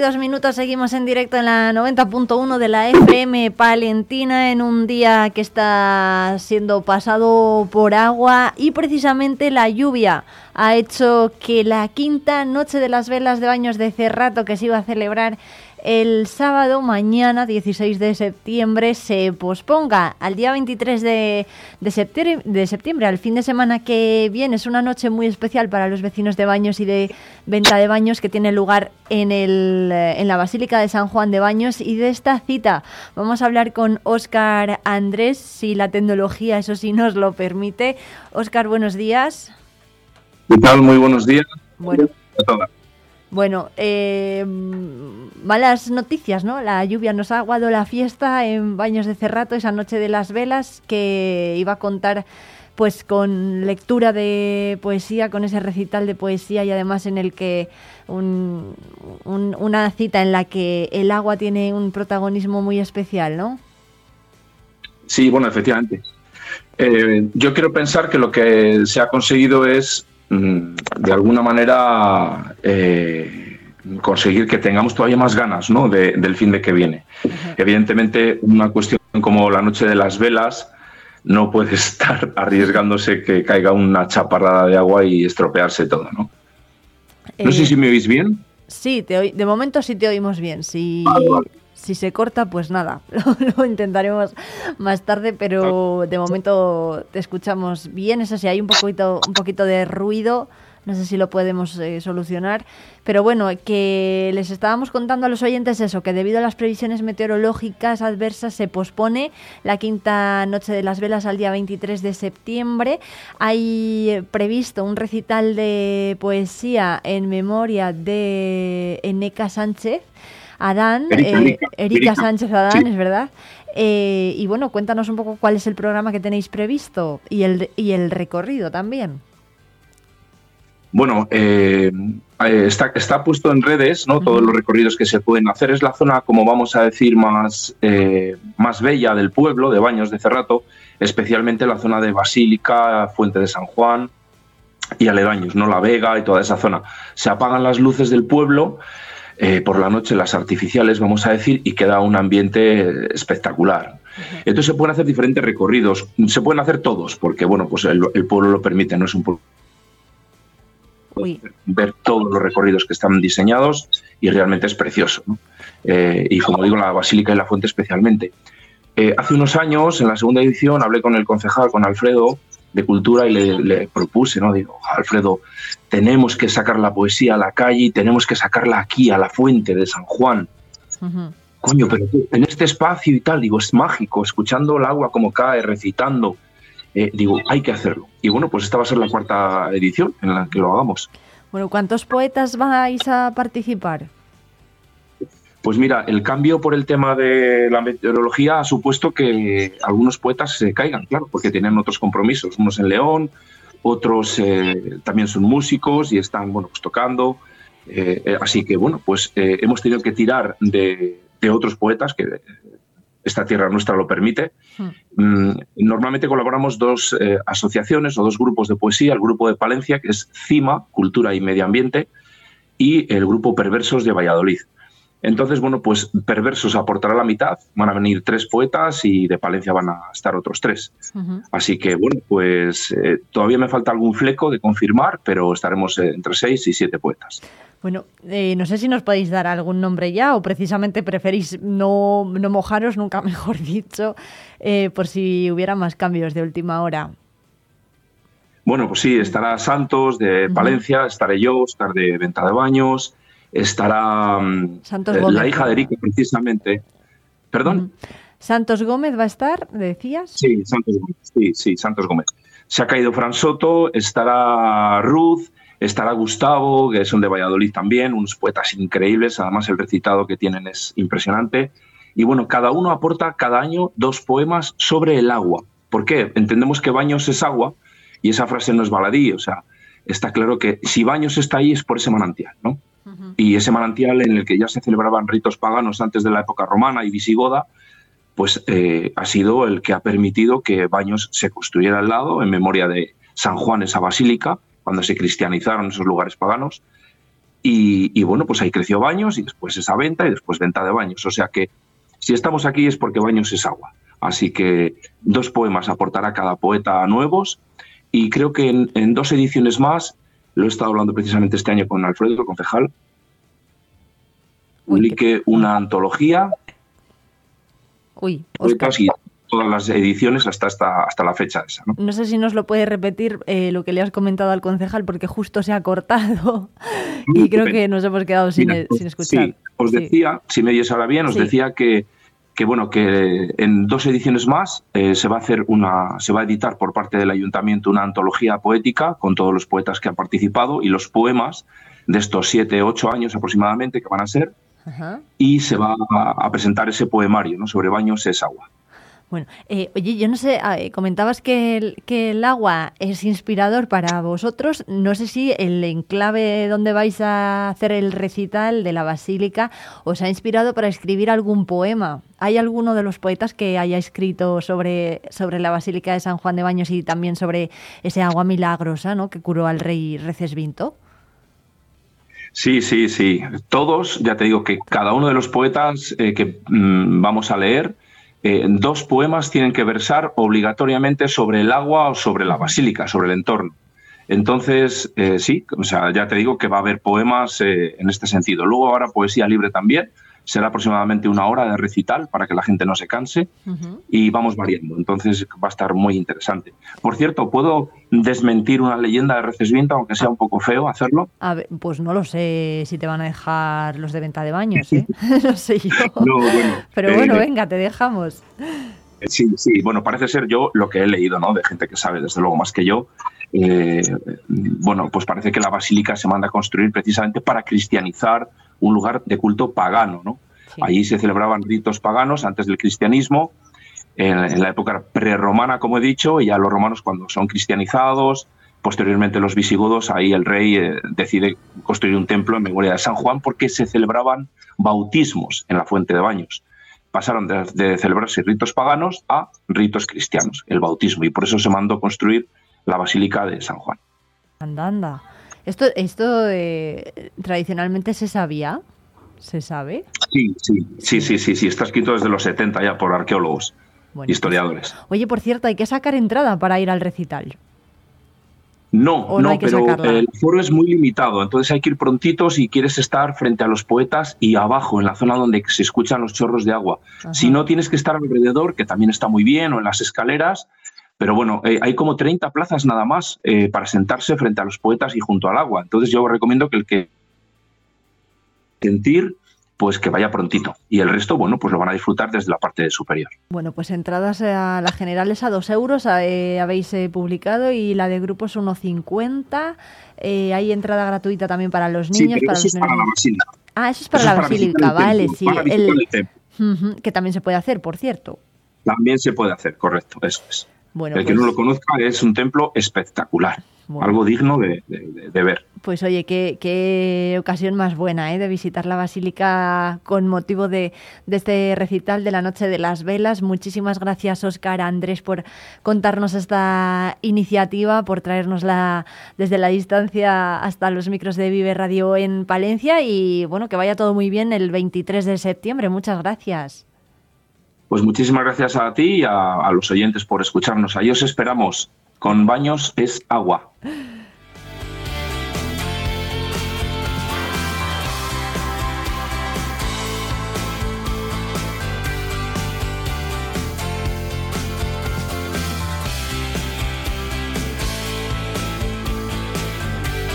22 minutos seguimos en directo en la 90.1 de la FM Palentina en un día que está siendo pasado por agua y precisamente la lluvia ha hecho que la quinta noche de las velas de baños de Cerrato que se iba a celebrar el sábado mañana 16 de septiembre se posponga al día 23 de, de, septiembre, de septiembre, al fin de semana que viene. Es una noche muy especial para los vecinos de Baños y de venta de baños que tiene lugar en, el, en la Basílica de San Juan de Baños. Y de esta cita vamos a hablar con Óscar Andrés, si la tecnología eso sí nos lo permite. Óscar, buenos días. ¿Qué tal? Muy buenos días. Bueno. A todas. Bueno, eh, malas noticias, ¿no? La lluvia nos ha aguado la fiesta en Baños de Cerrato, esa noche de las velas, que iba a contar pues con lectura de poesía, con ese recital de poesía y además en el que un, un, una cita en la que el agua tiene un protagonismo muy especial, ¿no? Sí, bueno, efectivamente. Eh, yo quiero pensar que lo que se ha conseguido es de alguna manera eh, conseguir que tengamos todavía más ganas ¿no? de, del fin de que viene. Evidentemente, una cuestión como la noche de las velas no puede estar arriesgándose que caiga una chaparrada de agua y estropearse todo. No, no sé Eh, si me oís bien. Sí, te de momento sí te oímos bien. Si, si se corta, pues nada, lo, lo intentaremos más tarde, pero de momento te escuchamos bien. Eso sí, hay un poquito, un poquito de ruido. No sé si lo podemos eh, solucionar. Pero bueno, que les estábamos contando a los oyentes eso, que debido a las previsiones meteorológicas adversas se pospone la quinta noche de las velas al día 23 de septiembre. Hay previsto un recital de poesía en memoria de Eneca Sánchez. Adán, Erika, eh, Erika. Sánchez Adán, Sí. es verdad. Eh, y bueno, cuéntanos un poco cuál es el programa que tenéis previsto y el, y el recorrido también. Bueno, eh, eh, está, está puesto en redes, ¿no? Todos los recorridos que se pueden hacer. Es la zona, como vamos a decir, más, eh, más bella del pueblo, de Baños de Cerrato, especialmente la zona de Basílica, Fuente de San Juan y aledaños, ¿no? La Vega y toda esa zona. Se apagan las luces del pueblo. Eh, por la noche las artificiales, vamos a decir, y queda un ambiente espectacular. Entonces se pueden hacer diferentes recorridos, se pueden hacer todos, porque bueno, pues el, el pueblo lo permite, no es un pueblo ver todos los recorridos que están diseñados y realmente es precioso. ¿no? Eh, y como digo, la Basílica y la Fuente especialmente. Eh, hace unos años, en la segunda edición, hablé con el concejal, con Alfredo, de Cultura, y le, le propuse, ¿no? Digo, Alfredo, tenemos que sacar la poesía a la calle y tenemos que sacarla aquí, a la Fuente de San Juan. Coño, pero en este espacio y tal, digo, es mágico, escuchando el agua como cae, recitando. Eh, digo, hay que hacerlo. Y bueno, pues esta va a ser la cuarta edición en la que lo hagamos. Bueno, ¿cuántos poetas vais a participar? Pues mira, el cambio por el tema de la meteorología ha supuesto que algunos poetas se caigan, claro, porque tienen otros compromisos. Unos en León, otros eh, también son músicos y están, bueno, pues tocando. Eh, eh, así que, bueno, pues eh, hemos tenido que tirar de, de otros poetas que esta tierra nuestra lo permite. Mm, Normalmente colaboramos dos asociaciones o dos grupos de poesía, el grupo de Palencia, que es CIMA, Cultura y Medio Ambiente, y el grupo Perversos de Valladolid. Entonces, bueno, pues Perversos aportará la mitad, van a venir tres poetas y de Palencia van a estar otros tres. Así que, bueno, pues eh, todavía me falta algún fleco de confirmar, pero estaremos entre seis y siete poetas. Bueno, eh, no sé si nos podéis dar algún nombre ya o precisamente preferís no, no mojaros, nunca mejor dicho, eh, por si hubiera más cambios de última hora. Bueno, pues sí, estará Santos de Palencia, estaré yo, estar de Venta de Baños, estará mm, Santos eh, Gómez. la hija de Erika, precisamente. ¿Perdón? Santos Gómez va a estar, decías. Sí, Santos Gómez. Sí, sí, Santos Gómez. Se ha caído Fran Soto, estará Ruth, estará Gustavo, que son de Valladolid también, unos poetas increíbles, además el recitado que tienen es impresionante. Y bueno, cada uno aporta cada año dos poemas sobre el agua. ¿Por qué? Entendemos que Baños es agua y esa frase no es baladí, o sea, está claro que si Baños está ahí es por ese manantial, ¿no? Y ese manantial en el que ya se celebraban ritos paganos antes de la época romana y visigoda, pues eh, ha sido el que ha permitido que Baños se construyera al lado en memoria de San Juan, esa basílica, cuando se cristianizaron esos lugares paganos. Y, bueno, pues ahí creció Baños y después esa venta y después venta de Baños. O sea que si estamos aquí es porque Baños es agua. Así que dos poemas aportará cada poeta nuevos y creo que en, en dos ediciones más, lo he estado hablando precisamente este año con Alfredo, el concejal, publique una antología Uy, y todas las ediciones hasta, hasta, hasta la fecha esa. ¿no? No sé si nos lo puede repetir eh, lo que le has comentado al concejal, porque justo se ha cortado y creo que nos hemos quedado sin, Mira, pues, sin escuchar. Sí, os decía, si me oyes ahora bien, os Sí. decía que, que bueno, que en dos ediciones más eh, se va a hacer una, se va a editar por parte del ayuntamiento una antología poética con todos los poetas que han participado y los poemas de estos siete, ocho años aproximadamente que van a ser, Ajá. y se va a, a presentar ese poemario, ¿no? Sobre Baños es agua. Bueno, eh, oye, yo no sé, ah, eh, comentabas que el, que el agua es inspirador para vosotros. No sé si el enclave donde vais a hacer el recital de la Basílica os ha inspirado para escribir algún poema. ¿Hay alguno de los poetas que haya escrito sobre, sobre la Basílica de San Juan de Baños y también sobre ese agua milagrosa ¿no? que curó al rey Recesvinto? Sí, sí, sí. Todos, ya te digo que cada uno de los poetas eh, que mm, vamos a leer, eh, dos poemas tienen que versar obligatoriamente sobre el agua o sobre la basílica, sobre el entorno. Entonces, eh, sí, o sea, ya te digo que va a haber poemas eh, en este sentido. Luego ahora poesía libre también. Será aproximadamente una hora de recital para que la gente no se canse y vamos variando. Entonces va a estar muy interesante. Por cierto, ¿puedo desmentir una leyenda de Recesviento, aunque sea un poco feo hacerlo? A ver, pues no lo sé si te van a dejar los de venta de baños, ¿eh? no sé yo. No, bueno, Pero eh, bueno, venga, te dejamos. Sí, sí, bueno, parece ser yo lo que he leído, ¿no? De gente que sabe, desde luego, más que yo. Eh, bueno, pues parece que la basílica se manda a construir precisamente para cristianizar un lugar de culto pagano, ¿no? Allí se celebraban ritos paganos antes del cristianismo, en, en la época prerromana, como he dicho, y ya los romanos cuando son cristianizados, posteriormente los visigodos, ahí el rey eh, decide construir un templo en memoria de San Juan porque se celebraban bautismos en la fuente de baños pasaron de, de, celebrarse ritos paganos a ritos cristianos, el bautismo, y por eso se mandó construir la Basílica de San Juan. Anda, anda. ¿Esto, esto eh, tradicionalmente se sabía? ¿Se sabe? Sí, sí, sí, sí, sí, sí, está escrito desde los 70 ya por arqueólogos, Bueno, historiadores. Oye, por cierto, hay que sacar entrada para ir al recital. No, ¿O no pero sacarla? el foro es muy limitado, entonces hay que ir prontito si quieres estar frente a los poetas y abajo, en la zona donde se escuchan los chorros de agua. Ajá. Si no, tienes que estar alrededor, que también está muy bien, o en las escaleras, pero bueno, eh, hay como 30 plazas nada más eh, para sentarse frente a los poetas y junto al agua. Entonces yo recomiendo que el que sentir, pues que vaya prontito. Y el resto, bueno, pues lo van a disfrutar desde la parte superior. Bueno, pues entradas a la general es a 2 euros, eh, habéis eh, publicado, y la de grupos 1,50. Eh, hay entrada gratuita también para los Sí, niños, pero para eso los es para la basílica. Ah, eso es para Eso la es basílica, el vale, sí. el. Ujú, que también se puede hacer, por cierto. También se puede hacer, correcto, eso es. Bueno, el que pues- no lo conozca es un templo espectacular, Bueno. algo digno de, de- de ver. Pues oye, qué, qué ocasión más buena ¿eh? de visitar la basílica con motivo de, de este recital de la Noche de las Velas. Muchísimas gracias, Óscar Andrés, por contarnos esta iniciativa, por traernosla desde la distancia hasta los micros de Vive Radio en Palencia y bueno, que vaya todo muy bien el 23 de septiembre. Muchas gracias. Pues muchísimas gracias a ti y a, los oyentes por escucharnos. Ahí os esperamos. Con baños es agua.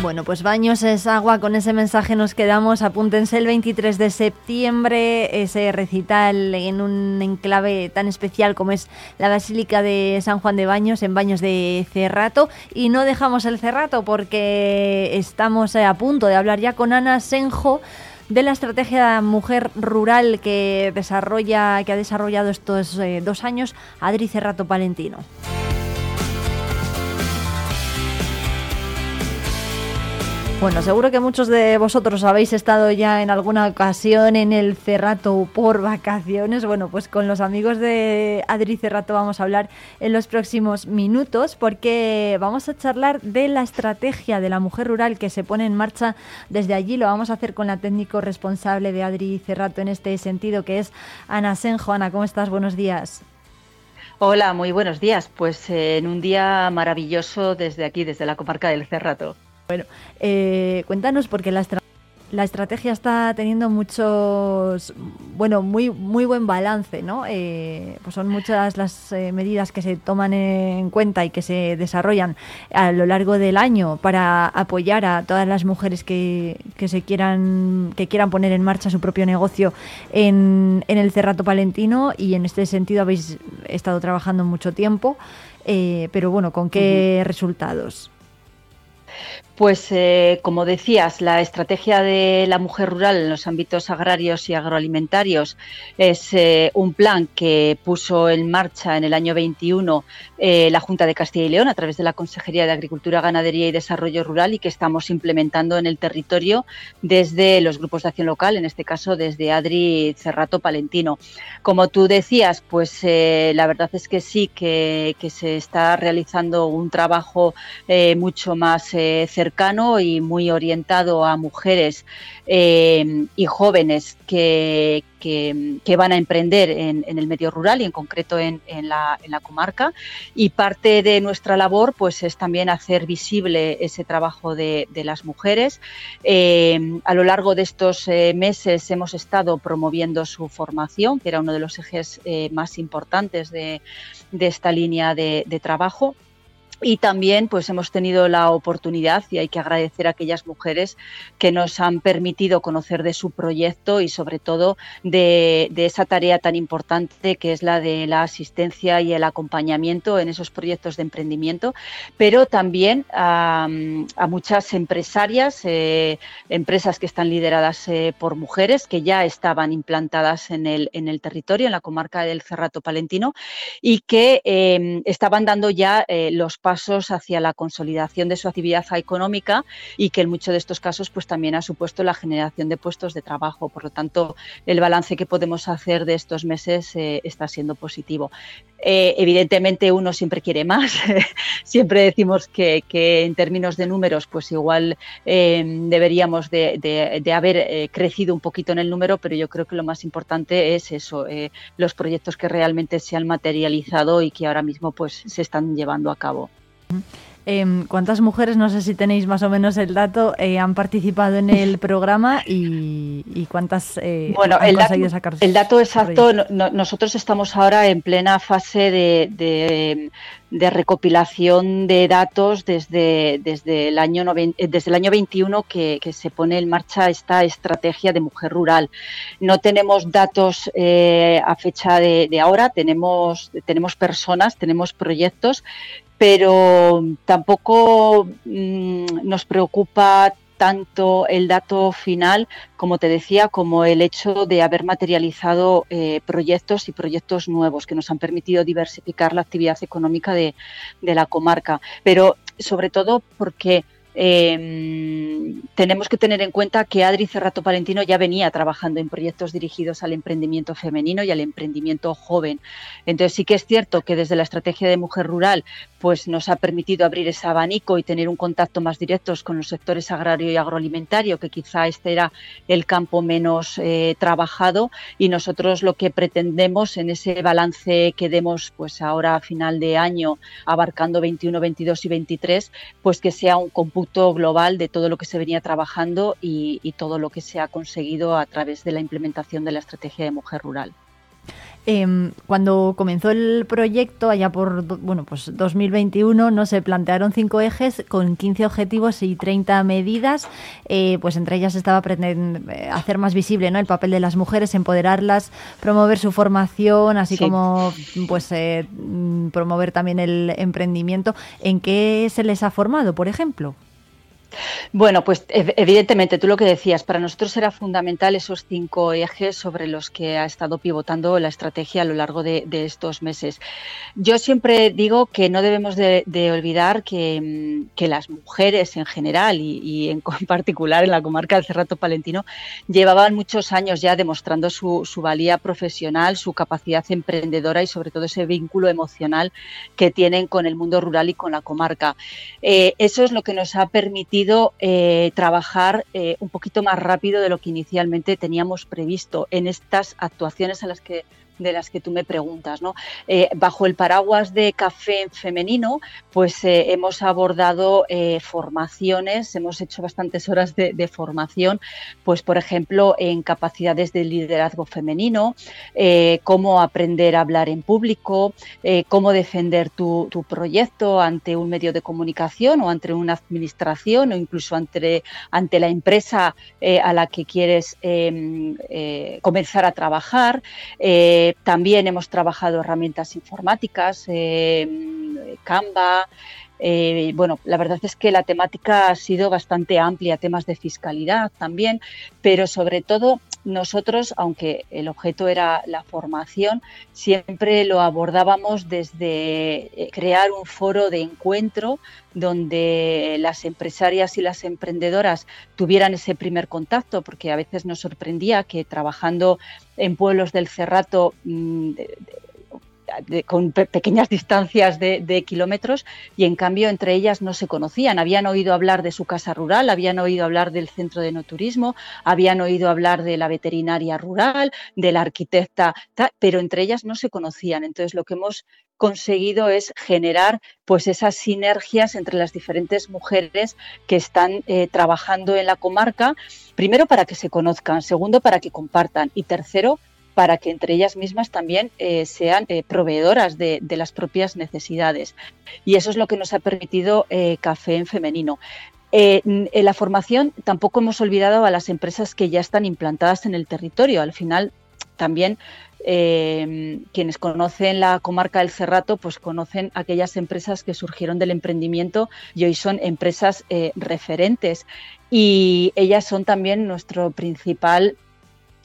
Bueno, pues baños es agua, con ese mensaje nos quedamos. Apúntense el 23 de septiembre, ese recital en un enclave tan especial como es la Basílica de San Juan de Baños, en Baños de Cerrato. Y no dejamos el Cerrato porque estamos eh, a punto de hablar ya con Ana Senjo de la estrategia mujer rural que desarrolla, que ha desarrollado estos eh, dos años Adri Cerrato Palentino. Bueno, seguro que muchos de vosotros habéis estado ya en alguna ocasión en el Cerrato por vacaciones. Bueno, pues con los amigos de Adri Cerrato vamos a hablar en los próximos minutos porque vamos a charlar de la estrategia de la mujer rural que se pone en marcha desde allí. Lo vamos a hacer con la técnico responsable de Adri Cerrato en este sentido, que es Ana Senjo. Ana, ¿cómo estás? Buenos días. Hola, muy buenos días. Pues eh, en un día maravilloso desde aquí, desde la comarca del Cerrato. Bueno, eh, cuéntanos porque la, estra- la estrategia está teniendo muchos, bueno, muy muy buen balance, ¿no? Eh, pues son muchas las eh, medidas que se toman en cuenta y que se desarrollan a lo largo del año para apoyar a todas las mujeres que, que se quieran que quieran poner en marcha su propio negocio en, en el Cerrato Palentino y en este sentido habéis estado trabajando mucho tiempo, eh, pero bueno, ¿con qué resultados? Pues eh, como decías, la estrategia de la mujer rural en los ámbitos agrarios y agroalimentarios es eh, un plan que puso en marcha en el año 21 eh, la Junta de Castilla y León a través de la Consejería de Agricultura, Ganadería y Desarrollo Rural y que estamos implementando en el territorio desde los grupos de acción local, en este caso desde Adri Cerrato Palentino. Como tú decías, pues la verdad es que sí, que, que se está realizando un trabajo mucho más eh, cercano y muy orientado a mujeres eh, y jóvenes que, que- van a emprender en, el medio rural y en concreto en, la, comarca. Y parte de nuestra labor pues, es también hacer visible ese trabajo de, las mujeres. Eh, a lo largo de estos eh, meses hemos estado promoviendo su formación, que era uno de los ejes más importantes de, esta línea de trabajo. Y también pues hemos tenido la oportunidad y hay que agradecer a aquellas mujeres que nos han permitido conocer de su proyecto y sobre todo de, esa tarea tan importante que es la de la asistencia y el acompañamiento en esos proyectos de emprendimiento, pero también a, muchas empresarias, eh, empresas que están lideradas eh, por mujeres que ya estaban implantadas en el, en el territorio, en la comarca del Cerrato Palentino y que eh, estaban dando ya los pasos hacia la consolidación de su actividad económica y que en muchos de estos casos pues también ha supuesto la generación de puestos de trabajo. Por lo tanto, el balance que podemos hacer de estos meses eh, está siendo positivo. Eh, evidentemente uno siempre quiere más, siempre decimos que, en términos de números pues igual eh, deberíamos de, de- de haber eh, crecido un poquito en el número, pero yo creo que lo más importante es eso, eh, los proyectos que realmente se han materializado y que ahora mismo pues se están llevando a cabo. Em, ¿Cuántas mujeres, no sé si tenéis más o menos el dato, eh, han participado en el programa y, y cuántas eh, Bueno, han el dato, conseguido sacar el dato exacto, no- nosotros estamos ahora en plena fase de, de- de recopilación de datos desde, desde, el, año noven- eh, desde el año 21 que, que se pone en marcha esta estrategia de mujer rural. No tenemos datos eh, a fecha de, de ahora, tenemos, tenemos personas, tenemos proyectos, pero tampoco mm, nos preocupa tanto el dato final, como te decía, como el hecho de haber materializado eh, proyectos y proyectos nuevos que nos han permitido diversificar la actividad económica de, de la comarca. Pero sobre todo porque eh, tenemos que tener en cuenta que Adri Cerrato Palentino ya venía trabajando en proyectos dirigidos al emprendimiento femenino y al emprendimiento joven. Entonces sí que es cierto que desde la estrategia de mujer rural pues nos ha permitido abrir ese abanico y tener un contacto más directo con los sectores agrario y agroalimentario, que quizá este era el campo menos eh, trabajado y nosotros lo que pretendemos en ese balance que demos pues ahora a final de año abarcando 21, 22 y 23, pues que sea un global de todo lo que se venía trabajando y, y todo lo que se ha conseguido a través de la implementación de la estrategia de mujer rural. Eh, cuando comenzó el proyecto, allá por bueno, pues 2021, no se plantearon cinco ejes con 15 objetivos y 30 medidas. Eh, pues entre ellas estaba eh, hacer más visible ¿no? el papel de las mujeres, empoderarlas, promover su formación, así Sí. como pues eh, mm, promover también el emprendimiento. ¿En qué se les ha formado, por ejemplo? Bueno, pues ev- evidentemente, tú lo que decías, para nosotros era fundamental esos cinco ejes sobre los que ha estado pivotando la estrategia a lo largo de, estos meses. Yo siempre digo que no debemos de, olvidar que, mm, que las mujeres en general y, en particular en la comarca del Cerrato Palentino llevaban muchos años ya demostrando su, su valía profesional, su capacidad emprendedora y sobre todo ese vínculo emocional que tienen con el mundo rural y con la comarca. Eh, eso es lo que nos ha permitido eh, trabajar eh, un poquito más rápido de lo que inicialmente teníamos previsto. En estas actuaciones a las que de las que tú me preguntas, ¿no? Eh, bajo el paraguas de café en femenino, pues eh, hemos abordado eh, formaciones, hemos hecho bastantes horas de, formación, pues por ejemplo en capacidades de liderazgo femenino, cómo aprender a hablar en público, cómo defender tu, proyecto ante un medio de comunicación o ante una administración o incluso ante, ante la empresa a la que quieres eh, comenzar a trabajar. También hemos trabajado herramientas informáticas, eh, Canva. eh, bueno, la verdad es que la temática ha sido bastante amplia, temas de fiscalidad también, pero sobre todo nosotros, aunque el objeto era la formación, siempre lo abordábamos desde eh, crear un foro de encuentro donde las empresarias y las emprendedoras tuvieran ese primer contacto, porque a veces nos sorprendía que trabajando en pueblos del Cerrato mm, con pe- pequeñas distancias de, kilómetros y en cambio entre ellas no se conocían. Habían oído hablar de su casa rural, habían oído hablar del centro de no turismo, habían oído hablar de la veterinaria rural, de la arquitecta, ta- pero entre ellas no se conocían. Entonces lo que hemos conseguido es generar pues esas sinergias entre las diferentes mujeres que están eh, trabajando en la comarca, primero para que se conozcan, segundo para que compartan y tercero para que entre ellas mismas también eh, sean eh, proveedoras de, las propias necesidades. Y eso es lo que nos ha permitido eh, Café en Femenino. En la formación tampoco hemos olvidado a las empresas que ya están implantadas en el territorio. Al final también eh, quienes conocen la comarca del Cerrato, pues conocen aquellas empresas que surgieron del emprendimiento y hoy son empresas referentes. Y ellas son también nuestro principal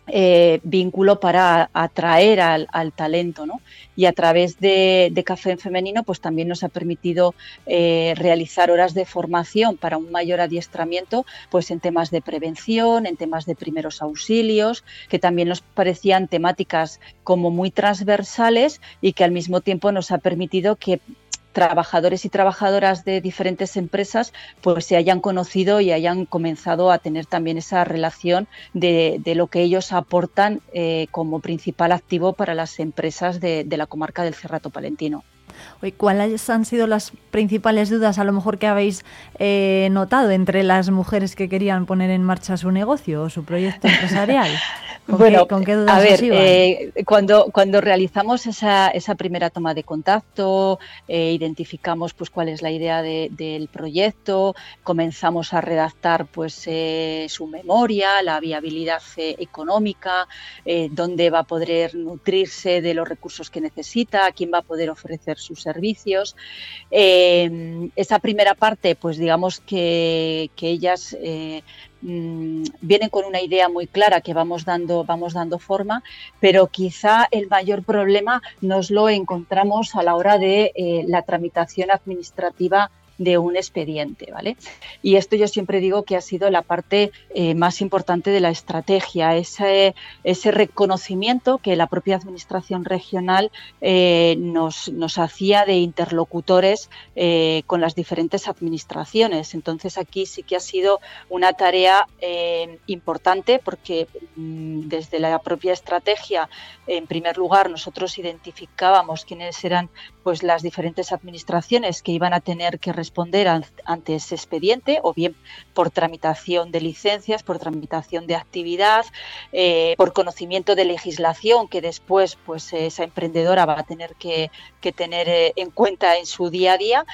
eh, vínculo para atraer al, al talento, ¿no? Y a través de, de Café en Femenino, pues también nos ha permitido eh, realizar horas de formación para un mayor adiestramiento, pues en temas de prevención, en temas de primeros auxilios, que también nos parecían temáticas como muy transversales y que al mismo tiempo nos ha permitido que trabajadores y trabajadoras de diferentes empresas pues se hayan conocido y hayan comenzado a tener también esa relación de, lo que ellos aportan eh, como principal activo para las empresas de la comarca del Cerrato Palentino. ¿Cuáles han sido las principales dudas a lo mejor que habéis eh, notado entre las mujeres que querían poner en marcha su negocio o su proyecto empresarial? ¿Con bueno, qué, con qué dudas a ver, eh, cuando, cuando realizamos esa, esa primera toma de contacto, eh, identificamos pues cuál es la idea de- del proyecto, comenzamos a redactar pues su memoria, la viabilidad económica, dónde va a poder nutrirse de los recursos que necesita, quién va a poder ofrecer sus servicios. Eh, esa primera parte, pues digamos que, que ellas eh, mm, vienen con una idea muy clara que vamos dando, vamos dando forma, pero quizá el mayor problema nos lo encontramos a la hora de eh, la tramitación administrativa de un expediente, ¿vale? Y esto yo siempre digo que ha sido la parte eh, más importante de la estrategia, ese, ese reconocimiento que la propia administración regional eh, nos, nos hacía de interlocutores eh, con las diferentes administraciones. Entonces aquí sí que ha sido una tarea importante porque mm, desde la propia estrategia, en primer lugar, nosotros identificábamos quiénes eran pues las diferentes administraciones que iban a tener que responder an- ante ese expediente, o bien por tramitación de licencias, por tramitación de actividad, eh, por conocimiento de legislación que después pues esa emprendedora va a tener que, que tener eh, en cuenta en su día a día.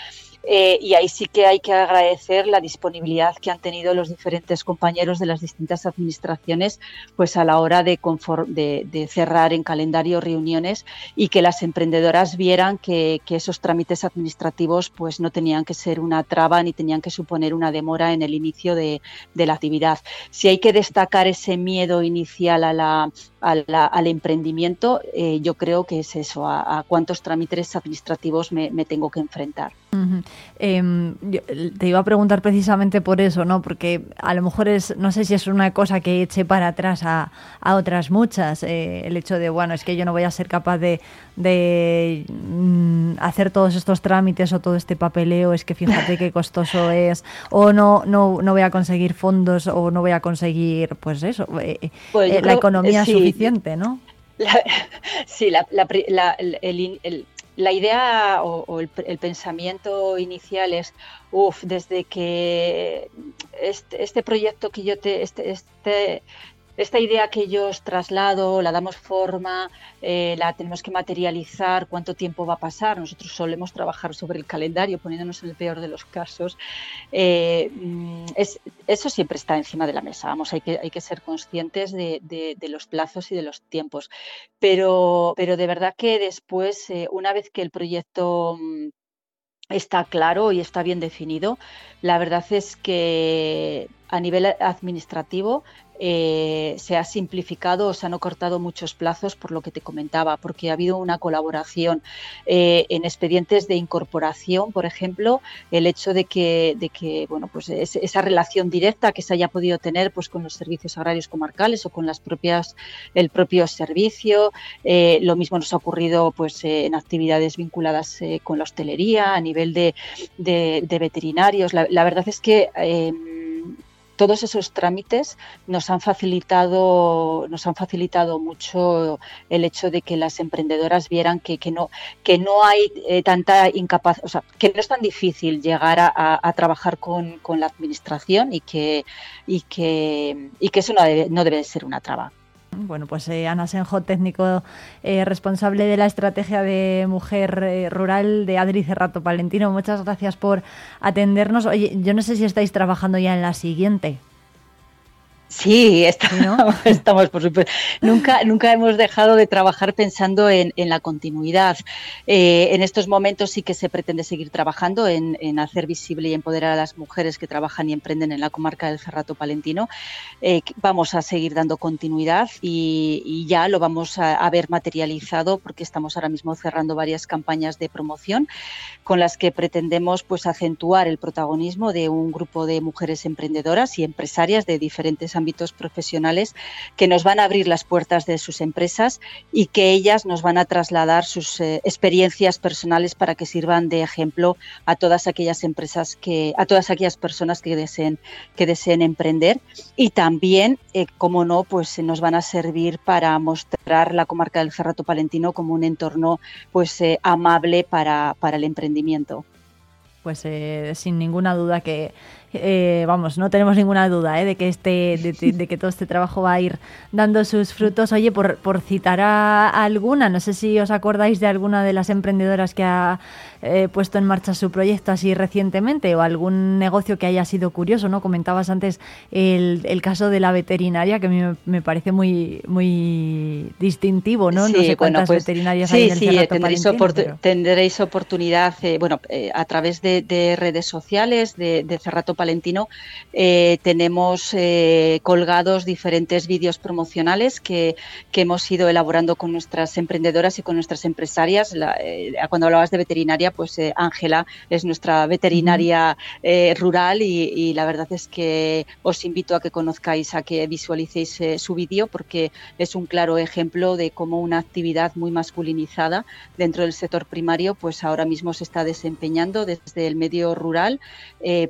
Eh, y ahí sí que hay que agradecer la disponibilidad que han tenido los diferentes compañeros de las distintas administraciones pues a la hora de, de, cerrar en calendario reuniones y que las emprendedoras vieran que, esos trámites administrativos pues no tenían que ser una traba ni tenían que suponer una demora en el inicio de, la actividad. Si hay que destacar ese miedo inicial a la, al emprendimiento, eh, yo creo que es eso, a, cuántos trámites administrativos me tengo que enfrentar. Em, yo te iba a preguntar precisamente por eso, ¿no? Porque a lo mejor es, no sé si es una cosa que eche para atrás a, a otras muchas, eh, el hecho de, bueno, es que yo no voy a ser capaz de, de, mm, hacer todos estos trámites o todo este papeleo, es que fíjate qué costoso es, o no, no, no voy a conseguir fondos o no voy a conseguir, pues eso, eh, Pues eh, la creo- economía sí. suficiente, ¿no? La- sí, la, la la- el- la idea o, el pensamiento inicial es, uff, desde que este, este proyecto que yo te, este, este, esta idea que yo os traslado, la damos forma, eh, la tenemos que materializar, cuánto tiempo va a pasar. Nosotros solemos trabajar sobre el calendario, poniéndonos en el peor de los casos. Eh, mm, es- eso siempre está encima de la mesa. Vamos, hay que, hay que ser conscientes de, de- de los plazos y de los tiempos. Pero, pero de verdad que después, eh, una vez que el proyecto mm, está claro y está bien definido, la verdad es que a nivel administrativo eh, se ha simplificado o se han acortado muchos plazos por lo que te comentaba, porque ha habido una colaboración eh, en expedientes de incorporación, por ejemplo, el hecho de que, de que bueno, pues es- esa relación directa que se haya podido tener pues, con los servicios agrarios comarcales o con las propias, el propio servicio. Eh, lo mismo nos ha ocurrido pues, en actividades vinculadas con la hostelería, a nivel de, de- veterinarios. La, verdad es que eh, todos esos trámites nos han facilitado, nos han facilitado mucho el hecho de que las emprendedoras vieran que, que no, que no hay eh, tanta incapacidad, o sea, que no es tan difícil llegar a, a- trabajar con, con la administración y que, y que, y que eso no debe, no debe ser una traba. Bueno, pues eh, Ana Senjo, técnico eh, responsable de la estrategia de mujer eh, rural de Adri Cerrato Palentino, muchas gracias por atendernos. Oye, yo no sé si estáis trabajando ya en la siguiente. Sí, estamos, estamos, por supuesto. Nunca, nunca hemos dejado de trabajar pensando en, en la continuidad. Eh, en estos momentos sí que se pretende seguir trabajando en, en hacer visible y empoderar a las mujeres que trabajan y emprenden en la comarca del Cerrato Palentino. Eh, vamos a seguir dando continuidad y, y ya lo vamos a, a ver materializado porque estamos ahora mismo cerrando varias campañas de promoción con las que pretendemos pues acentuar el protagonismo de un grupo de mujeres emprendedoras y empresarias de diferentes ámbitos profesionales que nos van a abrir las puertas de sus empresas y que ellas nos van a trasladar sus eh, experiencias personales para que sirvan de ejemplo a todas aquellas empresas que a todas aquellas personas que deseen que deseen emprender y también eh, como no pues nos van a servir para mostrar la comarca del Cerrato Palentino como un entorno pues eh, amable para, para el emprendimiento. Pues eh, sin ninguna duda que eh, vamos, no tenemos ninguna duda ¿eh? de, que este, de, que todo este trabajo va a ir dando sus frutos. Oye, por, por citar a alguna, no sé si os acordáis de alguna de las emprendedoras que ha eh, puesto en marcha su proyecto así recientemente o algún negocio que haya sido curioso, ¿no? Comentabas antes el, el caso de la veterinaria, que a mí me, me parece muy, muy distintivo, ¿no? Sí, no sé cuántas bueno, pues, veterinarias sí, hay en sí, tendréis, Palentino, opor- pero- tendréis oportunidad, eh, bueno, eh, a través de, de redes sociales de, de Cerrato Palentino eh, tenemos colgados diferentes vídeos promocionales que, que hemos ido elaborando con nuestras emprendedoras y con nuestras empresarias. La- cuando hablabas de veterinaria, pues eh, Ángela es nuestra veterinaria eh, rural y, y la verdad es que os invito a que conozcáis, a que visualicéis eh, su vídeo porque es un claro ejemplo de cómo una actividad muy masculinizada dentro del sector primario, pues ahora mismo se está desempeñando desde el medio rural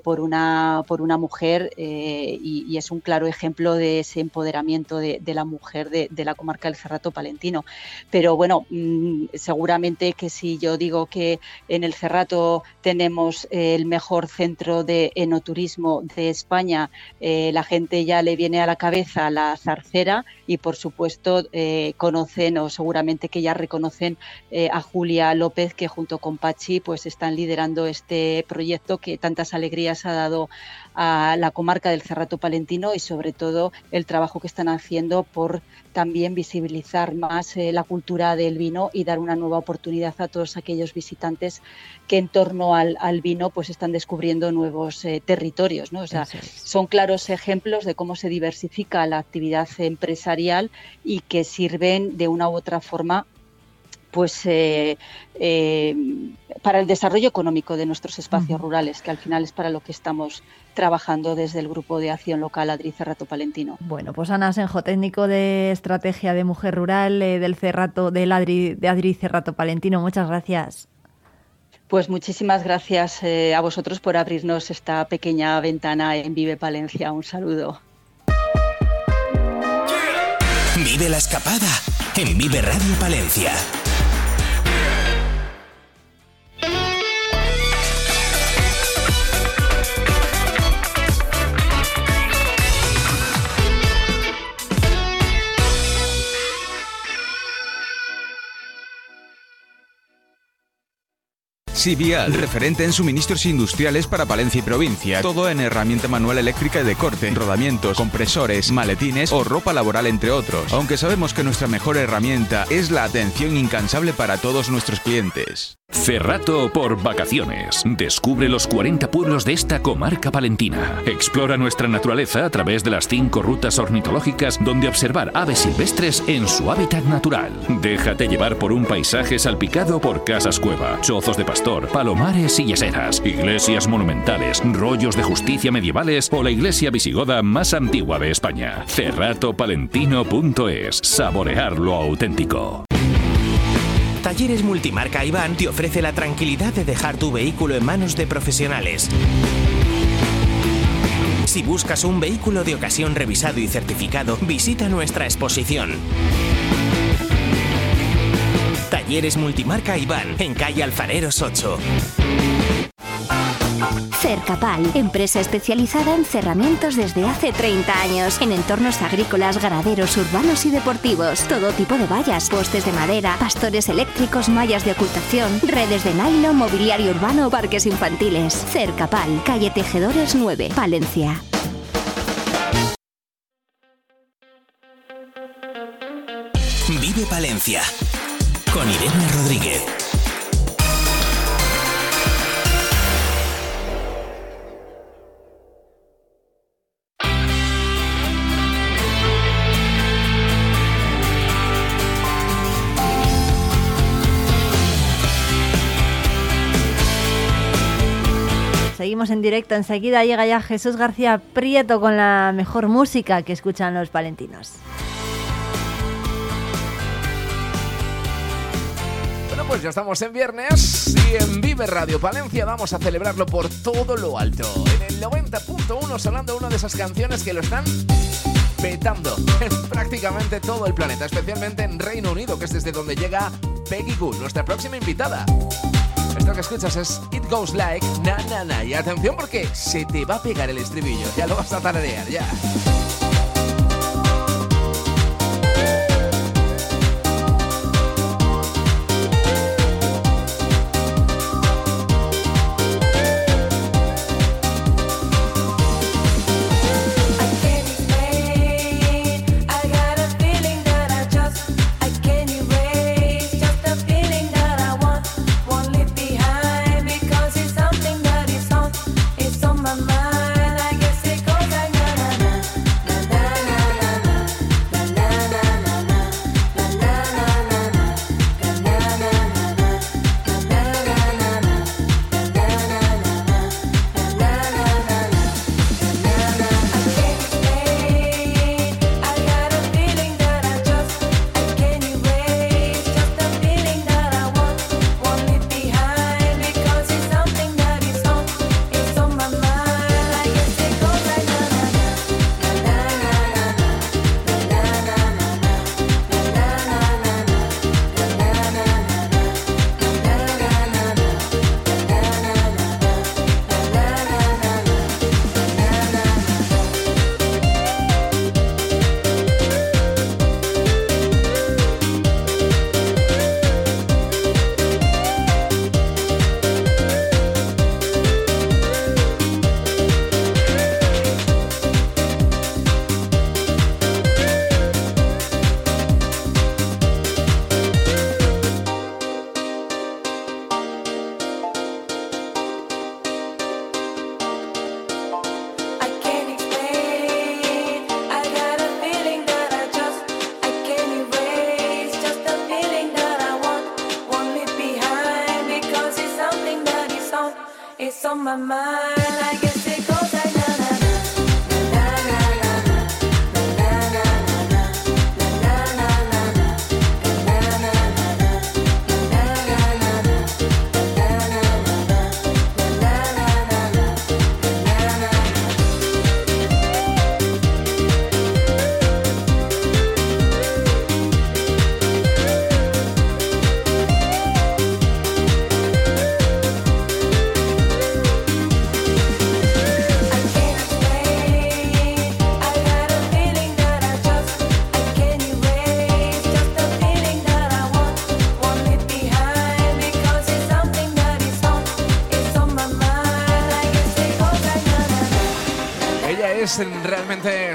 por, una, por una mujer y, y es un claro ejemplo de ese empoderamiento de, de la mujer de, de la comarca del Cerrato Palentino. Pero bueno, mm, seguramente que si yo digo que en el Cerrato tenemos eh, el mejor centro de enoturismo de España, eh, la gente ya le viene a la cabeza la zarcera y por supuesto eh, conocen o seguramente que ya reconocen a Julia López que junto con Pachi pues están liderando este proyecto que tantas alegrías ha dado a la comarca del Cerrato Palentino y sobre todo el trabajo que están haciendo por también visibilizar más eh, la cultura del vino y dar una nueva oportunidad a todos aquellos visitantes que en torno al, al vino pues están descubriendo nuevos eh, territorios. ¿no? O sea, son claros ejemplos de cómo se diversifica la actividad empresarial y que sirven de una u otra forma pues eh, eh, para el desarrollo económico de nuestros espacios rurales, que al final es para lo que estamos trabajando desde el grupo de acción local Adri Cerrato Palentino. Bueno, pues Ana Senjo, técnico de estrategia de mujer rural eh, del Cerrato, del Adri, de Adri Cerrato Palentino, muchas gracias. Pues muchísimas gracias eh, a vosotros por abrirnos esta pequeña ventana en Vive Palencia. Un saludo. Vive la escapada en Vive Radio Palencia. Sibial, referente en suministros industriales para Palencia y provincia. Todo en herramienta manual eléctrica y de corte, rodamientos, compresores, maletines o ropa laboral, entre otros. Aunque sabemos que nuestra mejor herramienta es la atención incansable para todos nuestros clientes. Cerrato por vacaciones. Descubre los 40 pueblos de esta comarca palentina. Explora nuestra naturaleza a través de las 5 rutas ornitológicas donde observar aves silvestres en su hábitat natural. Déjate llevar por un paisaje salpicado por casas cueva, chozos de pastor, palomares y yeseras, iglesias monumentales, rollos de justicia medievales o la iglesia visigoda más antigua de España. Cerratopalentino.es. Saborear lo auténtico. Talleres Multimarca Iván te ofrece la tranquilidad de dejar tu vehículo en manos de profesionales. Si buscas un vehículo de ocasión revisado y certificado, visita nuestra exposición. Talleres Multimarca Iván, en calle Alfareros 8. Cercapal, empresa especializada en cerramientos desde hace 30 años, en entornos agrícolas, ganaderos, urbanos y deportivos. Todo tipo de vallas, postes de madera, pastores eléctricos, mallas de ocultación, redes de nylon, mobiliario urbano, parques infantiles. Cercapal, calle Tejedores 9, Palencia. Vive Palencia con Irene Rodríguez. Seguimos en directo, enseguida llega ya Jesús García Prieto con la mejor música que escuchan los palentinos. Pues ya estamos en viernes y en Vive Radio Palencia vamos a celebrarlo por todo lo alto. En el 90.1 sonando una de esas canciones que lo están petando en prácticamente todo el planeta, especialmente en Reino Unido, que es desde donde llega Peggy Goo, nuestra próxima invitada. Esto que escuchas es It Goes Like Na Na Na. Y atención porque se te va a pegar el estribillo. Ya lo vas a tararear, ya.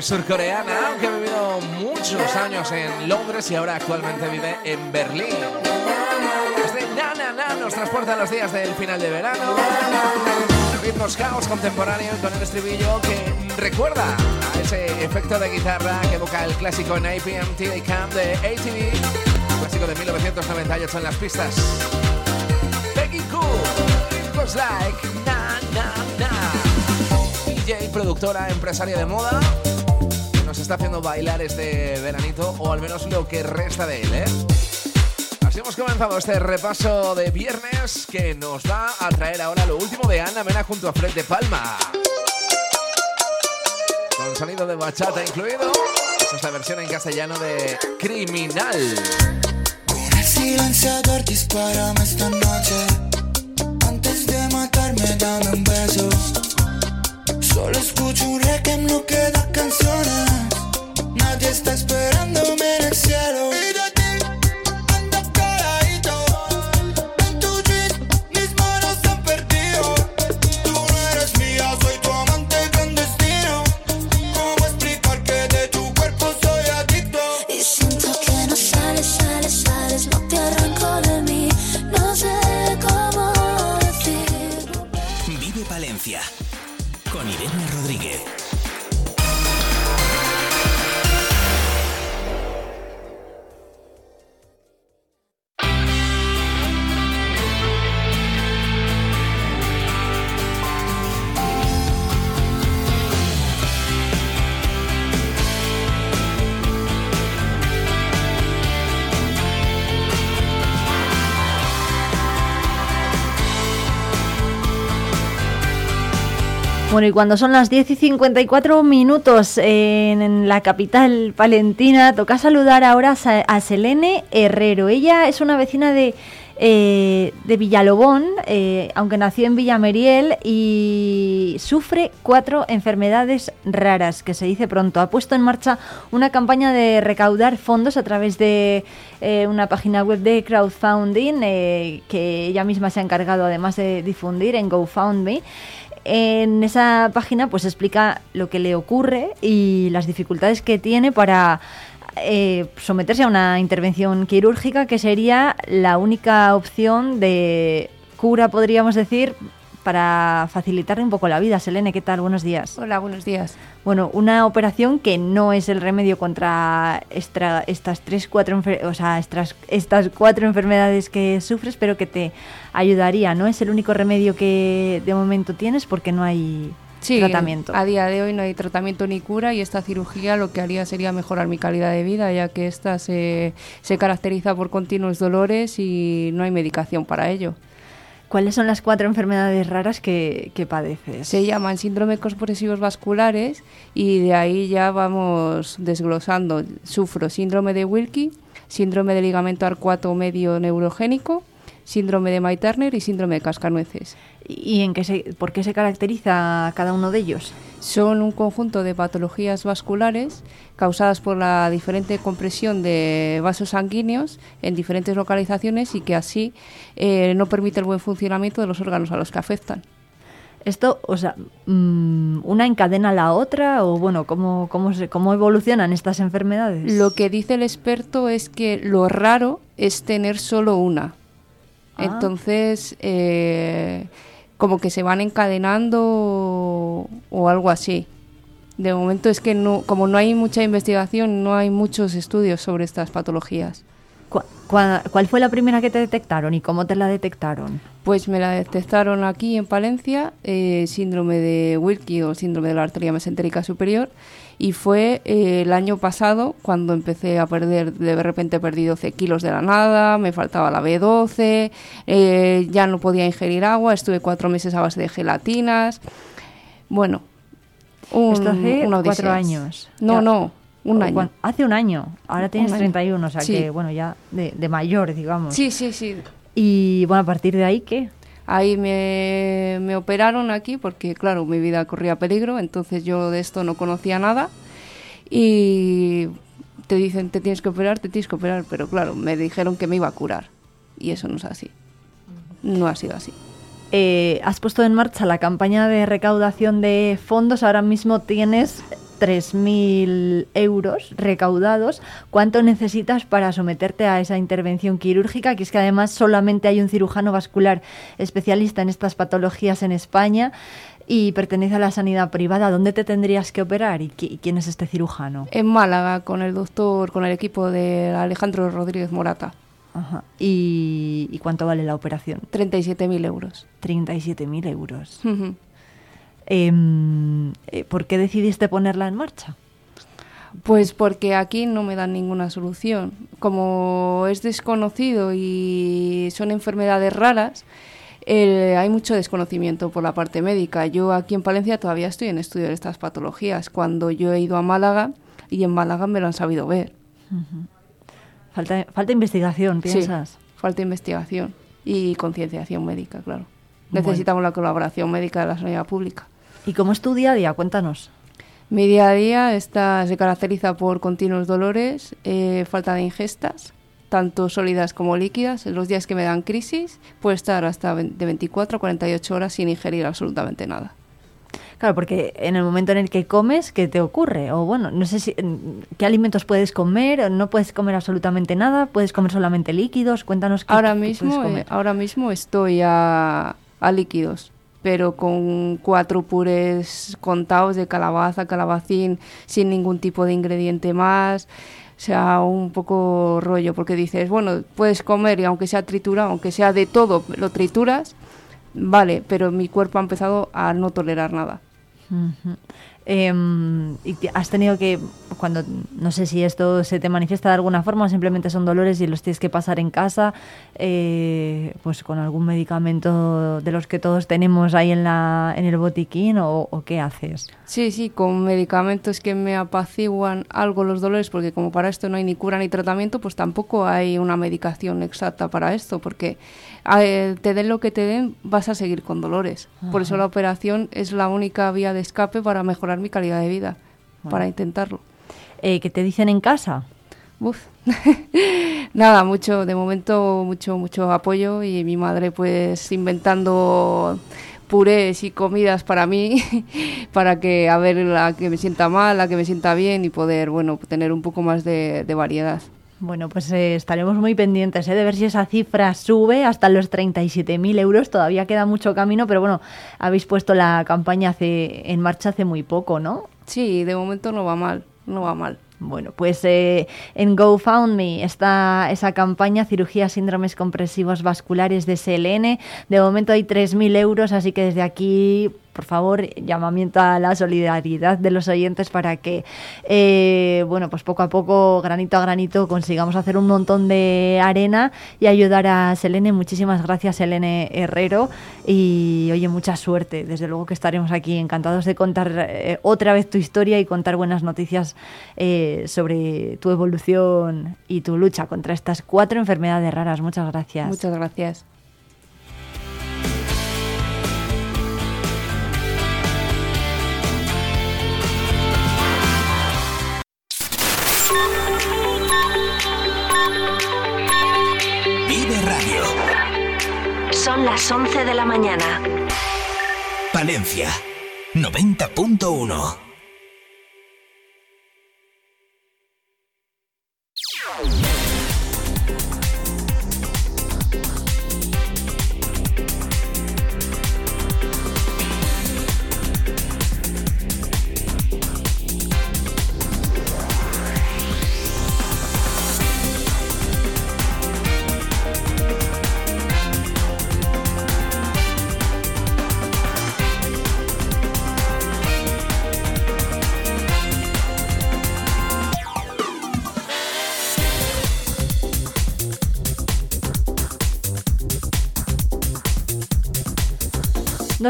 Surcoreana, aunque ha vivido muchos años en Londres y ahora actualmente vive en Berlín. Este Na Na Na nos transporta a los días del final de verano. Ritmos caos contemporáneo con el estribillo que recuerda a ese efecto de guitarra que evoca el clásico en APM TV Camp de ATV, clásico de 1998 en las pistas. Peggy Cool, It was like Na Na. DJ, productora, empresaria de moda, está haciendo bailar este veranito, o al menos lo que resta de él, ¿eh? Así hemos comenzado este repaso de viernes que nos va a traer ahora lo último de Ana Mena junto a Fred de Palma. Con sonido de bachata incluido. Esta versión en castellano de Criminal. Con el silenciador noche. Bueno, y cuando son las 10 y 54 minutos en, la capital palentina, toca saludar ahora a Selene Herrero. Ella es una vecina de eh, de Villalobón, eh, aunque nació en Villameriel y sufre cuatro enfermedades raras, que se dice pronto. Ha puesto en marcha una campaña de recaudar fondos a través de eh, una página web de crowdfunding que ella misma se ha encargado además de difundir en GoFundMe. En esa página pues explica lo que le ocurre y las dificultades que tiene para eh, someterse a una intervención quirúrgica que sería la única opción de cura, podríamos decir, para facilitarle un poco la vida. Selene, ¿qué tal? Buenos días. Hola, buenos días. Bueno, una operación que no es el remedio contra estas tres, cuatro, o sea, estas, estas cuatro enfermedades que sufres, pero que te ayudaría. No es el único remedio que de momento tienes porque no hay sí, tratamiento. A día de hoy no hay tratamiento ni cura y esta cirugía lo que haría sería mejorar mi calidad de vida, ya que esta se, se caracteriza por continuos dolores y no hay medicación para ello. ¿Cuáles son las cuatro enfermedades raras que, padeces? Se llaman síndrome compresivos vasculares y de ahí ya vamos desglosando. Sufro síndrome de Wilkie, síndrome de ligamento arcuato medio neurogénico, síndrome de May-Turner y síndrome de cascanueces. ¿Y en qué se, por qué se caracteriza cada uno de ellos? Son un conjunto de patologías vasculares causadas por la diferente compresión de vasos sanguíneos en diferentes localizaciones y que así eh, no permite el buen funcionamiento de los órganos a los que afectan. Esto, o sea, mm, ¿una encadena a la otra o bueno, ¿cómo, cómo, se, cómo evolucionan estas enfermedades? Lo que dice el experto es que lo raro es tener solo una. Ah. Entonces, eh, como que se van encadenando o, algo así. De momento es que no, como no hay mucha investigación, no hay muchos estudios sobre estas patologías. ¿Cuál, fue la primera que te detectaron y cómo te la detectaron? Pues me la detectaron aquí en Palencia, eh, síndrome de Wilkie o síndrome de la arteria mesentérica superior, y fue eh, el año pasado cuando empecé a perder, de repente perdí 12 kilos de la nada, me faltaba la B12, eh, ya no podía ingerir agua, estuve cuatro meses a base de gelatinas. Bueno, un, Esto hace cuatro años. No, no, un año. Hace un año, ahora tienes 31, o sea que, bueno, ya de, de mayor, digamos. Sí, sí, sí. Y bueno, a partir de ahí, ¿qué? Ahí me, me, operaron aquí porque, claro, mi vida corría peligro, entonces yo de esto no conocía nada. Y te dicen, te tienes que operar, te tienes que operar, pero claro, me dijeron que me iba a curar. Y eso no es así. No ha sido así. Eh, has puesto en marcha la campaña de recaudación de fondos. Ahora mismo tienes 3.000 euros recaudados, ¿cuánto necesitas para someterte a esa intervención quirúrgica? Que es que además solamente hay un cirujano vascular especialista en estas patologías en España y pertenece a la sanidad privada. ¿Dónde te tendrías que operar y quién es este cirujano? En Málaga, con el doctor, con el equipo de Alejandro Rodríguez Morata. Ajá. ¿Y, cuánto vale la operación? 37.000 euros. 37.000 euros. Em, eh, ¿Por qué decidiste ponerla en marcha? Pues porque aquí no me dan ninguna solución. Como es desconocido y son enfermedades raras, hay mucho desconocimiento por la parte médica. Yo aquí en Palencia todavía estoy en estudio de estas patologías. Cuando yo he ido a Málaga y en Málaga me lo han sabido ver. falta, falta investigación, piensas. Sí, falta investigación y concienciación médica, claro. Necesitamos la colaboración médica de la sanidad pública. ¿Y cómo es tu día a día? Cuéntanos. Mi día a día está, se caracteriza por continuos dolores, eh, falta de ingestas, tanto sólidas como líquidas. En los días que me dan crisis, puedo estar hasta de 24 a 48 horas sin ingerir absolutamente nada. Claro, porque en el momento en el que comes, ¿qué te ocurre? O bueno, no sé si, qué alimentos puedes comer, no puedes comer absolutamente nada, puedes comer solamente líquidos. Cuéntanos qué, ahora mismo, eh, ahora mismo estoy a, a líquidos pero con cuatro purés contados de calabaza, calabacín, sin ningún tipo de ingrediente más. O sea, un poco rollo, porque dices, bueno, puedes comer y aunque sea triturado, aunque sea de todo, lo trituras, vale, pero mi cuerpo ha empezado a no tolerar nada. Em, y has tenido que, cuando, no sé si esto se te manifiesta de alguna forma simplemente son dolores y los tienes que pasar en casa, eh, pues con algún medicamento de los que todos tenemos ahí en, la, en el botiquín o qué haces. Sí, sí, con medicamentos que me apaciguan algo los dolores, porque como para esto no hay ni cura ni tratamiento, pues tampoco hay una medicación exacta para esto, porque te den lo que te den, vas a seguir con dolores. Por eso la operación es la única vía de escape para mejorar mi calidad de vida, para intentarlo. Eh, ¿Qué te dicen en casa? Uf. Nada, mucho, de momento mucho, mucho apoyo y mi madre pues inventando purés y comidas para mí, para que a ver la que me sienta mal, la que me sienta bien y poder, bueno, tener un poco más de variedad. Bueno, pues eh, estaremos muy pendientes ¿eh? de ver si esa cifra sube hasta los 37.000 euros. Todavía queda mucho camino, pero bueno, habéis puesto la campaña hace, en marcha hace muy poco, ¿no? Sí, de momento no va mal, no va mal. Bueno, pues eh, en GoFundMe está esa campaña, cirugía síndromes compresivos vasculares de SLN. De momento hay 3.000 euros, así que desde aquí por favor, llamamiento a la solidaridad de los oyentes para que, eh, bueno, pues poco a poco, granito a granito, consigamos hacer un montón de arena y ayudar a Selene. Muchísimas gracias, Selene Herrero. Y oye, mucha suerte. Desde luego que estaremos aquí encantados de contar eh, otra vez tu historia y contar buenas noticias eh, sobre tu evolución y tu lucha contra estas cuatro enfermedades raras. Muchas gracias. Muchas gracias. Las 11 de la mañana. Palencia, 90.1.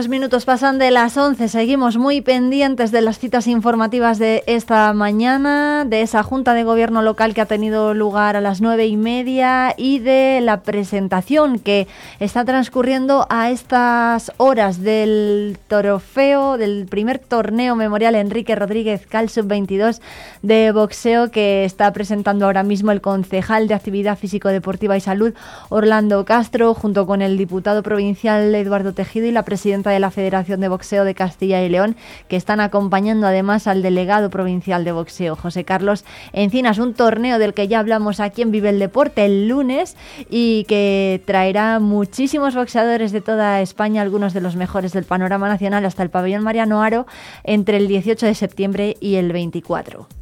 Dos minutos pasan de las 11. Seguimos muy pendientes de las citas informativas de esta mañana, de esa Junta de Gobierno local que ha tenido lugar a las nueve y media y de la presentación que está transcurriendo a estas horas del trofeo, del primer torneo memorial Enrique Rodríguez Cal Sub-22 de boxeo que está presentando ahora mismo el concejal de Actividad Físico-Deportiva y Salud, Orlando Castro, junto con el diputado provincial Eduardo Tejido y la presidenta de la Federación de Boxeo de Castilla y León, que están acompañando además al delegado provincial de boxeo, José Carlos Encinas, un torneo del que ya hablamos aquí en Vive el Deporte el lunes y que traerá muchísimos boxeadores de toda España, algunos de los mejores del panorama nacional, hasta el pabellón Mariano Aro, entre el 18 de septiembre y el 24.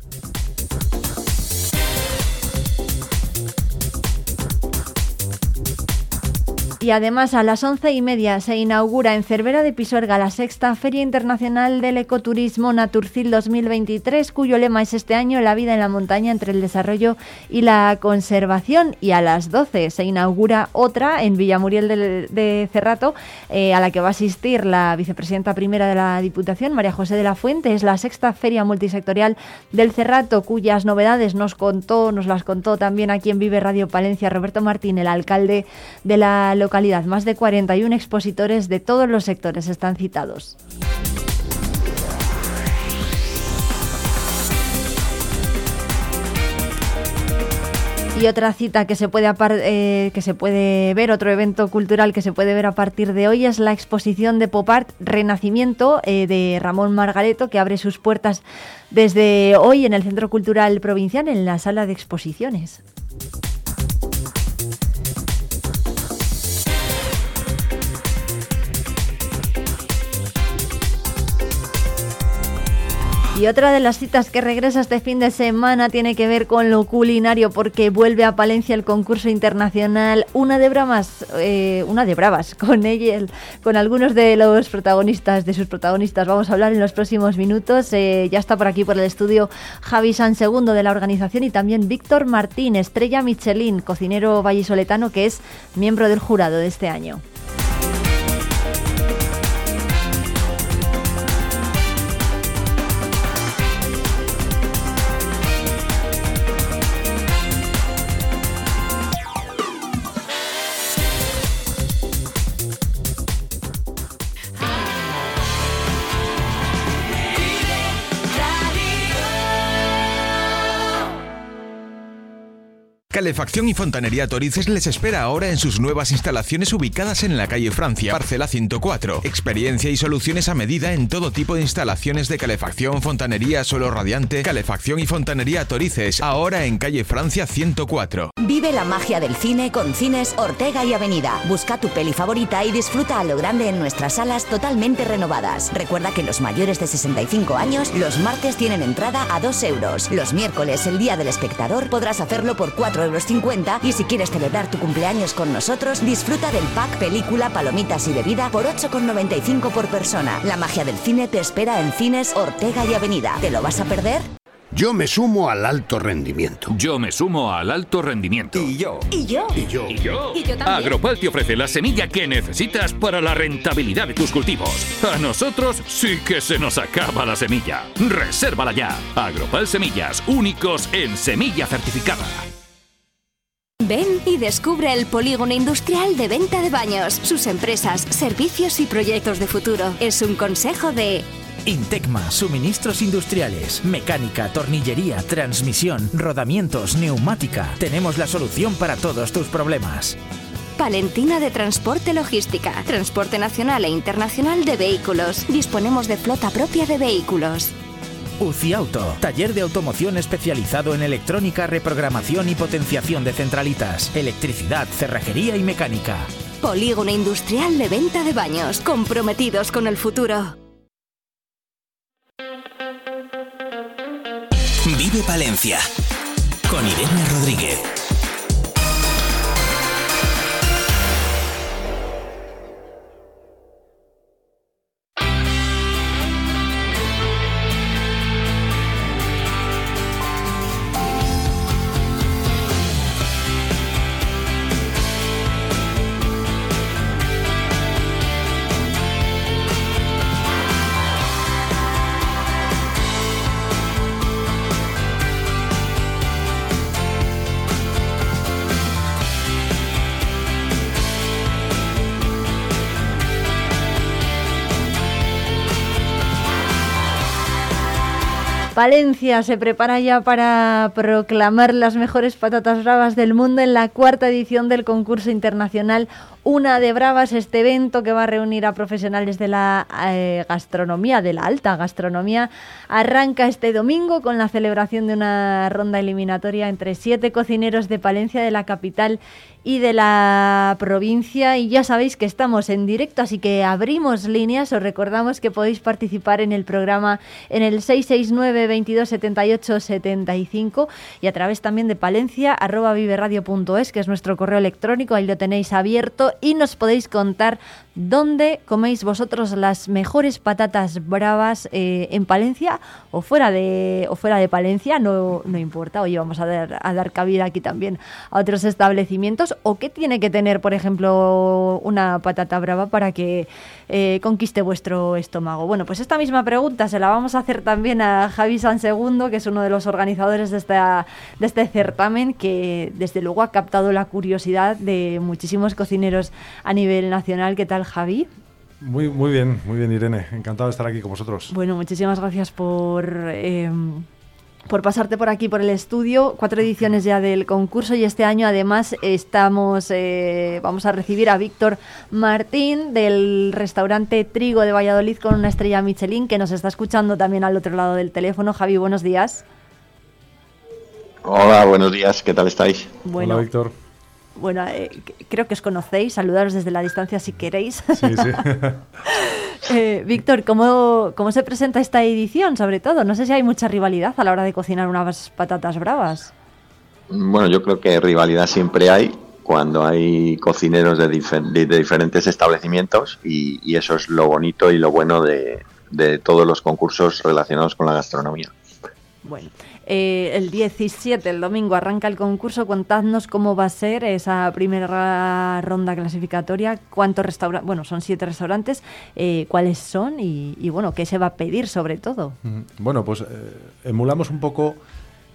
Y además a las once y media se inaugura en Cervera de Pisuerga la sexta Feria Internacional del Ecoturismo Naturcil 2023, cuyo lema es este año La vida en la montaña entre el desarrollo y la conservación. Y a las doce se inaugura otra en Villamuriel de, Cerrato, eh, a la que va a asistir la vicepresidenta primera de la Diputación, María José de la Fuente. Es la sexta Feria Multisectorial del Cerrato, cuyas novedades nos contó, nos las contó también aquí en Vive Radio Palencia Roberto Martín, el alcalde de la localidad localidad. Más de 41 expositores de todos los sectores están citados. Y otra cita que se, puede eh, que se puede ver, otro evento cultural que se puede ver a partir de hoy es la exposición de Pop Art Renacimiento eh, de Ramón Margareto, que abre sus puertas desde hoy en el Centro Cultural Provincial, en la sala de exposiciones. Y otra de las citas que regresa este fin de semana tiene que ver con lo culinario porque vuelve a Palencia el concurso internacional Una de Bravas, eh, una de Bravas, con ella, con algunos de los protagonistas, de sus protagonistas. Vamos a hablar en los próximos minutos. Eh, ya está por aquí por el estudio Javi San Segundo de la organización y también Víctor Martín, estrella Michelin, cocinero vallisoletano que es miembro del jurado de este año. Calefacción y Fontanería Torices les espera ahora en sus nuevas instalaciones ubicadas en la calle Francia, parcela 104. Experiencia y soluciones a medida en todo tipo de instalaciones de calefacción, fontanería, suelo radiante, calefacción y fontanería Torices, ahora en calle Francia 104. Vive la magia del cine con Cines Ortega y Avenida. Busca tu peli favorita y disfruta a lo grande en nuestras salas totalmente renovadas. Recuerda que los mayores de 65 años los martes tienen entrada a 2 euros. Los miércoles, el día del espectador, podrás hacerlo por 4 euros 50 y si quieres celebrar tu cumpleaños con nosotros, disfruta del pack película, palomitas y bebida por 8,95 por persona. La magia del cine te espera en Cines Ortega y Avenida. ¿Te lo vas a perder? Yo me sumo al alto rendimiento. Yo me sumo al alto rendimiento. Y yo. ¿Y yo? Y yo. ¿Y yo? Y yo también. Agropal te ofrece la semilla que necesitas para la rentabilidad de tus cultivos. A nosotros sí que se nos acaba la semilla. Resérvala ya. Agropal Semillas, únicos en semilla certificada. Ven y descubre el polígono industrial de venta de baños, sus empresas, servicios y proyectos de futuro. Es un consejo de Intecma, suministros industriales, mecánica, tornillería, transmisión, rodamientos, neumática. Tenemos la solución para todos tus problemas. Palentina de Transporte Logística, transporte nacional e internacional de vehículos. Disponemos de flota propia de vehículos. UCI Auto, taller de automoción especializado en electrónica, reprogramación y potenciación de centralitas, electricidad, cerrajería y mecánica. Polígono industrial de venta de baños, comprometidos con el futuro. Vive Palencia con Irene Rodríguez. Se prepara ya para proclamar las mejores patatas bravas del mundo en la cuarta edición del concurso internacional Una de Bravas, este evento que va a reunir a profesionales de la eh, gastronomía, de la alta gastronomía, arranca este domingo con la celebración de una ronda eliminatoria entre siete cocineros de Palencia de la capital y de la provincia. Y ya sabéis que estamos en directo así que abrimos líneas. Os recordamos que podéis participar en el programa en el 669 22 78 75 y a través también de palencia que es nuestro correo electrónico. Ahí lo tenéis abierto y nos podéis contar dónde coméis vosotros las mejores patatas bravas eh, en Palencia o fuera de o fuera de Palencia. No, no importa hoy vamos a dar, a dar cabida aquí también a otros establecimientos. O qué tiene que tener, por ejemplo, una patata brava para que eh, conquiste vuestro estómago? Bueno, pues esta misma pregunta se la vamos a hacer también a Javi San Segundo, que es uno de los organizadores de, esta, de este certamen, que desde luego ha captado la curiosidad de muchísimos cocineros a nivel nacional. ¿Qué tal, Javi? Muy, muy bien, muy bien, Irene. Encantado de estar aquí con vosotros. Bueno, muchísimas gracias por... Eh, por pasarte por aquí por el estudio. Cuatro ediciones ya del concurso y este año además estamos eh, vamos a recibir a Víctor Martín del restaurante Trigo de Valladolid con una estrella Michelin que nos está escuchando también al otro lado del teléfono. Javi, buenos días. Hola, buenos días. ¿Qué tal estáis? Bueno, Hola, Víctor. Bueno, eh, creo que os conocéis, saludaros desde la distancia si queréis. Sí, sí. Eh, Víctor, ¿cómo, ¿cómo se presenta esta edición sobre todo? No sé si hay mucha rivalidad a la hora de cocinar unas patatas bravas. Bueno, yo creo que rivalidad siempre hay cuando hay cocineros de, diferentes establecimientos y, eso es lo bonito y lo bueno de, todos los concursos relacionados con la gastronomía. Bueno, eh, el 17, el domingo, arranca el concurso. Contadnos cómo va a ser esa primera ronda clasificatoria, cuántos restaurantes, bueno, son siete restaurantes, eh, cuáles son y, bueno, qué se va a pedir sobre todo. Bueno, pues eh, emulamos un poco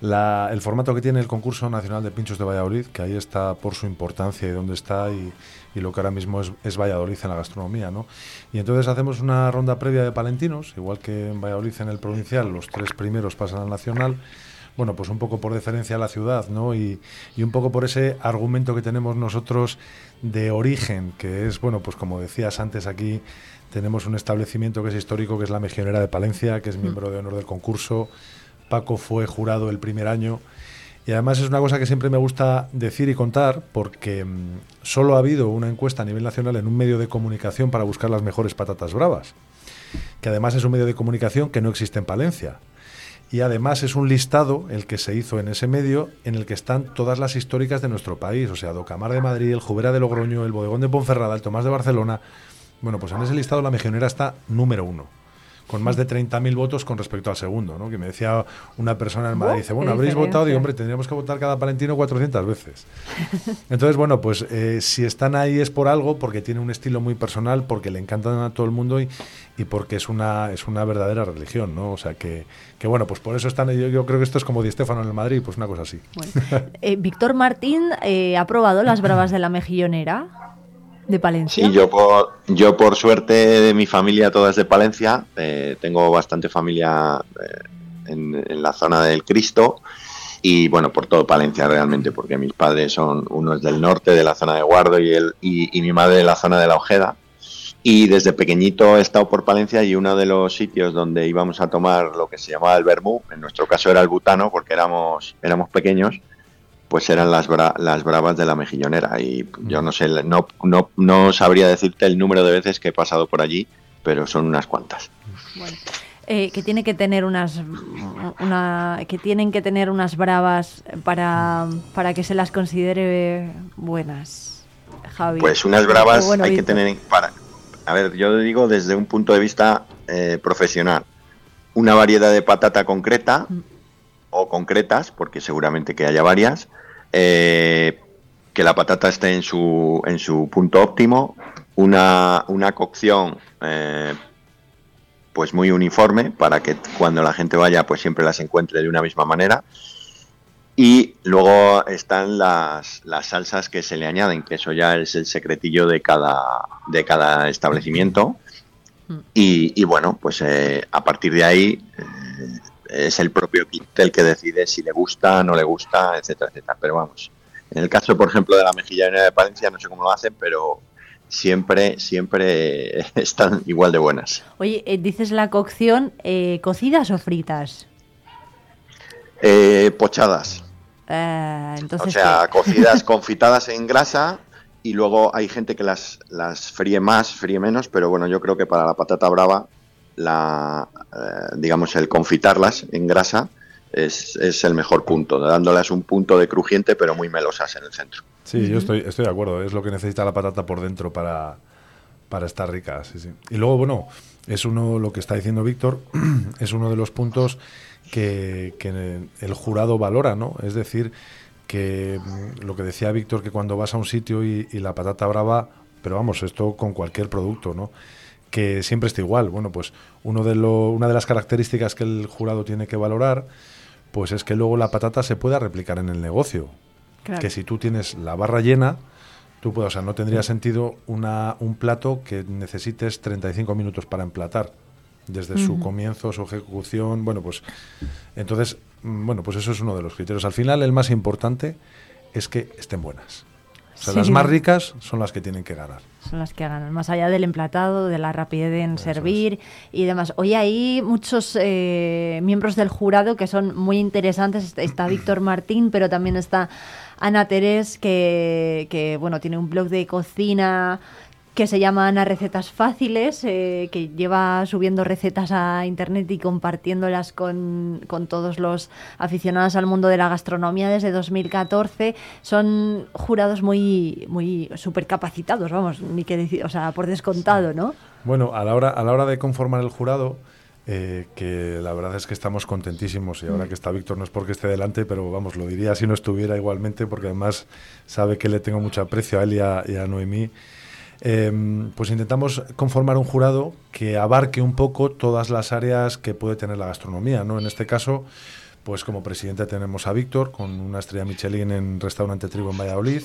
el formato que tiene el concurso nacional de pinchos de Valladolid, que ahí está por su importancia y dónde está y, lo que ahora mismo es, Valladolid en la gastronomía, ¿no? Y entonces hacemos una ronda previa de palentinos, igual que en Valladolid en el provincial, los tres primeros pasan al nacional. Bueno, pues un poco por deferencia a la ciudad, ¿no? Y, y un poco por ese argumento que tenemos nosotros de origen, que es, bueno, pues como decías antes aquí, tenemos un establecimiento que es histórico, que es la Mejionera de Palencia, que es miembro de honor del concurso, Paco fue jurado el primer año. Y además es una cosa que siempre me gusta decir y contar porque mm, solo ha habido una encuesta a nivel nacional en un medio de comunicación para buscar las mejores patatas bravas, que además es un medio de comunicación que no existe en Palencia. Y además es un listado el que se hizo en ese medio en el que están todas las históricas de nuestro país, o sea, Docamar de Madrid, el Jubera de Logroño, el Bodegón de Ponferrada, el Tomás de Barcelona. Bueno, pues en ese listado la Mejionera está número uno con más de 30.000 votos con respecto al segundo, ¿no? Que me decía una persona en Madrid, dice, bueno, habréis votado, y hombre, tendríamos que votar cada palentino 400 veces. Entonces, bueno, pues eh, si están ahí es por algo, porque tiene un estilo muy personal, porque le encantan a todo el mundo y, y porque es una, es una verdadera religión, ¿no? O sea, que, que bueno, pues por eso están, yo, yo creo que esto es como Di Stefano en el Madrid, pues una cosa así. Eh, Víctor Martín eh, ha probado las bravas de la mejillonera de Palencia. Sí, yo por, yo por suerte mi familia toda es de Palencia, eh, tengo bastante familia eh, en, la zona del Cristo y bueno, por todo Palencia realmente, porque mis padres son, uno es del norte, de la zona de Guardo y, mi madre de la zona de la Ojeda. Y desde pequeñito he estado por Palencia y uno de los sitios donde íbamos a tomar lo que se llamaba el vermú, en nuestro caso era el butano porque éramos, éramos pequeños, pues eran las, las bravas de la mejillonera. Y yo no sé, no, no, no sabría decirte el número de veces que he pasado por allí, pero son unas cuantas. Eh, que tiene que tener unas una, que tienen que tener unas bravas para, para que se las considere buenas Javi pues unas bravas hay que tener para a ver yo digo desde un punto de vista eh, profesional una variedad de patata concreta mm. o concretas porque seguramente que haya varias eh, que la patata esté en su, en su punto óptimo, una, una cocción eh, pues muy uniforme para que cuando la gente vaya pues siempre las encuentre de una misma manera. Y luego están las, las salsas que se le añaden, que eso ya es el secretillo de cada, de cada establecimiento. Mm. Y, bueno, pues eh, a partir de ahí es el propio cliente el que decide si le gusta, no le gusta, etcétera, etcétera. Pero vamos, en el caso, por ejemplo, de la mejilla de Palencia, no sé cómo lo hacen, pero siempre, siempre están igual de buenas. Oye, eh, dices la cocción, eh, ¿cocidas o fritas? Eh, pochadas. o sea, cocidas, confitadas en grasa y luego hay gente que las, las fríe más, fríe menos, pero bueno, yo creo que para la patata brava la, eh, digamos, el confitarlas en grasa es, es, el mejor punto, dándolas un punto de crujiente pero muy melosas en el centro. Sí, yo estoy, estoy de acuerdo, es lo que necesita la patata por dentro para, para estar rica. Y luego, bueno, es uno, lo que está diciendo Víctor, es uno de los puntos que, que el jurado valora, ¿no? Es decir, que mm, lo que decía Víctor, que cuando vas a un sitio y, y la patata brava, pero vamos, esto con cualquier producto, ¿no? Que siempre está igual. Bueno, pues uno de lo, una de las características que el jurado tiene que valorar, pues es que luego la patata se pueda replicar en el negocio. Que si tú tienes la barra llena, tú puedes, o sea, no tendría sentido una, un plato que necesites 35 minutos para emplatar desde su comienzo, su ejecución, bueno, pues entonces, mm, bueno, pues eso es uno de los criterios. Al final el más importante es que estén buenas. O sea, las más ricas son las que tienen que ganar. Son las que ganan, más allá del emplatado, de la rapidez en servir y demás. Hoy hay muchos eh, miembros del jurado que son muy interesantes. Está Víctor Martín, pero también está Ana Terés, que, que bueno, tiene un blog de cocina que se llama Ana Recetas Fáciles, eh, que lleva subiendo recetas a internet y compartiéndolas con, con, todos los aficionados al mundo de la gastronomía desde 2014. Son jurados muy, muy súper capacitados, vamos, ni que decir, o sea, por descontado, ¿no? Bueno, a la hora, a la hora de conformar el jurado, eh, que la verdad es que estamos contentísimos y ahora que está Víctor no es porque esté delante, pero vamos, lo diría si no estuviera igualmente, porque además sabe que le tengo mucho aprecio a él y a, y a Noemí. Em, pues intentamos conformar un jurado que abarque un poco todas las áreas que puede tener la gastronomía. ¿no? En este caso, pues como presidente tenemos a Víctor, con una estrella Michelin en Restaurante Trigo en Valladolid.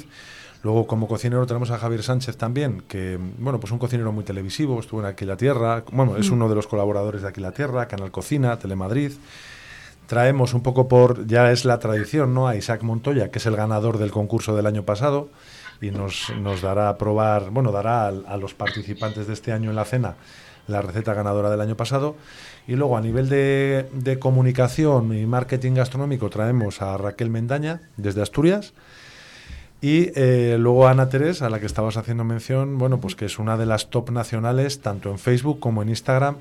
Luego, como cocinero, tenemos a Javier Sánchez también, que, bueno, pues un cocinero muy televisivo, estuvo en Aquí la Tierra, bueno, es mm. uno de los colaboradores de Aquí la Tierra, Canal Cocina, Telemadrid. Traemos un poco por, ya es la tradición, ¿no? A Isaac Montoya, que es el ganador del concurso del año pasado y nos, nos dará a probar, bueno, dará a, los participantes de este año en la cena la receta ganadora del año pasado. Y luego a nivel de, de comunicación y marketing gastronómico traemos a Raquel Mendaña desde Asturias. Y eh, luego a Ana Terés, a la que estabas haciendo mención, bueno, pues que es una de las top nacionales, tanto en Facebook como en Instagram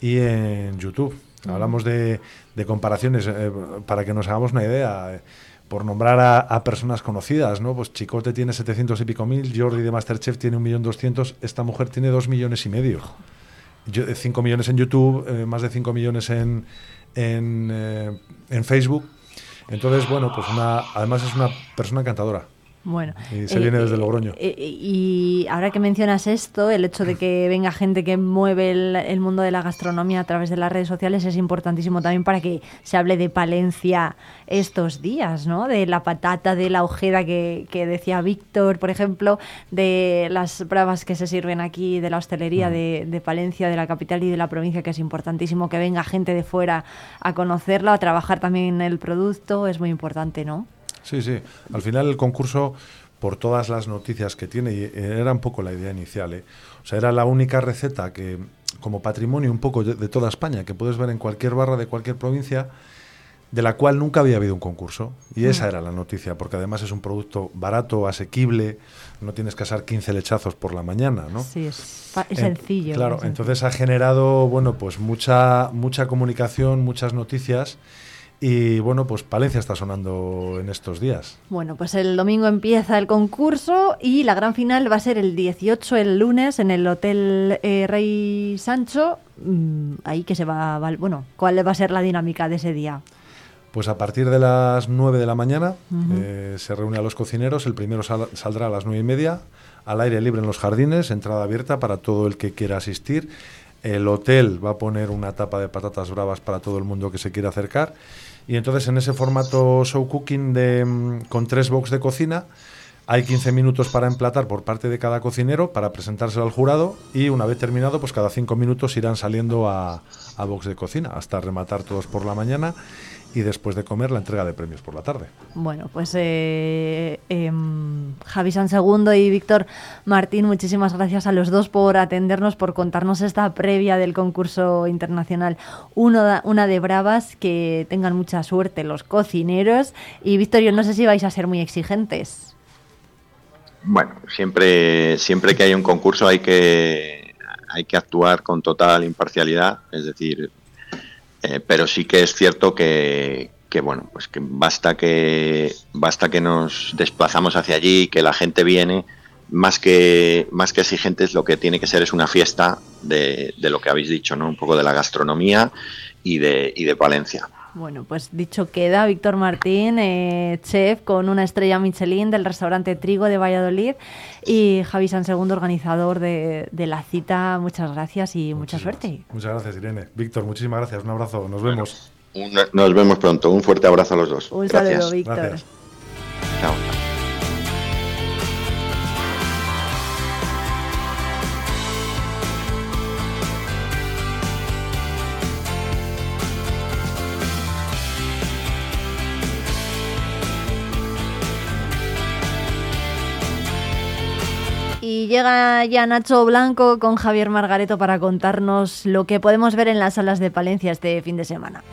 y en YouTube. Hablamos de, de comparaciones, eh, para que nos hagamos una idea por nombrar a, personas conocidas, ¿no? Pues Chicote tiene 700 y pico mil, Jordi de Masterchef tiene un millón doscientos, esta mujer tiene dos millones y medio. Yo, 5 millones en YouTube, eh, más de 5 millones en, en, eh, en, Facebook. Entonces, bueno, pues una, además es una persona encantadora. Bueno, y se viene desde eh, Logroño. Eh, y ahora que mencionas esto, el hecho de que venga gente que mueve el, mundo de la gastronomía a través de las redes sociales es importantísimo también para que se hable de Palencia estos días, ¿no? De la patata, de la ojeda que, decía Víctor, por ejemplo, de las bravas que se sirven aquí, de la hostelería mm. de, de Palencia, de la capital y de la provincia, que es importantísimo que venga gente de fuera a conocerlo, a trabajar también en el producto, es muy importante, ¿no? Sí, sí. Al final el concurso, por todas las noticias que tiene, y era un poco la idea inicial, ¿eh? o sea, era la única receta que, como patrimonio un poco de, toda España, que puedes ver en cualquier barra de cualquier provincia, de la cual nunca había habido un concurso. Y esa mm. era la noticia, porque además es un producto barato, asequible, no tienes que asar 15 lechazos por la mañana, ¿no? Sí, es, sencillo. claro, entonces ha generado, bueno, pues mucha, mucha comunicación, muchas noticias y bueno, pues Palencia está sonando en estos días. Bueno, pues el domingo empieza el concurso y la gran final va a ser el 18, el lunes, en el Hotel eh, Rey Sancho. Mm, ahí que se va, bueno, ¿cuál va a ser la dinámica de ese día? Pues a partir de las 9 de la mañana eh, se reúne a los cocineros. El primero saldrá a las 9 y media, al aire libre en los jardines, entrada abierta para todo el que quiera asistir. El hotel va a poner una tapa de patatas bravas para todo el mundo que se quiera acercar. Y entonces en ese formato show cooking de, mm, con tres box de cocina, hay 15 minutos para emplatar por parte de cada cocinero para presentárselo al jurado y una vez terminado, pues cada cinco minutos irán saliendo a, a box de cocina hasta rematar todos por la mañana y después de comer la entrega de premios por la tarde. Bueno, pues eh, em, Javi San Segundo y Víctor Martín, muchísimas gracias a los dos por atendernos, por contarnos esta previa del concurso internacional. Uno, una de bravas, que tengan mucha suerte los cocineros. Y Víctor, yo no sé si vais a ser muy exigentes. Bueno, siempre, siempre que hay un concurso hay que, hay que actuar con total imparcialidad, es decir, eh, pero sí que es cierto que, bueno, pues que basta que basta que nos desplazamos hacia allí, que la gente viene, más que más que exigentes, lo que tiene que ser es una fiesta de, de lo que habéis dicho, ¿no? Un poco de la gastronomía y de, y de Palencia. Bueno, pues dicho queda, Víctor Martín, eh, chef con una estrella Michelin del restaurante Trigo de Valladolid y Javi San Segundo, organizador de, la cita. Muchas gracias y mucha suerte. Muchas gracias, Irene. Víctor, muchísimas gracias. Un abrazo. Nos vemos. nos vemos pronto. Un fuerte abrazo a los dos. Un saludo, Víctor. Llega ya Nacho Blanco con Javier Margareto para contarnos lo que podemos ver en las salas de Palencia este fin de semana.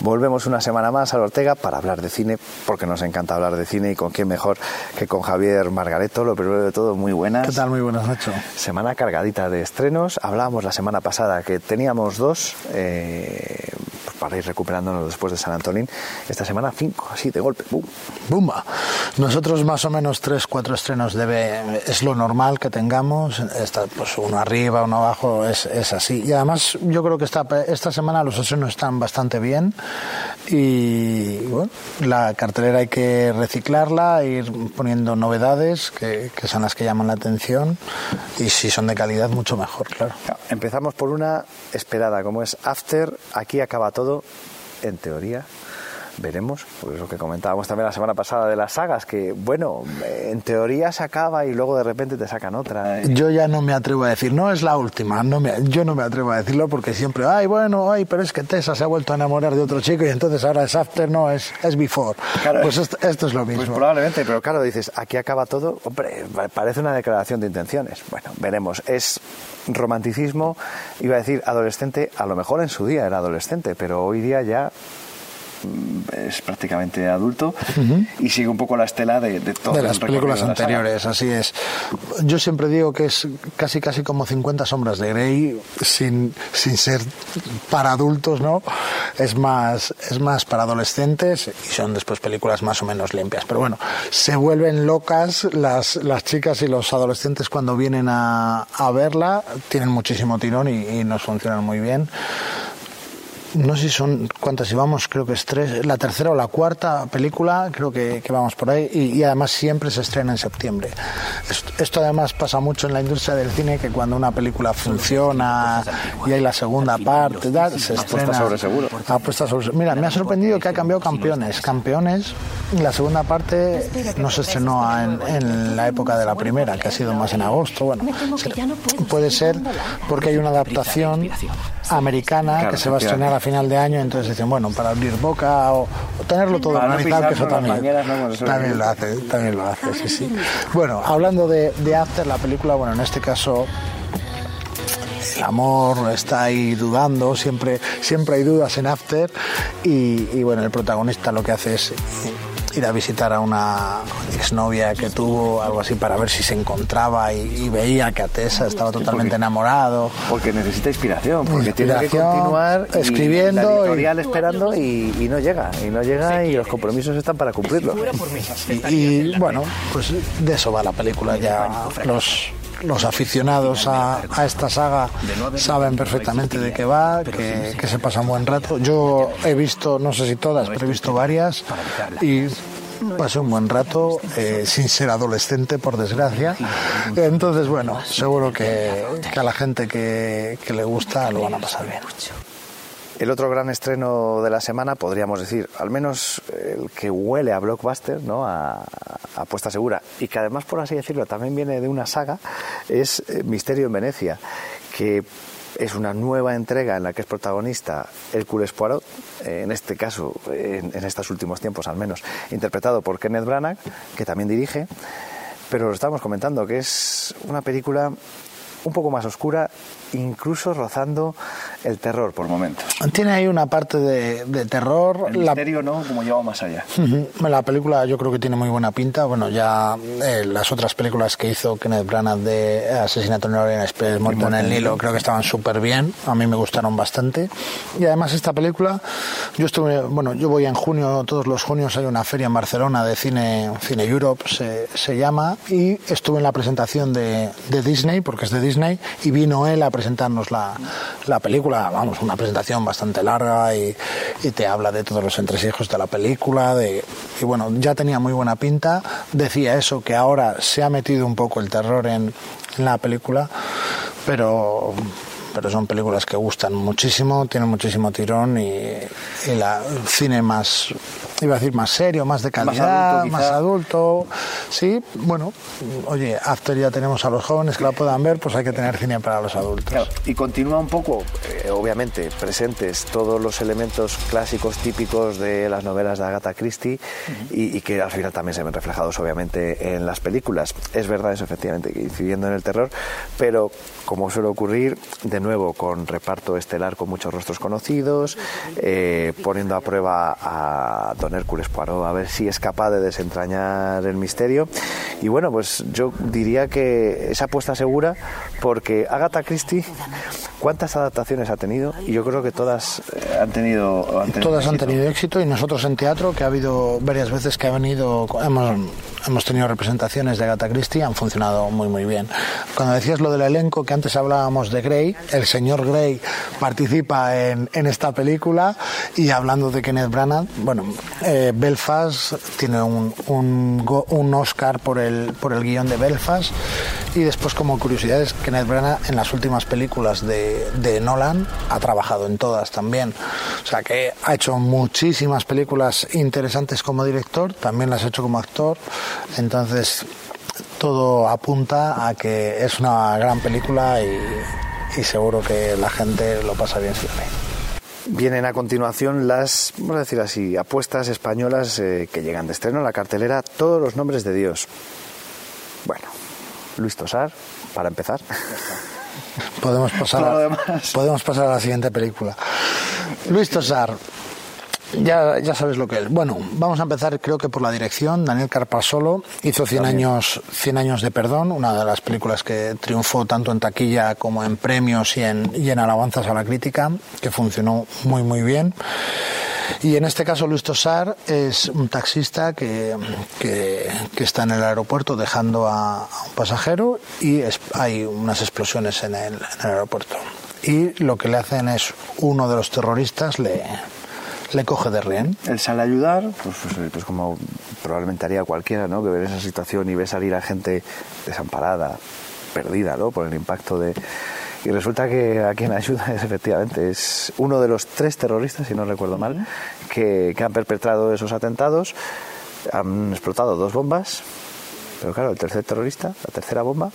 Volvemos una semana más a Ortega para hablar de cine, porque nos encanta hablar de cine y con quién mejor que con Javier Margareto. Lo primero de todo, muy buenas. ¿Qué tal? Muy buenas, Nacho. Semana cargadita de estrenos. Hablábamos la semana pasada que teníamos dos. Eh, para ir recuperándonos después de San Antonín. Esta semana cinco, así de golpe. ¡Bum! ¡Bumba! Nosotros más o menos tres, cuatro estrenos debe, es lo normal que tengamos. Esta, pues uno arriba, uno abajo, es, es así. Y además yo creo que esta, esta semana los estrenos están bastante bien y bueno, la cartelera hay que reciclarla, ir poniendo novedades que, que son las que llaman la atención y si son de calidad mucho mejor, claro. Empezamos por una esperada como es After, aquí acaba todo en teoría, veremos, pues lo que comentábamos también la semana pasada de las sagas, que bueno, en teoría se acaba y luego de repente te sacan otra. ¿eh? Yo ya no me atrevo a decir, no es la última, no me, yo no me atrevo a decirlo porque siempre, ay, bueno, ay, pero es que Tessa se ha vuelto a enamorar de otro chico y entonces ahora es after, no, es, es before. pues esto, esto, es lo mismo. Pues probablemente, pero claro, dices, aquí acaba todo, hombre, parece una declaración de intenciones. Bueno, veremos, es romanticismo, iba a decir adolescente, a lo mejor en su día era adolescente, pero hoy día ya es prácticamente adulto uh -huh. y sigue un poco la estela de, de todas las películas anteriores, así es. Yo siempre digo que es casi casi como 50 sombras de Grey sin, sin ser para adultos, ¿no? Es más, es más para adolescentes y son después películas más o menos limpias. Pero bueno, se vuelven locas las, las chicas y los adolescentes cuando vienen a, a verla, tienen muchísimo tirón y, y nos funcionan muy bien no sé si son cuántas llevamos, creo que es tres, la tercera o la cuarta película, creo que, que vamos por ahí, y, y, además siempre se estrena en septiembre. Esto, esto, además pasa mucho en la industria del cine, que cuando una película funciona y hay la segunda parte, se estrena. Apuesta sobre seguro. Apuesta sobre Mira, me ha sorprendido que ha cambiado Campeones. Campeones, la segunda parte no se estrenó en, en la época de la primera, que ha sido más en agosto. Bueno, puede ser porque hay una adaptación americana claro, que se va a estrenar a final de año, entonces dicen, bueno, para abrir boca o, o tenerlo todo no organizado, que eso también, no, también lo hace, también lo hace, sí, sí. Bueno, hablando de, de After, la película, bueno, en este caso el amor está ahí dudando, siempre, siempre hay dudas en After y, y, bueno, el protagonista lo que hace es ir a visitar a una exnovia que tuvo, algo así, para ver si se encontraba y, y veía que Atesa estaba totalmente enamorado. Porque necesita inspiración, porque tiene que continuar y escribiendo la y- esperando y, y no llega, y no llega y los compromisos están para cumplirlos. Y, y, bueno, pues de eso va la película. Ya los, los aficionados a, a esta saga saben perfectamente de qué va, que, que se pasa un buen rato. Yo he visto, no sé si todas, pero he visto varias y pasé un buen rato eh, sin ser adolescente, por desgracia. Entonces, bueno, seguro que, que a la gente que, que le gusta lo van a pasar bien. El otro gran estreno de la semana, podríamos decir, al menos el que huele a blockbuster, ¿no? a, apuesta segura, y que además, por así decirlo, también viene de una saga, es eh, Misterio en Venecia, que es una nueva entrega en la que es protagonista Hércules Poirot, eh, en este caso, en estos últimos tiempos al menos, interpretado por Kenneth Branagh, que también dirige, pero lo estamos comentando, que es una película un poco más oscura, incluso rozando el terror por momentos. Tiene ahí una parte de, de terror. El misterio no, como lleva más allá. La película yo creo que tiene muy buena pinta. Bueno, ya eh, las otras películas que hizo Kenneth Branagh de Asesinato en el Orient Express, Muerte en el Nilo, creo que estaban súper bien. A mí me gustaron bastante. Y además esta película, yo estuve, bueno, yo voy en junio, todos los junios hay una feria en Barcelona de cine, Cine Europe se, se llama, y estuve en la presentación de, de Disney, porque es de Disney, y vino él a presentarnos la, la película, vamos, una presentación bastante larga y, y te habla de todos los entresijos de la película, de, y bueno, ya tenía muy buena pinta, decía eso, que ahora se ha metido un poco el terror en, la película, pero pero son películas que gustan muchísimo, tienen muchísimo tirón y, y la, el cine más iba a decir más serio, más de Más calidad, adulto, más adulto. Sí, bueno, oye, After ya tenemos a los jóvenes que la puedan ver, pues hay que tener cine para los adultos. Claro, y continúa un poco, eh, obviamente, presentes todos los elementos clásicos típicos de las novelas de Agatha Christie y, y que al final también se ven reflejados, obviamente, en las películas. Es verdad eso, efectivamente, que incidiendo en el terror, pero como suele ocurrir, de nuevo, con reparto estelar con muchos rostros conocidos, eh, poniendo a prueba a don Hércules Poirot a ver si es capaz de desentrañar el misterio. Y bueno, pues yo diría que es apuesta segura porque Agatha Christie, ¿cuántas adaptaciones ha tenido? Y yo creo que todas eh, han tenido... han tenido Todas han éxito. tenido éxito y nosotros en teatro, que ha habido varias veces que ha venido, hemos, hemos tenido representaciones de Agatha Christie, han funcionado muy muy bien. Cuando decías lo del elenco, que antes hablábamos de Grey, el señor Grey participa en, en esta película y hablando de Kenneth Branagh, bueno, eh, Belfast tiene un, Oscar por el, por guion de Belfast y después como curiosidades, Kenneth Branagh en las últimas películas de, Nolan ha trabajado en todas también. O sea que ha hecho muchísimas películas interesantes como director, también las ha hecho como actor. Entonces todo apunta a que es una gran película y, seguro que la gente lo pasa bien si la. Vienen a continuación las, vamos a decir así, apuestas españolas eh, que llegan de estreno a la cartelera Todos los nombres de Dios. Bueno, Luis Tosar, para empezar. Podemos pasar, a, podemos pasar a la siguiente película. Luis Tosar, ya, ya sabes lo que es. Bueno, vamos a empezar creo que por la dirección. Daniel Carpasolo hizo 100 años, 100 años de perdón, una de las películas que triunfó tanto en taquilla como en premios y en, y en alabanzas a la crítica, que funcionó muy muy bien. Y en este caso Luis Tosar es un taxista que, que, que está en el aeropuerto dejando a, a un pasajero y es- hay unas explosiones en el, en el aeropuerto. Y lo que le hacen es uno de los terroristas le, le coge de rehén. Él sale a ayudar, pues, pues, pues como probablemente haría cualquiera, ¿no? Que ve esa situación y ve salir a gente desamparada, perdida, ¿no? Por el impacto de... Y resulta que a quien ayuda es efectivamente, es uno de los tres terroristas, si no recuerdo mal, que, que han perpetrado esos atentados. Han explotado dos bombas, pero claro, el tercer terrorista, la tercera bomba,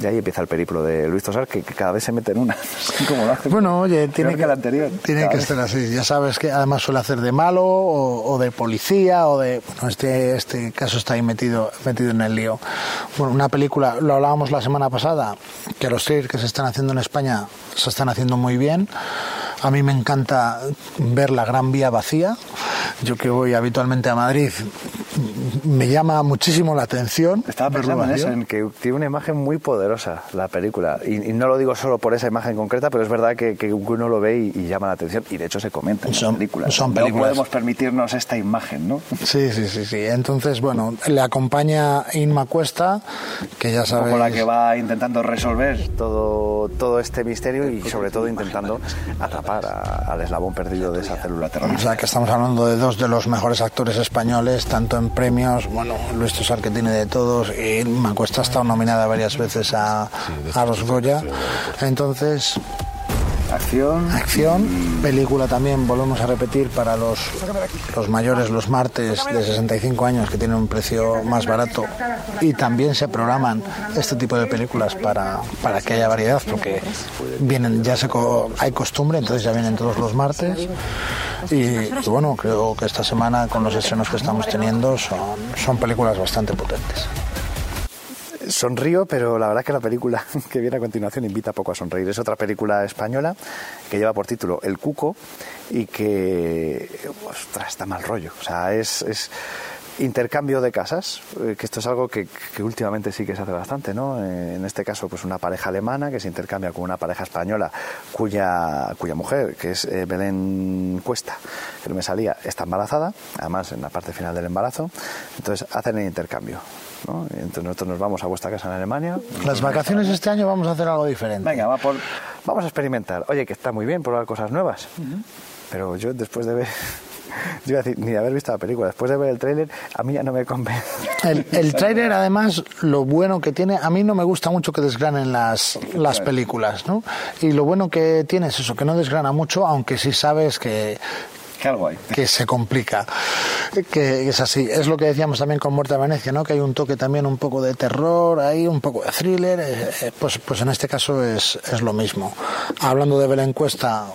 y ahí empieza el periplo de Luis Tosar, que, que cada vez se mete en una. como lo hace. Bueno, oye, tiene Peor que, el anterior. tiene que vez. ser así. Ya sabes que además suele hacer de malo o, o de policía o de... Bueno, este, este caso está ahí metido, metido en el lío. Bueno, una película, lo hablábamos la semana pasada, que los trailers que se están haciendo en España se están haciendo muy bien. A mí me encanta ver la Gran Vía vacía. Yo que voy habitualmente a Madrid, me llama muchísimo la atención. Estaba pensando en eso, en que tiene una imagen muy poderosa la película. Y, y no lo digo solo por esa imagen concreta, pero es verdad que, que uno lo ve y, y llama la atención. Y de hecho se comenta en Son- la película. son No películas. podemos permitirnos esta imagen, ¿no? Sí, sí, sí, sí. Entonces, bueno, le acompaña Inma Cuesta, que ya sabes... Como la que va intentando resolver todo, todo este misterio y sobre todo intentando atrapar a- al eslabón perdido de esa célula O terrorista. sea, que estamos hablando de dos de los mejores actores españoles, tanto en premios, bueno, Luis Tosar que tiene de todos, y Inma Cuesta ha estado nominada varias veces a, a los Goya. Entonces, Acción. acción, película también, volvemos a repetir, para los, los mayores, los martes de 65 años, que tienen un precio más barato. Y también se programan este tipo de películas para, para que haya variedad, porque vienen, ya se co- hay costumbre, entonces ya vienen todos los martes. Y, bueno, creo que esta semana, con los estrenos que estamos teniendo, son, son películas bastante potentes. Sonrío, pero la verdad que la película que viene a continuación invita poco a sonreír. Es otra película española que lleva por título El Cuco y que, ostras, está mal rollo. O sea, es, es intercambio de casas, eh, que esto es algo que, que últimamente sí que se hace bastante, ¿no? Eh, En este caso, pues una pareja alemana que se intercambia con una pareja española cuya, cuya mujer, que es eh, Belén Cuesta, que no me salía, está embarazada, además en la parte final del embarazo, entonces hacen el intercambio. ¿no? Entonces nosotros nos vamos a vuestra casa en Alemania. Las vacaciones este año vamos a hacer algo diferente. Venga, va por- vamos a experimentar. Oye, que está muy bien probar cosas nuevas. Pero yo después de ver... Yo iba a decir, ni de haber visto la película, después de ver el tráiler, a mí ya no me convence. El, el tráiler, además, lo bueno que tiene, a mí no me gusta mucho que desgranen las, las películas, ¿no? Y lo bueno que tiene es eso, que no desgrana mucho, aunque sí sabes que, Que algo hay. que se complica, que es así. Es lo que decíamos también con Muerte a Venecia, ¿no? Que hay un toque también un poco de terror, hay un poco de thriller, eh, eh, pues, pues en este caso es, es lo mismo. Hablando de Belén Cuesta,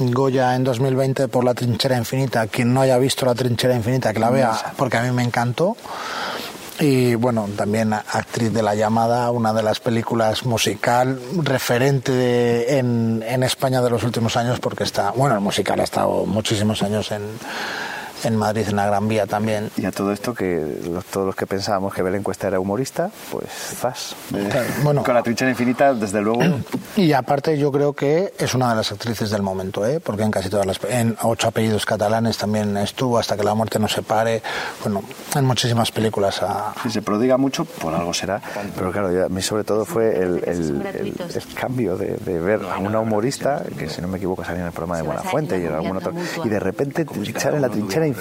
Goya en 2020 por La Trinchera Infinita, quien no haya visto La Trinchera Infinita, que la vea, porque a mí me encantó. Y bueno, también actriz de La Llamada, una de las películas musical referente de- en, en España de los últimos años, porque está, bueno, el musical ha estado muchísimos años en, en Madrid, en la Gran Vía también. Y a todo esto, que los- todos los que pensábamos que Belén Cuesta era humorista, pues zas. Eh, Claro, bueno. Con la trinchera infinita, desde luego. Y aparte yo creo que es una de las actrices del momento, ¿eh? porque en casi todas las... En ocho apellidos catalanes también estuvo, hasta que la muerte nos separe, bueno, en muchísimas películas. ha- Si se prodiga mucho, por algo será. Pero claro, yo- a mí sobre todo fue el, el- el- el cambio de, de ver a una humorista, que si no me equivoco salía en el programa de Buenafuente y en algún otro, y de repente trinchar en la trinchera infinita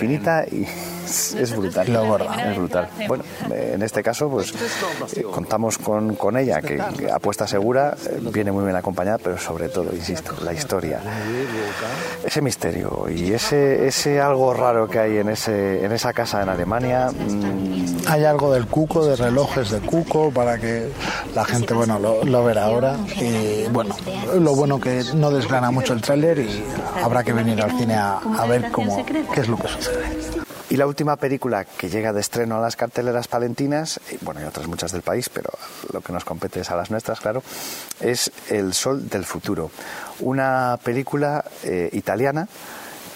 y es, es brutal. Lo gorda. Es brutal. Bueno, en este caso, pues eh, contamos con, con ella, que, que apuesta segura, eh, viene muy bien acompañada, pero sobre todo, insisto, la historia. Ese misterio y ese, ese algo raro que hay en, ese, en esa casa en Alemania. mm, Hay algo del cuco, de relojes de cuco, para que la gente, bueno, lo, lo verá ahora. Y bueno, lo bueno que no desgrana mucho el tráiler y habrá que venir al cine a, a ver cómo, qué es lo que sucede. Y la última película que llega de estreno a las carteleras palentinas, bueno, y otras muchas del país, pero lo que nos compete es a las nuestras, claro, es El Sol del Futuro. Una película eh, italiana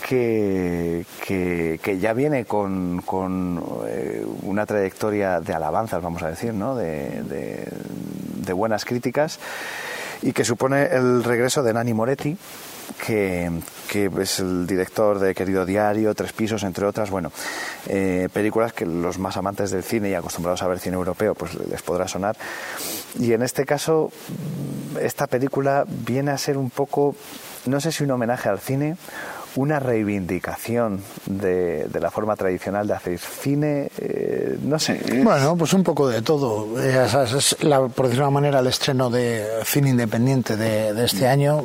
que, que, que ya viene con, con, eh, una trayectoria de alabanzas, vamos a decir, ¿no? de, de- de buenas críticas y que supone el regreso de Nani Moretti, que, es el director de Querido Diario, Tres Pisos, entre otras, bueno, eh, películas que los más amantes del cine y acostumbrados a ver cine europeo, pues les podrá sonar. Y en este caso, esta película viene a ser un poco, no sé si un homenaje al cine, una reivindicación de, de la forma tradicional de hacer cine, eh, no sé. es- Bueno, pues un poco de todo. Eh, esa Es, es la- por decirlo de una manera, el estreno de cine independiente de, de este año.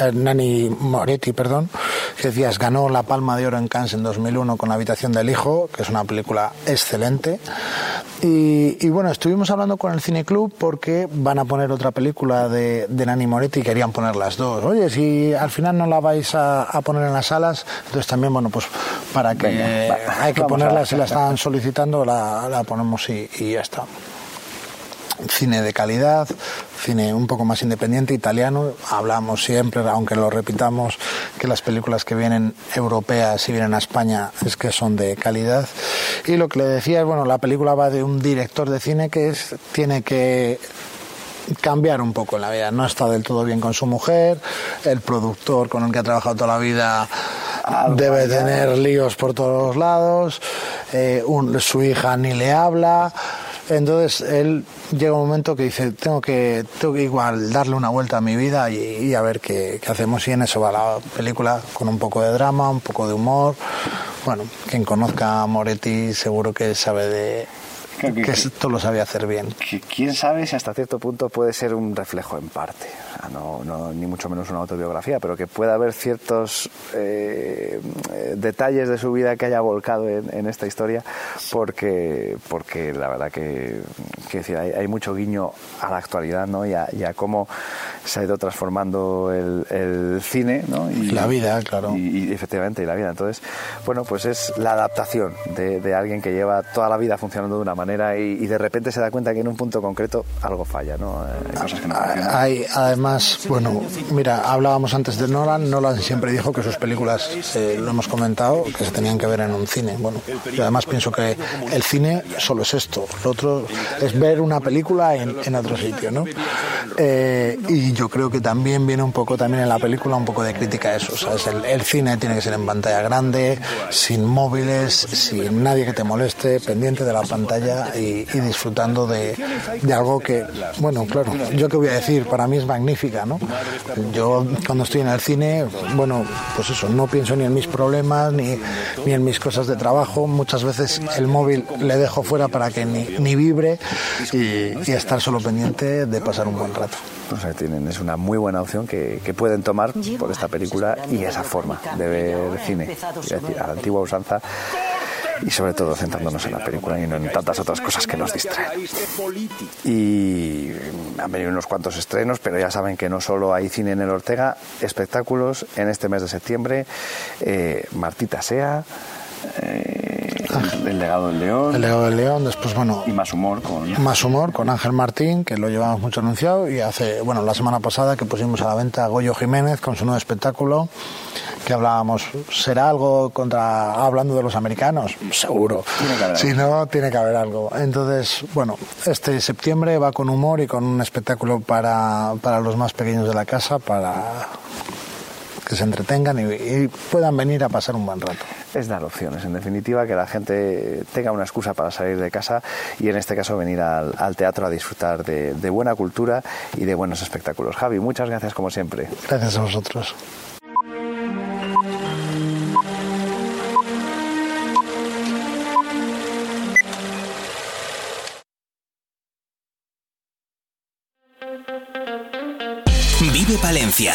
Eh, Nani Moretti, perdón, que decías, ganó la Palma de Oro en Cannes en 2001 con La habitación del hijo, que es una película excelente. Y, y bueno, estuvimos hablando con el Cine Club porque van a poner otra película de, de Nani Moretti y querían poner las dos. Oye, si al final no la vais a, a poner en las salas, entonces también, bueno, pues para que va, hay que ponerla, si la están solicitando, la, la ponemos y, y ya está. Cine de calidad, cine un poco más independiente, italiano. Hablamos siempre, aunque lo repitamos, que las películas que vienen europeas y vienen a España es que son de calidad. Y lo que le decía es, bueno, la película va de un director de cine que es, tiene que cambiar un poco en la vida. No está del todo bien con su mujer, el productor con el que ha trabajado toda la vida debe tener líos por todos lados, eh, un- su hija ni le habla. Entonces él llega un momento que dice, tengo que, tengo que igual darle una vuelta a mi vida y, y a ver qué, qué hacemos. Y en eso va la película, con un poco de drama, un poco de humor. Bueno, quien conozca a Moretti seguro que sabe de que- que esto lo sabe hacer bien. que quién sabe si hasta cierto punto puede ser un reflejo en parte, no, no- ni mucho menos una autobiografía, pero que pueda haber ciertos eh, eh, detalles de su vida que haya volcado en, en esta historia, porque, porque la verdad que, que decir, hay, hay mucho guiño a la actualidad ¿no? y, a, y a cómo se ha ido transformando el, el cine ¿no? y La vida, claro. y, y efectivamente y la vida entonces bueno pues es la adaptación de, de alguien que lleva toda la vida funcionando de una manera y, y de repente se da cuenta que en un punto concreto algo falla no Eh, Hay cosas que no funcionan Hay, además, bueno, mira, hablábamos antes de Nolan. Nolan siempre dijo que sus películas, eh, lo hemos comentado, que se tenían que ver en un cine. Bueno, y además pienso que el cine solo es esto. Lo otro es ver una película en, otro sitio, ¿no? Eh, y yo creo que también viene un poco, también en la película, un poco de crítica a eso. ¿sabes? El, el cine tiene que ser en pantalla grande, sin móviles, sin nadie que te moleste, pendiente de la pantalla y, disfrutando de, de, algo que, bueno, claro, yo qué voy a decir, para mí es Yo cuando estoy en el cine, bueno, pues eso, no pienso ni en mis problemas ni, ni en mis cosas de trabajo, muchas veces el móvil le dejo fuera para que ni, ni vibre y, y estar solo pendiente de pasar un buen rato. O sea, tienen, es una muy buena opción que, que, pueden tomar por esta película y esa forma de ver cine, decir, a la antigua usanza y sobre todo centrándonos en la película y no en tantas otras cosas que nos distraen. Y han venido unos cuantos estrenos, pero ya saben que no solo hay cine en el Ortega, espectáculos en este mes de septiembre, eh, Martita Sea. Eh, el legado del león. El legado del león, después, bueno. Y más humor con. Más humor con Ángel Martín, que lo llevamos mucho anunciado. Y hace, bueno, la semana pasada que pusimos a la venta a Goyo Jiménez con su nuevo espectáculo, que hablábamos, ¿será algo contra. hablando de los americanos? Seguro. Si no, tiene que haber algo. Entonces, bueno, este septiembre va con humor y con un espectáculo para, para los más pequeños de la casa, para que se entretengan y, y, puedan venir a pasar un buen rato. Es dar opciones, en definitiva, que la gente tenga una excusa para salir de casa y en este caso venir al, al teatro a disfrutar de, de, buena cultura y de buenos espectáculos. Javi, muchas gracias como siempre. Gracias a vosotros. Vive Palencia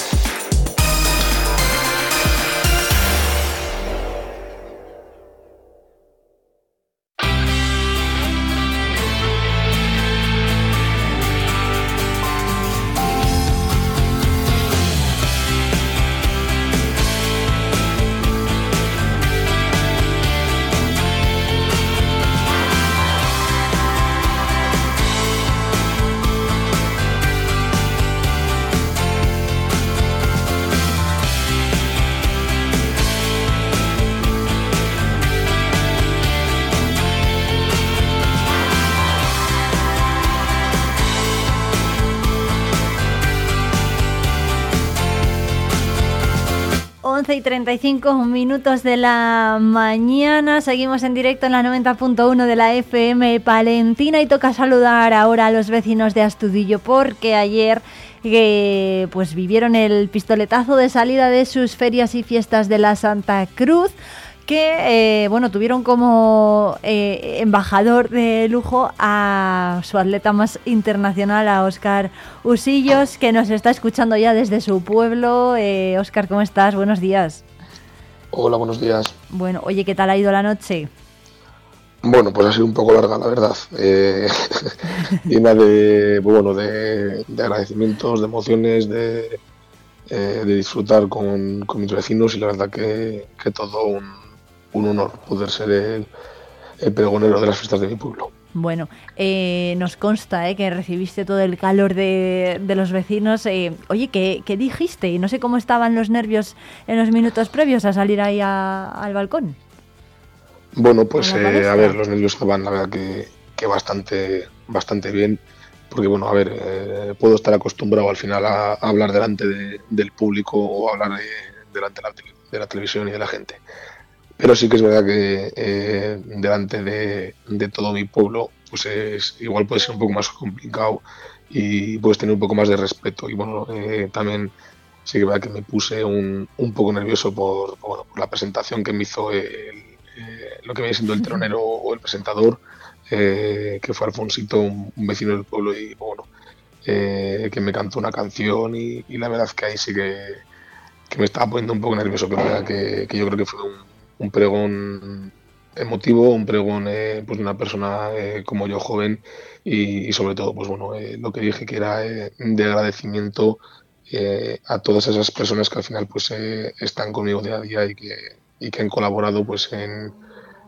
Y 35 minutos de la mañana. Seguimos en directo en la 90.1 de la FM Palentina y toca saludar ahora a los vecinos de Astudillo porque ayer eh, pues vivieron el pistoletazo de salida de sus ferias y fiestas de la Santa Cruz que eh, bueno tuvieron como eh, embajador de lujo a su atleta más internacional, a Oscar Usillos, que nos está escuchando ya desde su pueblo. Eh, Oscar, ¿cómo estás? Buenos días. Hola, buenos días. Bueno, oye, ¿qué tal ha ido la noche? Bueno, pues ha sido un poco larga, la verdad. Eh, llena de, bueno, de, de, agradecimientos, de emociones, de, eh, de disfrutar con, con, mis vecinos y la verdad que, que todo un, un honor poder ser el, el, pregonero de las fiestas de mi pueblo. Bueno, eh, nos consta eh, que recibiste todo el calor de, de los vecinos. Eh, oye, ¿qué, ¿qué, dijiste? Y no sé cómo estaban los nervios en los minutos previos a salir ahí a, al balcón. Bueno, pues eh, a ver, los nervios estaban, la verdad que, que bastante, bastante bien. Porque, bueno, a ver, puedo estar acostumbrado al final a, a hablar delante de, del público o a hablar delante de la, de la televisión y de la gente pero sí que es verdad que eh, delante de, de, todo mi pueblo, pues es, igual puede ser un poco más complicado y puedes tener un poco más de respeto. Y bueno, eh, también sí que es verdad que me puse un, un poco nervioso por, bueno, por, la presentación que me hizo el, eh, lo que viene siendo el tronero o el presentador, eh, que fue Alfonsito, un, un, vecino del pueblo, y bueno, eh, que me cantó una canción y, y, la verdad que ahí sí que, que me estaba poniendo un poco nervioso, pero la verdad que, que yo creo que fue un un pregón emotivo, un pregón eh, pues una persona eh, como yo joven y, sobre todo pues bueno eh, lo que dije que era de agradecimiento a todas esas personas que al final pues están conmigo día a día y que, y que han colaborado pues en,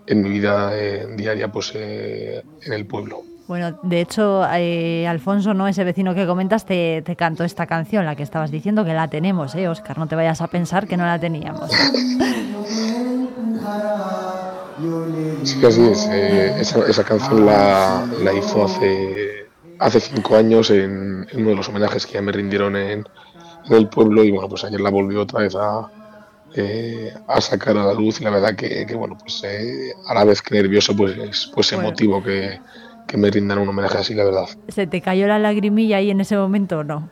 en mi vida diaria pues en el pueblo. Bueno, de hecho, eh, Alfonso, ¿no? Ese vecino que comentas te, te, cantó esta canción, la que estabas diciendo, que la tenemos, ¿eh, Oscar? No te vayas a pensar que no la teníamos. Sí, así es. Eh, esa, esa, canción la, la, hizo hace, hace cinco años en, en, uno de los homenajes que ya me rindieron en, en, el pueblo y bueno, pues ayer la volvió otra vez a, eh, a sacar a la luz y la verdad que, bueno, pues eh, a la vez que nervioso, pues, pues emotivo que, que me rindan un homenaje así, la verdad. ¿Se te cayó la lagrimilla ahí en ese momento o no?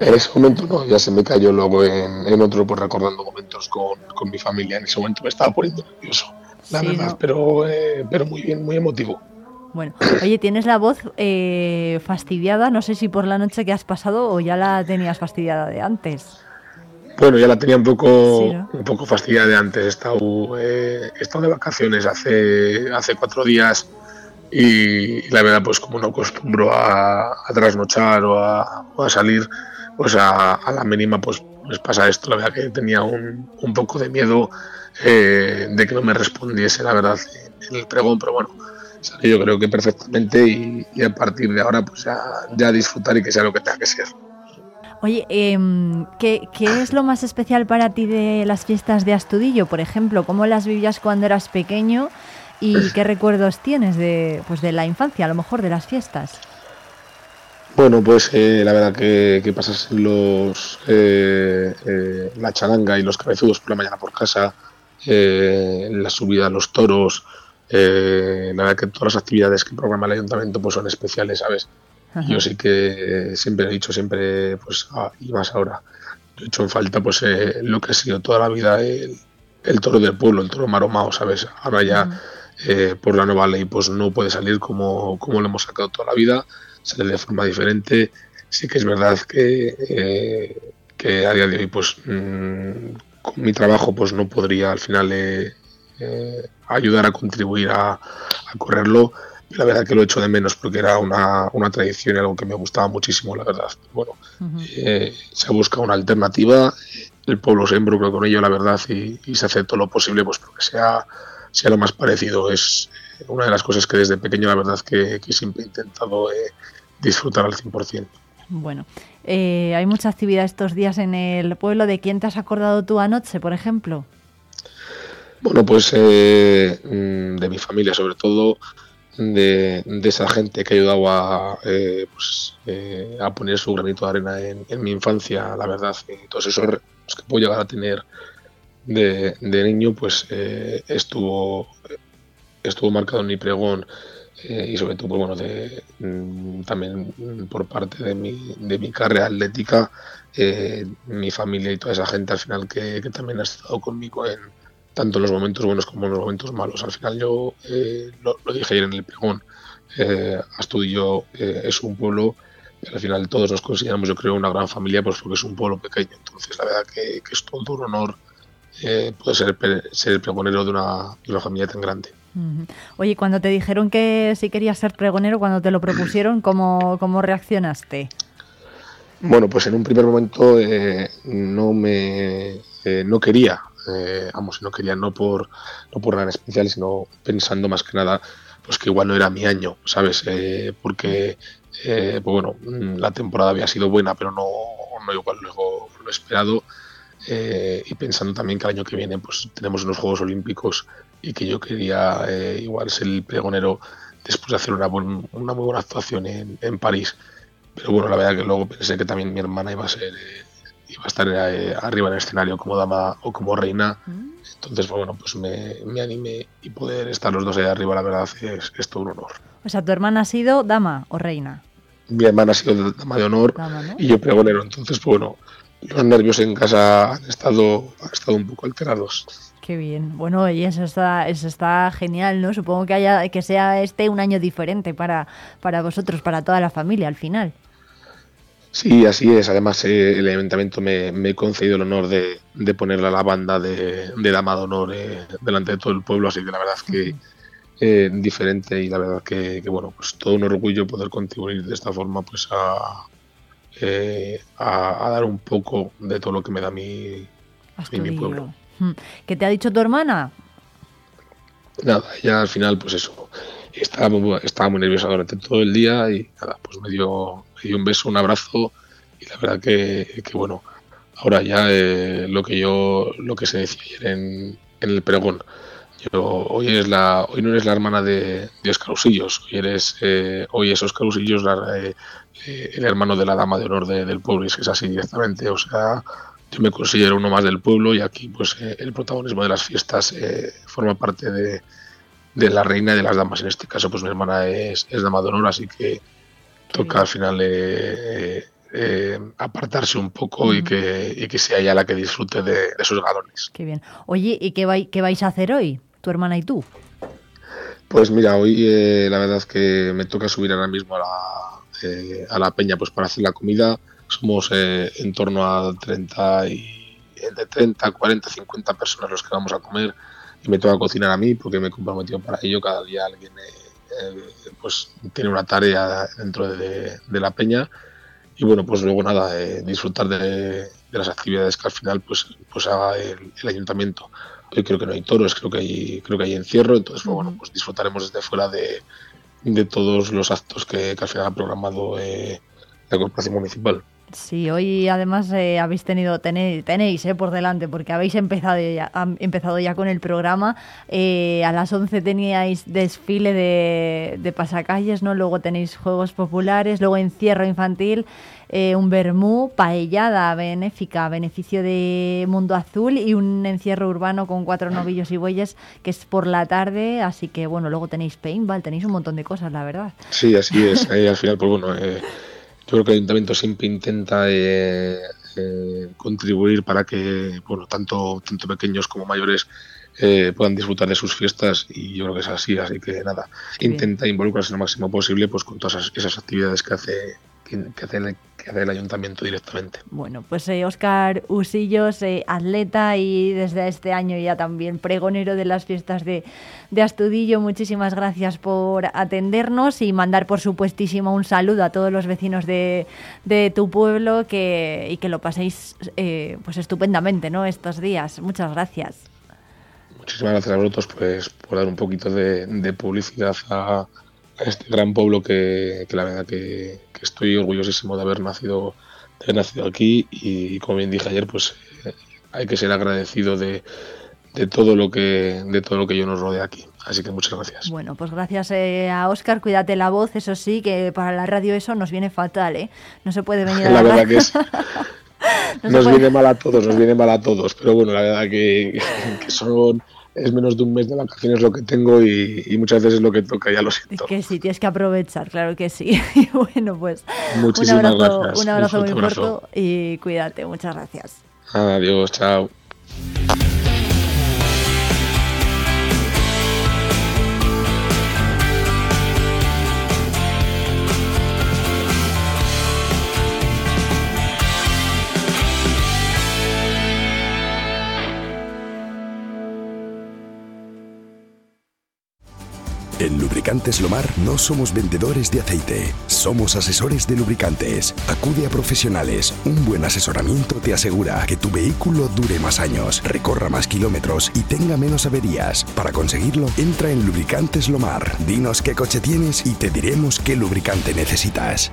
En ese momento no, ya se me cayó luego en, otro, pues recordando momentos con, con, mi familia. En ese momento me estaba poniendo nervioso, la verdad, pero, eh, pero muy bien, muy emotivo. Bueno, oye, tienes la voz eh, fastidiada, no sé si por la noche que has pasado o ya la tenías fastidiada de antes. Bueno, ya la tenía un poco, un poco fastidiada de antes. He estado, eh, he estado de vacaciones hace, hace cuatro días y, la verdad, pues como no acostumbro a, trasnochar o a, salir, pues a, la mínima pues, pues pasa esto. La verdad que tenía un, un poco de miedo eh, de que no me respondiese, la verdad, el pregón, pero bueno, yo creo que perfectamente y, a partir de ahora pues ya, ya, disfrutar y que sea lo que tenga que ser. Oye, em, ¿qué, ¿qué, es lo más especial para ti de las fiestas de Astudillo, por ejemplo? ¿Cómo las vivías cuando eras pequeño y qué recuerdos tienes de, pues de la infancia, a lo mejor de las fiestas? Bueno, pues eh, la verdad que, que pasas los, eh, eh, la charanga y los cabezudos por la mañana por casa, la subida a los toros, eh, la verdad que todas las actividades que programa el ayuntamiento pues son especiales, ¿sabes? Yo sí que siempre he dicho, siempre, pues, ah, y más ahora, he hecho en falta pues eh, lo que ha sido toda la vida el, toro del pueblo, el toro maromao, ¿sabes? Ahora ya eh, por la nueva ley pues no puede salir como, como lo hemos sacado toda la vida, sale de forma diferente. Sí que es verdad que, eh, que a día de hoy pues mm, con mi trabajo pues no podría al final eh, ayudar a contribuir a, correrlo. la verdad que lo echo de menos porque era una, una tradición y algo que me gustaba muchísimo, la verdad. Bueno, eh, se busca una alternativa, el pueblo se involucra con ello, la verdad, y, se hace todo lo posible pues porque sea, sea lo más parecido. Es una de las cosas que desde pequeño, la verdad, que, siempre he intentado eh, disfrutar al 100%. Bueno, hay mucha actividad estos días en el pueblo. ¿De quién te has acordado tú anoche, por ejemplo? Bueno, pues eh, mm, de mi familia, sobre todo de, esa gente que ha ayudado a, eh, pues, eh, a poner su granito de arena en, mi infancia, la verdad, y todos esos que puedo llegar a tener de, niño, pues estuvo, estuvo marcado en mi pregón y sobre todo, pues, bueno, de, mm, también por parte de mi, de mi carrera atlética, mi familia y toda esa gente al final que también ha estado conmigo en tanto en los momentos buenos como en los momentos malos. Al final yo eh, lo, dije ayer en el pregón, eh, Astudillo eh, es un pueblo que al final todos nos consideramos, yo creo, una gran familia, pues porque es un pueblo pequeño. Entonces la verdad que, es todo un honor eh, poder ser, ser el pregonero de una, de una familia tan grande. Oye, cuando te dijeron que si querías ser pregonero, cuando te lo propusieron, ¿cómo, cómo reaccionaste? Bueno, pues en un primer momento no me no quería eh, vamos, no quería no por, no por nada especial, sino pensando más que nada pues que igual no era mi año, ¿sabes? Eh, porque, eh, pues bueno, mm, la temporada había sido buena, pero no, no igual luego lo esperado. Y pensando también que el año que viene pues tenemos unos Juegos Olímpicos y que yo quería igual ser el pregonero después de hacer una, una muy buena actuación en, en, París. Pero bueno, la verdad que luego pensé que también mi hermana iba a ser iba a estar eh, arriba en el escenario como dama o como reina. Mm. Entonces, bueno, pues me, me, animé y poder estar los dos ahí arriba, la verdad, es, es todo un honor. O sea, ¿tu hermana ha sido dama o reina? Mi hermana ha sido dama de honor y yo pregonero. Entonces, pues, bueno, los nervios en casa han estado, han estado un poco alterados. Qué bien. Bueno, y eso está, eso está genial, ¿no? Supongo que haya, que sea este un año diferente para, para vosotros, para toda la familia al final. Sí, así es. Además, eh, el ayuntamiento me, me, he concedido el honor de, de ponerle a la banda de, de Dama de Honor eh, delante de todo el pueblo, así que la verdad es que eh, diferente y la verdad que, bueno, pues todo un orgullo poder contribuir de esta forma pues a, a, dar un poco de todo lo que me da mi, mi pueblo. Hmm. ¿Qué te ha dicho tu hermana? Nada, ella al final, pues eso, estaba muy, estaba muy nerviosa durante todo el día y nada, pues me dio y un beso, un abrazo y la verdad que, bueno, ahora ya eh, lo que yo, lo que se decía ayer en, el pregón, yo, hoy, es la, hoy no eres la hermana de, de Oscar hoy eres, eh, hoy es Oscar Usillos eh, el hermano de la dama de honor del pueblo, y es que es así directamente, o sea, yo me considero uno más del pueblo y aquí pues eh, el protagonismo de las fiestas eh, forma parte de, de, la reina y de las damas. En este caso pues mi hermana es, es dama de honor, así que toca al final eh, apartarse un poco y, que, y que sea ella la que disfrute de, de sus galones. Qué bien. Oye, ¿y qué, vai, qué vais a hacer hoy, tu hermana y tú? Pues mira, hoy la verdad es que me toca subir ahora mismo a la, a la peña pues para hacer la comida. Somos eh, en torno a 30 y de 30, 40, 50 personas los que vamos a comer. Y me toca cocinar a mí porque me he comprometido para ello. Cada día alguien eh, eh, pues tiene una tarea dentro de, la peña. Y bueno, pues luego nada, disfrutar de, las actividades que al final pues, pues haga el, ayuntamiento. Hoy creo que no hay toros, creo que hay, creo que hay encierro, entonces pues, bueno, pues disfrutaremos desde fuera de, de todos los actos que, final ha programado la Corporación Municipal. Sí, hoy además eh, habéis tenido, tenéis, tenéis eh, por delante, porque habéis empezado ya, empezado ya con el programa. Eh, a las 11 teníais desfile de, pasacalles, ¿no? Luego tenéis juegos populares, luego encierro infantil, un vermú, paellada benéfica, beneficio de Mundo Azul y un encierro urbano con cuatro novillos y bueyes que es por la tarde. Así que bueno, luego tenéis paintball, tenéis un montón de cosas, la verdad. Sí, así es. al final, pues bueno yo creo que el ayuntamiento siempre intenta eh, eh, contribuir para que bueno tanto tanto pequeños como mayores eh, puedan disfrutar de sus fiestas y yo creo que es así así que nada. Intenta involucrarse lo máximo posible pues con todas esas actividades que hace que, hace, el, ayuntamiento directamente. Bueno, pues Oscar eh, Usillos, eh, atleta y desde este año ya también pregonero de las fiestas de, Astudillo, muchísimas gracias por atendernos y mandar por supuestísimo un saludo a todos los vecinos de, tu pueblo que, y que lo paséis eh, pues estupendamente ¿no? estos días. Muchas gracias. Muchísimas gracias a vosotros pues, por dar un poquito de publicidad a este gran pueblo que, la verdad que, estoy orgullosísimo de haber nacido, de haber nacido aquí y, como bien dije ayer, pues eh, hay que ser agradecido de, todo lo que de todo lo que yo nos rodea aquí. Así que muchas gracias. Bueno, pues gracias eh, a Oscar, cuídate la voz, eso sí, que para la radio eso nos viene fatal, ¿eh? No se puede venir a la, la verdad que es, nos viene mal a todos, nos viene mal a todos, pero bueno, la verdad que son es menos de un mes de vacaciones lo que tengo y, muchas veces es lo que toca, ya lo siento. Que sí, tienes que aprovechar, claro que sí. Y bueno, pues un abrazo, un abrazo muy fuerte y cuídate, muchas gracias. Adiós, chao. En Lubricantes Lomar no somos vendedores de aceite, somos asesores de lubricantes. Acude a profesionales. Un buen asesoramiento te asegura que tu vehículo dure más años, recorra más kilómetros y tenga menos averías. Para conseguirlo, entra en Lubricantes Lomar. Dinos qué coche tienes y te diremos qué lubricante necesitas.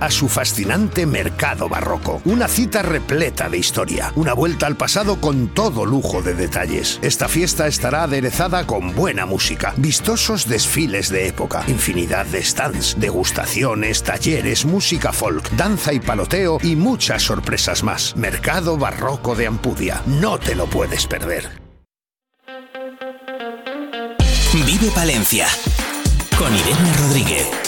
a su fascinante mercado barroco. Una cita repleta de historia, una vuelta al pasado con todo lujo de detalles. Esta fiesta estará aderezada con buena música, vistosos desfiles de época, infinidad de stands, degustaciones, talleres, música folk, danza y paloteo y muchas sorpresas más. Mercado Barroco de Ampudia. No te lo puedes perder. Vive Palencia con Irene Rodríguez.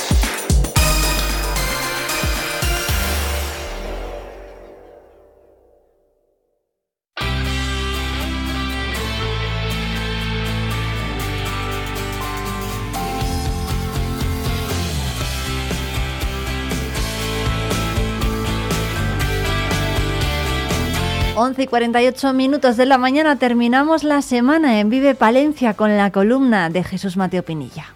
11 y 48 minutos de la mañana terminamos la semana en Vive Palencia con la columna de Jesús Mateo Pinilla.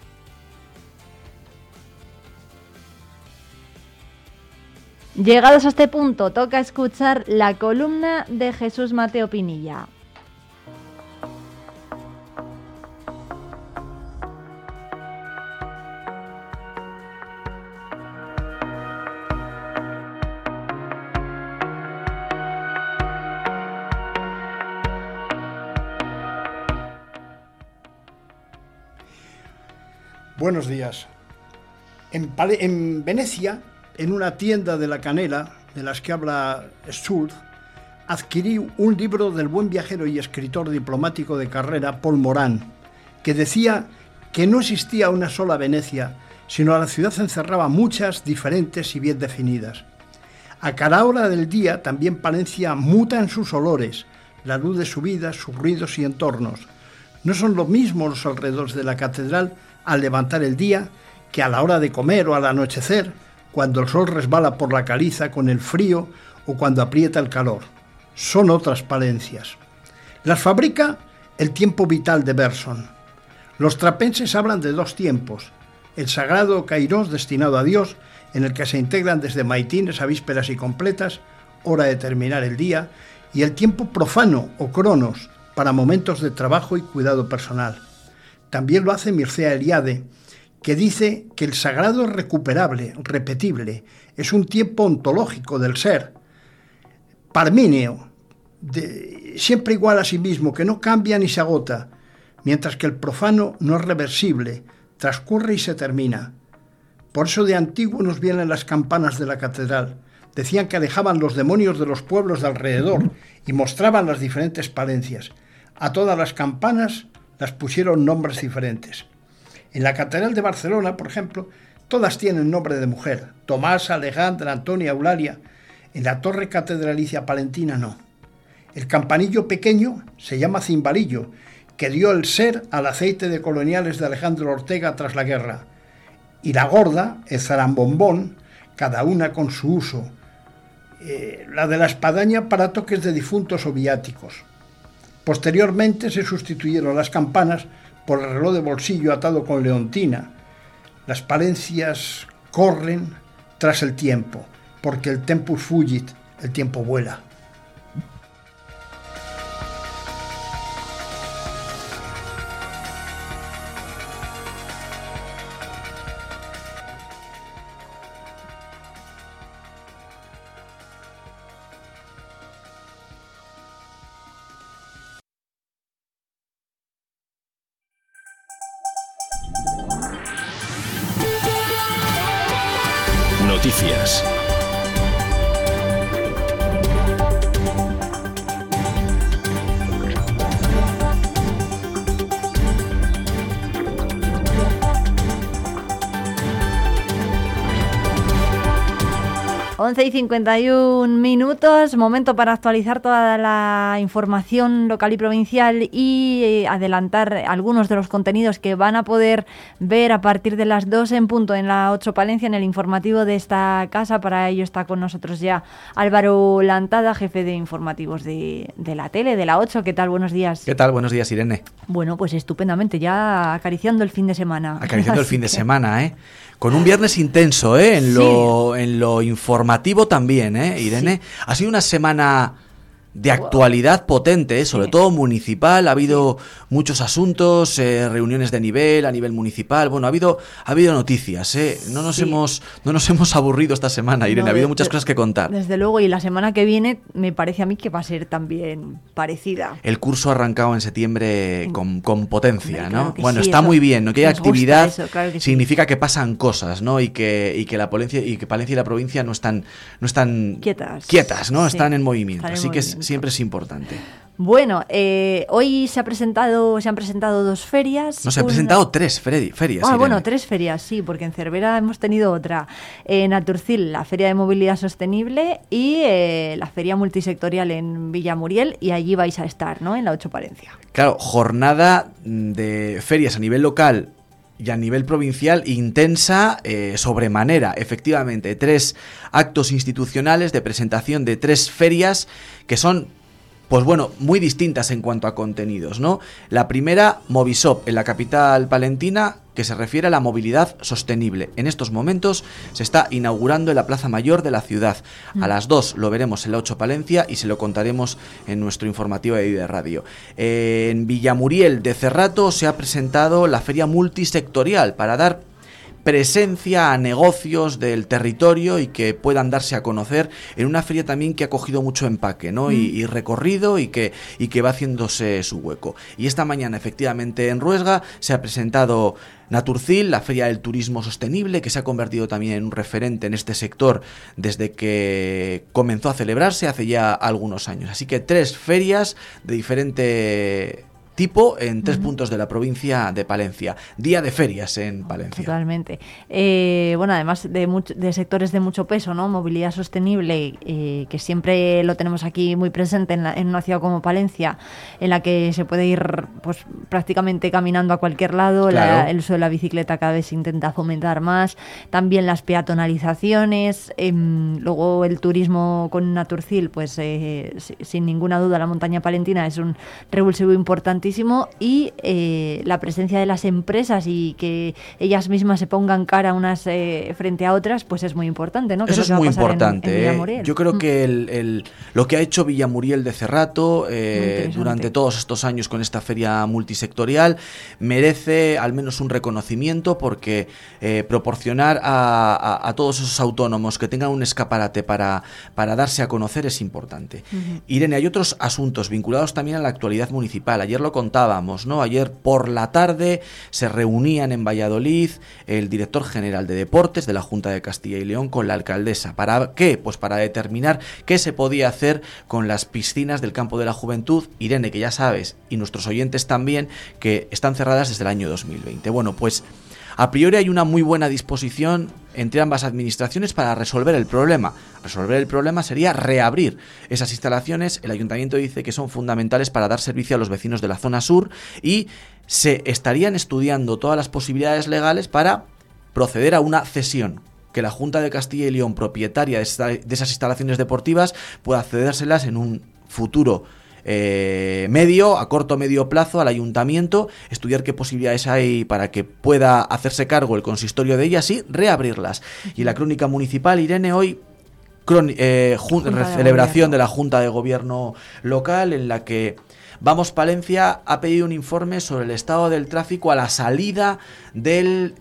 Llegados a este punto, toca escuchar la columna de Jesús Mateo Pinilla. Buenos días. En, en, Venecia, en una tienda de la canela, de las que habla Schultz, adquirí un libro del buen viajero y escritor diplomático de carrera Paul Morán, que decía que no existía una sola Venecia, sino a la ciudad encerraba muchas diferentes y bien definidas. A cada hora del día también Palencia muta en sus olores, la luz de su vida, sus ruidos y entornos. No son lo mismo los alrededores de la catedral al levantar el día que a la hora de comer o al anochecer, cuando el sol resbala por la caliza con el frío o cuando aprieta el calor. Son otras palencias. Las fabrica el tiempo vital de Berson. Los trapenses hablan de dos tiempos, el sagrado Kairos destinado a Dios, en el que se integran desde maitines a vísperas y completas, hora de terminar el día, y el tiempo profano o cronos, para momentos de trabajo y cuidado personal. También lo hace Mircea Eliade, que dice que el sagrado es recuperable, repetible, es un tiempo ontológico del ser, parmíneo, siempre igual a sí mismo, que no cambia ni se agota, mientras que el profano no es reversible, transcurre y se termina. Por eso de antiguo nos vienen las campanas de la catedral. Decían que alejaban los demonios de los pueblos de alrededor y mostraban las diferentes palencias. A todas las campanas las pusieron nombres diferentes. En la Catedral de Barcelona, por ejemplo, todas tienen nombre de mujer. Tomás, Alejandra, Antonia, Eulalia. En la Torre Catedralicia Palentina no. El campanillo pequeño se llama cimbalillo, que dio el ser al aceite de coloniales de Alejandro Ortega tras la guerra. Y la gorda, el zarambombón, cada una con su uso. Eh, la de la espadaña para toques de difuntos o viáticos. Posteriormente se sustituyeron las campanas por el reloj de bolsillo atado con leontina. Las palencias corren tras el tiempo, porque el tempus fugit, el tiempo vuela. 51 minutos, momento para actualizar toda la información local y provincial y eh, adelantar algunos de los contenidos que van a poder ver a partir de las 2 en punto en la 8 Palencia en el informativo de esta casa. Para ello está con nosotros ya Álvaro Lantada, jefe de informativos de, de la tele, de la 8. ¿Qué tal? Buenos días. ¿Qué tal? Buenos días, Irene. Bueno, pues estupendamente, ya acariciando el fin de semana. Acariciando el fin de semana, ¿eh? Con un viernes intenso, ¿eh? En, lo, en lo informativo también, ¿eh, Irene? Ha sido una semana de actualidad potente, ¿eh? sobre todo municipal. Ha habido muchos asuntos, eh, reuniones de nivel a nivel municipal. Bueno, ha habido ha habido noticias. ¿eh? No nos hemos no nos hemos aburrido esta semana, Irene. ha habido muchas cosas que contar. Desde luego y la semana que viene me parece a mí que va a ser también parecida. El curso ha arrancado en septiembre con, con potencia, ¿no? Bueno, está muy bien, ¿no? Que hay actividad significa que pasan cosas, ¿no? Y que y que la Palencia y que Palencia y la provincia no están no están quietas, quietas ¿no? Están en movimiento. Así que siempre es importante. Bueno, eh, hoy se ha presentado, se han presentado dos ferias. No, se han presentado tres ferias. Ah, bueno, tres ferias, sí, porque en Cervera hemos tenido otra. En Aturcil, la Feria de Movilidad Sostenible y eh, la Feria Multisectorial en Villamuriel, y allí vais a estar, ¿no? En la 8 Palencia. Claro, jornada de ferias a nivel local y a nivel provincial intensa eh, sobremanera. Efectivamente, tres actos institucionales de presentación de tres ferias que son pues bueno, muy distintas en cuanto a contenidos, ¿no? La primera, Movisop, en la capital palentina, que se refiere a la movilidad sostenible. En estos momentos se está inaugurando en la Plaza Mayor de la ciudad. A las 2 lo veremos en la 8 Palencia y se lo contaremos en nuestro informativo de de Radio. En Villamuriel de Cerrato se ha presentado la feria multisectorial para dar presencia a negocios del territorio y que puedan darse a conocer en una feria también que ha cogido mucho empaque ¿no? y, Mm. recorrido y que, y que va haciéndose su hueco. Y esta mañana efectivamente en Ruesga se ha presentado Naturcil, la feria del turismo sostenible, que se ha convertido también en un referente en este sector desde que comenzó a celebrarse hace ya algunos años. Así que tres ferias de diferente tipo en tres puntos de la provincia de Palencia. Día de ferias en Palencia. Totalmente. Eh, bueno, además de, much- de sectores de mucho peso, ¿no? Movilidad sostenible, eh, que siempre lo tenemos aquí muy presente en, la- en una ciudad como Palencia, en la que se puede ir pues prácticamente caminando a cualquier lado. la- Claro. el uso de la bicicleta cada vez se intenta fomentar más. También las peatonalizaciones. em, luego el turismo con Naturcil, pues eh, si- sin ninguna duda la montaña palentina es un revulsivo importantísimo y eh, la presencia de las empresas y que ellas mismas se pongan cara unas eh, frente a otras, pues es muy importante, ¿no? Que Eso es que muy pasar en- en importante. ¿eh? Yo creo Mm. que el, el- lo que ha hecho Villamuriel de Cerrato eh, durante todos estos años con esta feria multisectorial merece al menos un reconocimiento porque proporcionar a, a- a todos esos autónomos que tengan un escaparate para, para darse a conocer es importante. Irene, hay otros asuntos vinculados también a la actualidad municipal. Ayer lo contábamos, ¿no? Ayer por la tarde se reunían en Valladolid el director general de deportes de la Junta de Castilla y León con la alcaldesa. ¿Para qué? Pues para determinar qué se podía hacer con las piscinas del campo de la juventud. Irene, que ya sabes, y nuestros oyentes también, que están cerradas desde el año 2020. Bueno, pues a priori hay una muy buena disposición entre ambas administraciones para resolver el problema. Resolver el problema sería reabrir esas instalaciones. El ayuntamiento dice que son fundamentales para dar servicio a los vecinos de la zona sur y se estarían estudiando todas las posibilidades legales para proceder a una cesión que la Junta de Castilla y León, propietaria de, esas instalaciones deportivas, pueda cedérselas en un futuro eh, medio, a corto medio plazo al ayuntamiento, estudiar qué posibilidades hay para que pueda hacerse cargo el consistorio de ellas y reabrirlas. Y la crónica municipal, Irene, hoy eh, de celebración de la Junta de Gobierno local en la que Vamos Palencia ha pedido un informe sobre el estado del tráfico a la salida del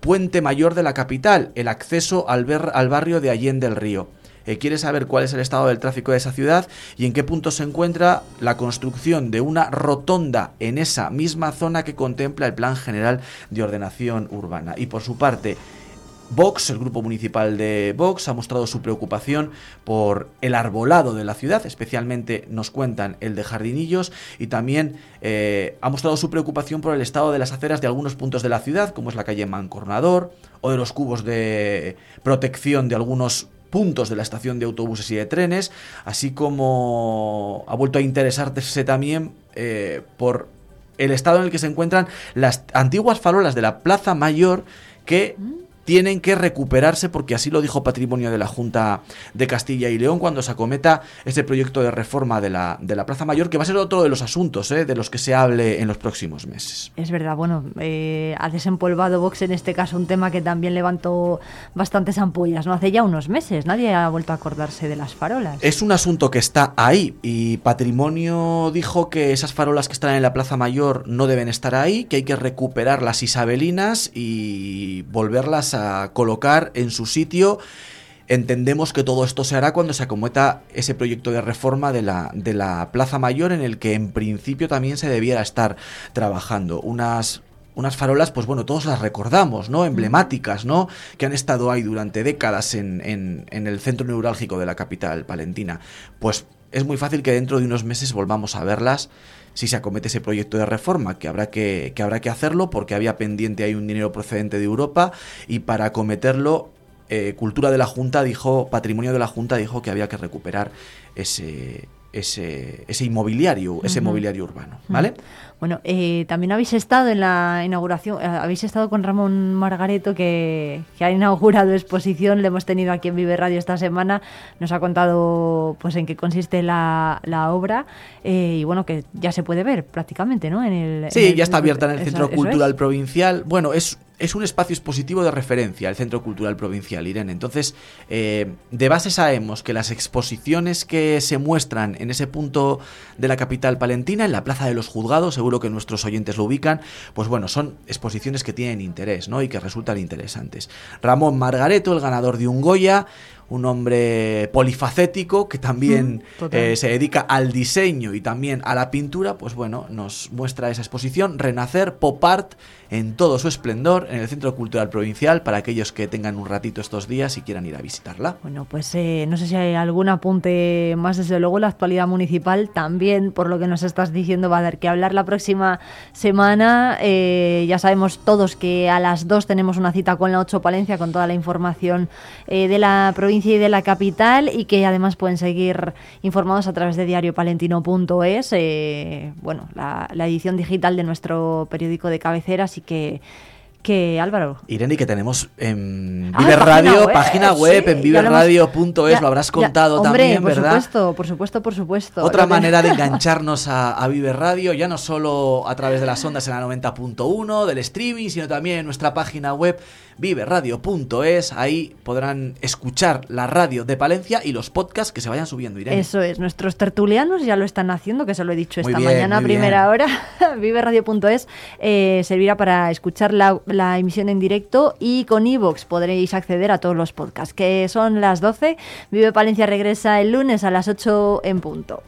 puente mayor de la capital, el acceso al, ver- al barrio de Allende del Río. Eh, quiere saber cuál es el estado del tráfico de esa ciudad y en qué punto se encuentra la construcción de una rotonda en esa misma zona que contempla el Plan General de Ordenación Urbana. Y por su parte, Vox, el grupo municipal de Vox, ha mostrado su preocupación por el arbolado de la ciudad, especialmente nos cuentan el de Jardinillos, y también eh, ha mostrado su preocupación por el estado de las aceras de algunos puntos de la ciudad, como es la calle Mancornador, o de los cubos de protección de algunos puntos de la estación de autobuses y de trenes, así como ha vuelto a interesarse también eh, por el estado en el que se encuentran las antiguas farolas de la Plaza Mayor que tienen que recuperarse porque así lo dijo Patrimonio de la Junta de Castilla y León cuando se acometa ese proyecto de reforma de la, de la Plaza Mayor, que va a ser otro de los asuntos eh, de los que se hable en los próximos meses. Es verdad, bueno, eh, ha desempolvado Vox en este caso un tema que también levantó bastantes ampollas, ¿no? Hace ya unos meses, nadie ha vuelto a acordarse de las farolas. Es un asunto que está ahí y Patrimonio dijo que esas farolas que están en la Plaza Mayor no deben estar ahí, que hay que recuperar las isabelinas y volverlas a colocar en su sitio. Entendemos que todo esto se hará cuando se acometa ese proyecto de reforma de la, de la Plaza Mayor en el que en principio también se debiera estar trabajando. Unas unas farolas, pues bueno, todos las recordamos, ¿no? Emblemáticas, ¿no? Que han estado ahí durante décadas en, en- en el centro neurálgico de la capital palentina. Pues es muy fácil que dentro de unos meses volvamos a verlas si se acomete ese proyecto de reforma, que habrá que, que habrá que hacerlo porque había pendiente ahí un dinero procedente de Europa y para acometerlo, eh, Cultura de la Junta dijo, Patrimonio de la Junta dijo que había que recuperar ese, ese, ese inmobiliario, ese mobiliario urbano, ¿vale? Bueno, eh, también habéis estado en la inauguración, eh, habéis estado con Ramón Margareto que, ha inaugurado exposición, le hemos tenido aquí en Vive Radio esta semana, nos ha contado pues en qué consiste la, obra eh, y bueno, que ya se puede ver prácticamente, ¿no? En el, sí, ya está abierta en el Centro Cultural Provincial. Bueno, es es un espacio expositivo de referencia, el Centro Cultural Provincial, Irene. Entonces, eh, de base sabemos que las exposiciones que se muestran en ese punto de la capital palentina, en la Plaza de los Juzgados, seguro que nuestros oyentes lo ubican, pues bueno, son exposiciones que tienen interés, ¿no? Y que resultan interesantes. Ramón Margareto, el ganador de un Goya, un hombre polifacético que también mm, eh, se dedica al diseño y también a la pintura, pues bueno, nos muestra esa exposición, Renacer Pop Art en todo su esplendor en el Centro Cultural Provincial para aquellos que tengan un ratito estos días y quieran ir a visitarla. Bueno, pues eh, no sé si hay algún apunte más, desde luego la actualidad municipal también, por lo que nos estás diciendo, va a dar que hablar la próxima semana. Eh, ya sabemos todos que a las 2 tenemos una cita con la 8 Palencia con toda la información de la provincia y de la capital y que además pueden seguir informados a través de diariopalentino.es, eh, bueno, la, la edición digital de nuestro periódico de cabecera, así que que Álvaro. Irene, que tenemos en ah, Vive Radio, página web, en viveradio.es, lo habrás contado también, por ¿verdad? Por supuesto, por supuesto, por supuesto. Otra manera de engancharnos a, a Vive Radio, ya no solo a través de las ondas en la 90.1, del streaming, sino también en nuestra página web viveradio.es. Ahí podrán escuchar la radio de Palencia y los podcasts que se vayan subiendo, Irene. Eso es, nuestros tertulianos ya lo están haciendo, que se lo he dicho esta mañana a primera hora. viveradio.es eh, servirá para escuchar la, la, emisión en directo y con iVoox podréis acceder a todos los podcasts, que son las 12. Vive Palencia regresa el lunes a las 8 en punto.